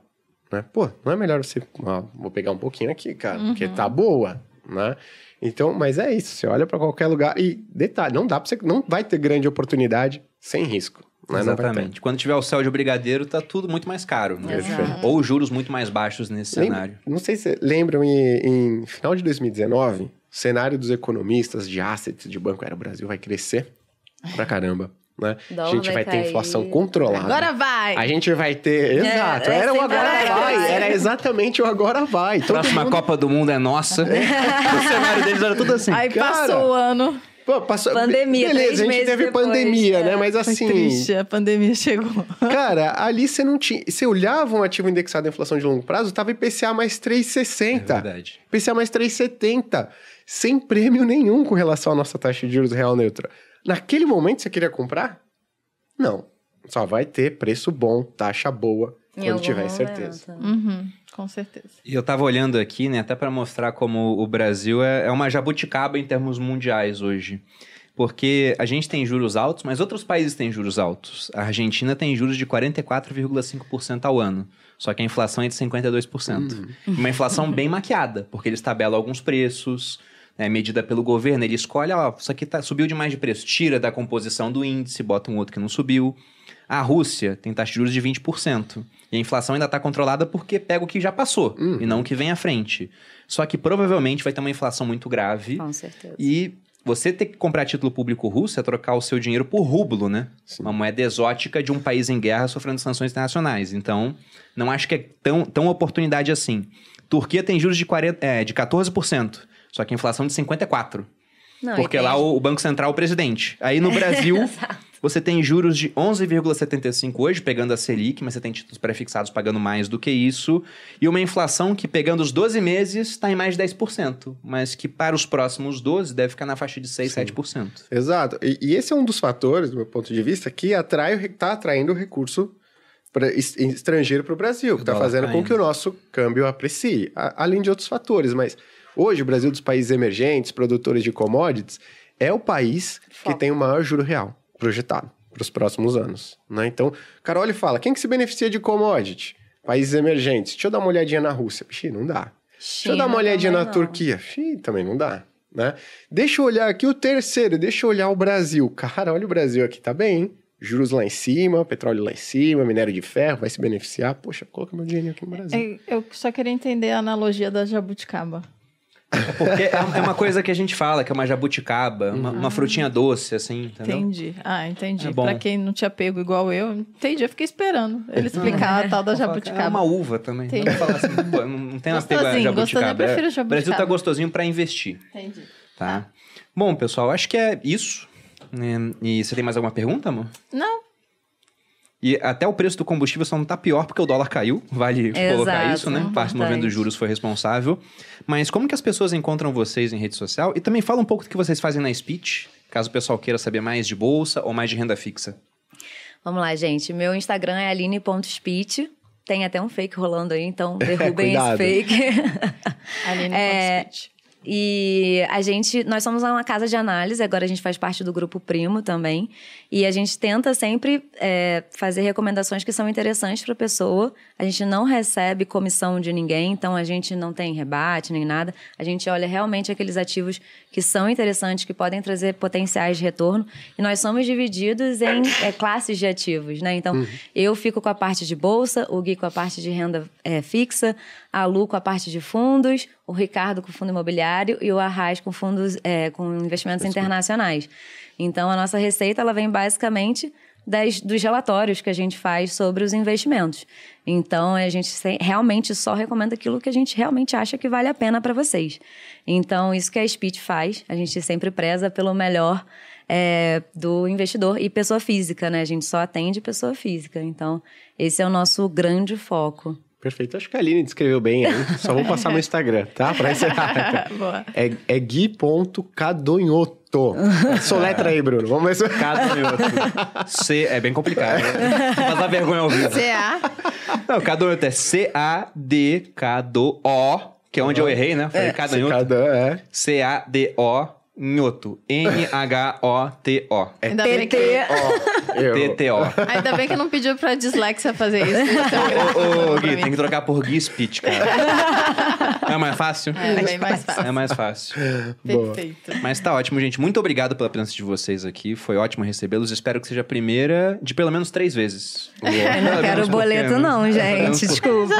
Né? Pô, não é melhor você. ó, vou pegar um pouquinho aqui, cara, porque tá boa, né? Então, mas é isso. Você olha para qualquer lugar e detalhe, não dá para você, não vai ter grande oportunidade sem risco. Né? Exatamente. Quando tiver o céu de brigadeiro, tá tudo muito mais caro. Né? Exato. Ou juros muito mais baixos nesse Lembra- cenário. não sei se lembram, em, em final de 2019, o cenário dos economistas de assets de banco era o Brasil vai crescer pra caramba. Né? A gente vai vai ter inflação controlada. Agora vai! A gente vai ter. Exato. é era o agora vai. vai. Era exatamente o agora vai. Todo Próxima mundo- Copa do Mundo é nossa. o cenário deles era tudo assim. Aí cara, passou o ano. Pô, passou... Pandemia, Beleza, três a gente meses teve depois, pandemia, é. né? Mas Foi assim. triste, a pandemia chegou. Cara, ali você não tinha. Você olhava um ativo indexado à inflação de longo prazo, tava IPCA mais É 3,60. verdade. IPCA mais 3,70. Sem prêmio nenhum com relação à nossa taxa de juros real neutra. Naquele momento você queria comprar? Não. Só vai ter preço bom, taxa boa, Em quando tiver momento. certeza. Uhum, com certeza. E eu tava olhando aqui, né, até para mostrar como o Brasil é, é uma jabuticaba em termos mundiais hoje. Porque a gente tem juros altos, mas outros países têm juros altos. A Argentina tem juros de 44,5% ao ano. Só que a inflação é de 52%. Uma inflação bem maquiada, porque eles tabelam alguns preços, né, medida pelo governo. Ele escolhe, ó, isso aqui tá, subiu demais de preço. Tira da composição do índice, bota um outro que não subiu. A Rússia tem taxa de juros de 20%. E a inflação ainda está controlada porque pega o que já passou e não o que vem à frente. Só que provavelmente vai ter uma inflação muito grave. Com certeza. E você ter que comprar título público russo é trocar o seu dinheiro por rublo, né? Sim. Uma moeda exótica de um país em guerra sofrendo sanções internacionais. Então, não acho que é tão, tão oportunidade assim. Turquia tem juros de, 40, é, de 14%, só que a inflação de 54%. Não, porque lá o, o Banco Central é o presidente. Aí no Brasil, Você tem juros de 11,75 hoje, pegando a Selic, mas você tem títulos prefixados pagando mais do que isso. E uma inflação que, pegando os 12 meses, está em mais de 10%, mas que para os próximos 12 deve ficar na faixa de 6, Sim. 7%. Exato. E, e esse é um dos fatores, do meu ponto de vista, que atrai, está atraindo o recurso pra, es- estrangeiro para o Brasil, que está fazendo com caindo. que o nosso câmbio aprecie, a- além de outros fatores. Mas hoje, o Brasil dos países emergentes, produtores de commodities, é o país que Foco. tem o maior juro real projetado para os próximos anos. Né? Então, o cara olha e fala, quem que se beneficia de commodity? Países emergentes. Deixa eu dar uma olhadinha na Rússia. Ixi, não dá. Deixa eu dar uma olhadinha na Turquia. Ih, também não dá, né? Deixa eu olhar aqui o terceiro, deixa eu olhar o Brasil. Cara, olha o Brasil aqui, tá bem, hein? Juros lá em cima, petróleo lá em cima, minério de ferro, vai se beneficiar. Poxa, coloca meu dinheiro aqui no Brasil. É, Eu só queria entender a analogia da jabuticaba. Porque é é uma coisa que a gente fala, que é uma jabuticaba, uma, uma frutinha doce, assim, entendeu? Entendi. Ah, entendi. É bom. pra quem não tinha pego igual eu, entendi. Eu fiquei esperando ele explicar a tal da jabuticaba. É uma uva também. Entendi. Falar assim, pô, não não tem pega Gostosinho, jabuticaba. prefiro É, O Brasil tá jabuticaba. gostosinho pra investir, Entendi. tá? Bom, pessoal, acho que é isso. E você tem mais alguma pergunta, amor? Não, E até o preço do combustível só não tá pior porque o dólar caiu, vale Exato, colocar isso, né? Parte do importante. movimento dos juros foi responsável. Mas como que as pessoas encontram vocês em rede social? E também fala um pouco do que vocês fazem na Speech, caso o pessoal queira saber mais de bolsa ou mais de renda fixa. Vamos lá, gente. Meu Instagram é aline.speech. Tem até um fake rolando aí, então derrubem esse Cuidado. fake. Aline É. E a gente, nós somos uma casa de análise, agora a gente faz parte do grupo Primo também. E a gente tenta sempre é, fazer recomendações que são interessantes para a pessoa. A gente não recebe comissão de ninguém, então a gente não tem rebate nem nada. A gente olha realmente aqueles ativos que são interessantes, que podem trazer potenciais de retorno. E nós somos divididos em é, classes de ativos, né? Então, eu fico com a parte de bolsa, o Gui com a parte de renda é, fixa, a Lu com a parte de fundos, o Ricardo com fundo imobiliário e o Arraiz com fundos é, com investimentos internacionais. Então, a nossa receita ela vem basicamente das, dos relatórios que a gente faz sobre os investimentos. Então, a gente realmente só recomenda aquilo que a gente realmente acha que vale a pena para vocês. Então, isso que a Speech faz, a gente sempre preza pelo melhor é, do investidor e pessoa física, né? A gente só atende pessoa física. Então, esse é o nosso grande foco. Perfeito. Acho que a Aline descreveu bem aí. Só vou passar meu Instagram, tá? Pra encerrar. Boa. É, é gui.cadonhoto. Soletra aí, Bruno. Vamos ver se... Cada minuto. C é bem complicado. Né? Passar vergonha ao vivo. CA. Não, Cadonhoto é C-A-D-K-D-O, que é onde eu errei, né? Falei Cadonhoto. Cada, é. C-A-D-O, Nhoto. N-H-O-T-O. Ainda bem, que, Ó, eu... T-T-O. ainda bem que não pediu pra dislexia fazer isso. Ô, ô, Gui, tem que trocar por Gui Speech, cara. É mais fácil? É bem mais fácil. É mais fácil. Boa. Perfeito. Mas tá ótimo, gente. Muito obrigado pela presença de vocês aqui. Foi ótimo recebê-los. Espero que seja a primeira de pelo menos três vezes. Eu não quero boleto, não, gente. Desculpa.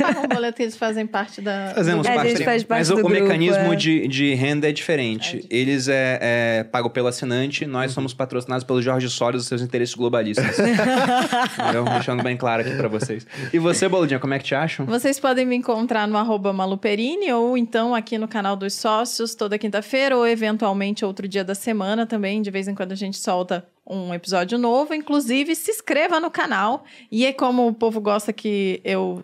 Pagam um boleto que eles fazem parte da. Fazemos A parte. gente faz parte mas o, do o grupo, mecanismo é. de, de renda é diferente. Eles é, é pago pelo assinante, nós somos patrocinados pelo Jorge Soros e seus interesses globalistas. Entendeu? Deixando bem claro aqui pra vocês. E você, Boludinha, como é que te acham? Vocês podem me encontrar no arroba Maluperini ou então aqui no canal dos sócios toda quinta-feira ou eventualmente outro dia da semana também. De vez em quando a gente solta um episódio novo. Inclusive, se inscreva no canal. E é como o povo gosta que eu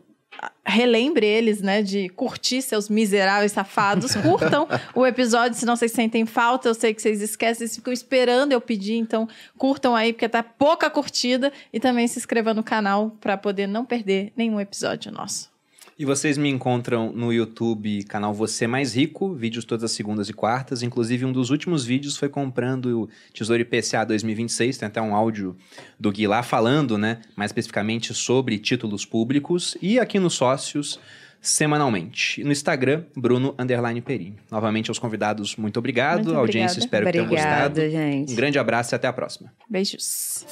relembre eles, né, de curtir seus miseráveis safados. Curtam o episódio, senão vocês sentem falta. Eu sei que vocês esquecem, vocês ficam esperando eu pedir, então curtam aí, porque tá pouca curtida. E também se inscreva no canal para poder não perder nenhum episódio nosso. E vocês me encontram no YouTube, canal Você Mais Rico, vídeos todas as segundas e quartas. Inclusive, um dos últimos vídeos foi comprando o Tesouro IPCA 2026. Tem até um áudio do Gui lá falando, né, mais especificamente sobre títulos públicos. E aqui nos Sócios, semanalmente. No Instagram, Bruno Underline Perini. Novamente aos convidados, muito obrigado. Muito Audiência, obrigada. espero que tenham Obrigada, gostado. gente. Um grande abraço e até a próxima. Beijos.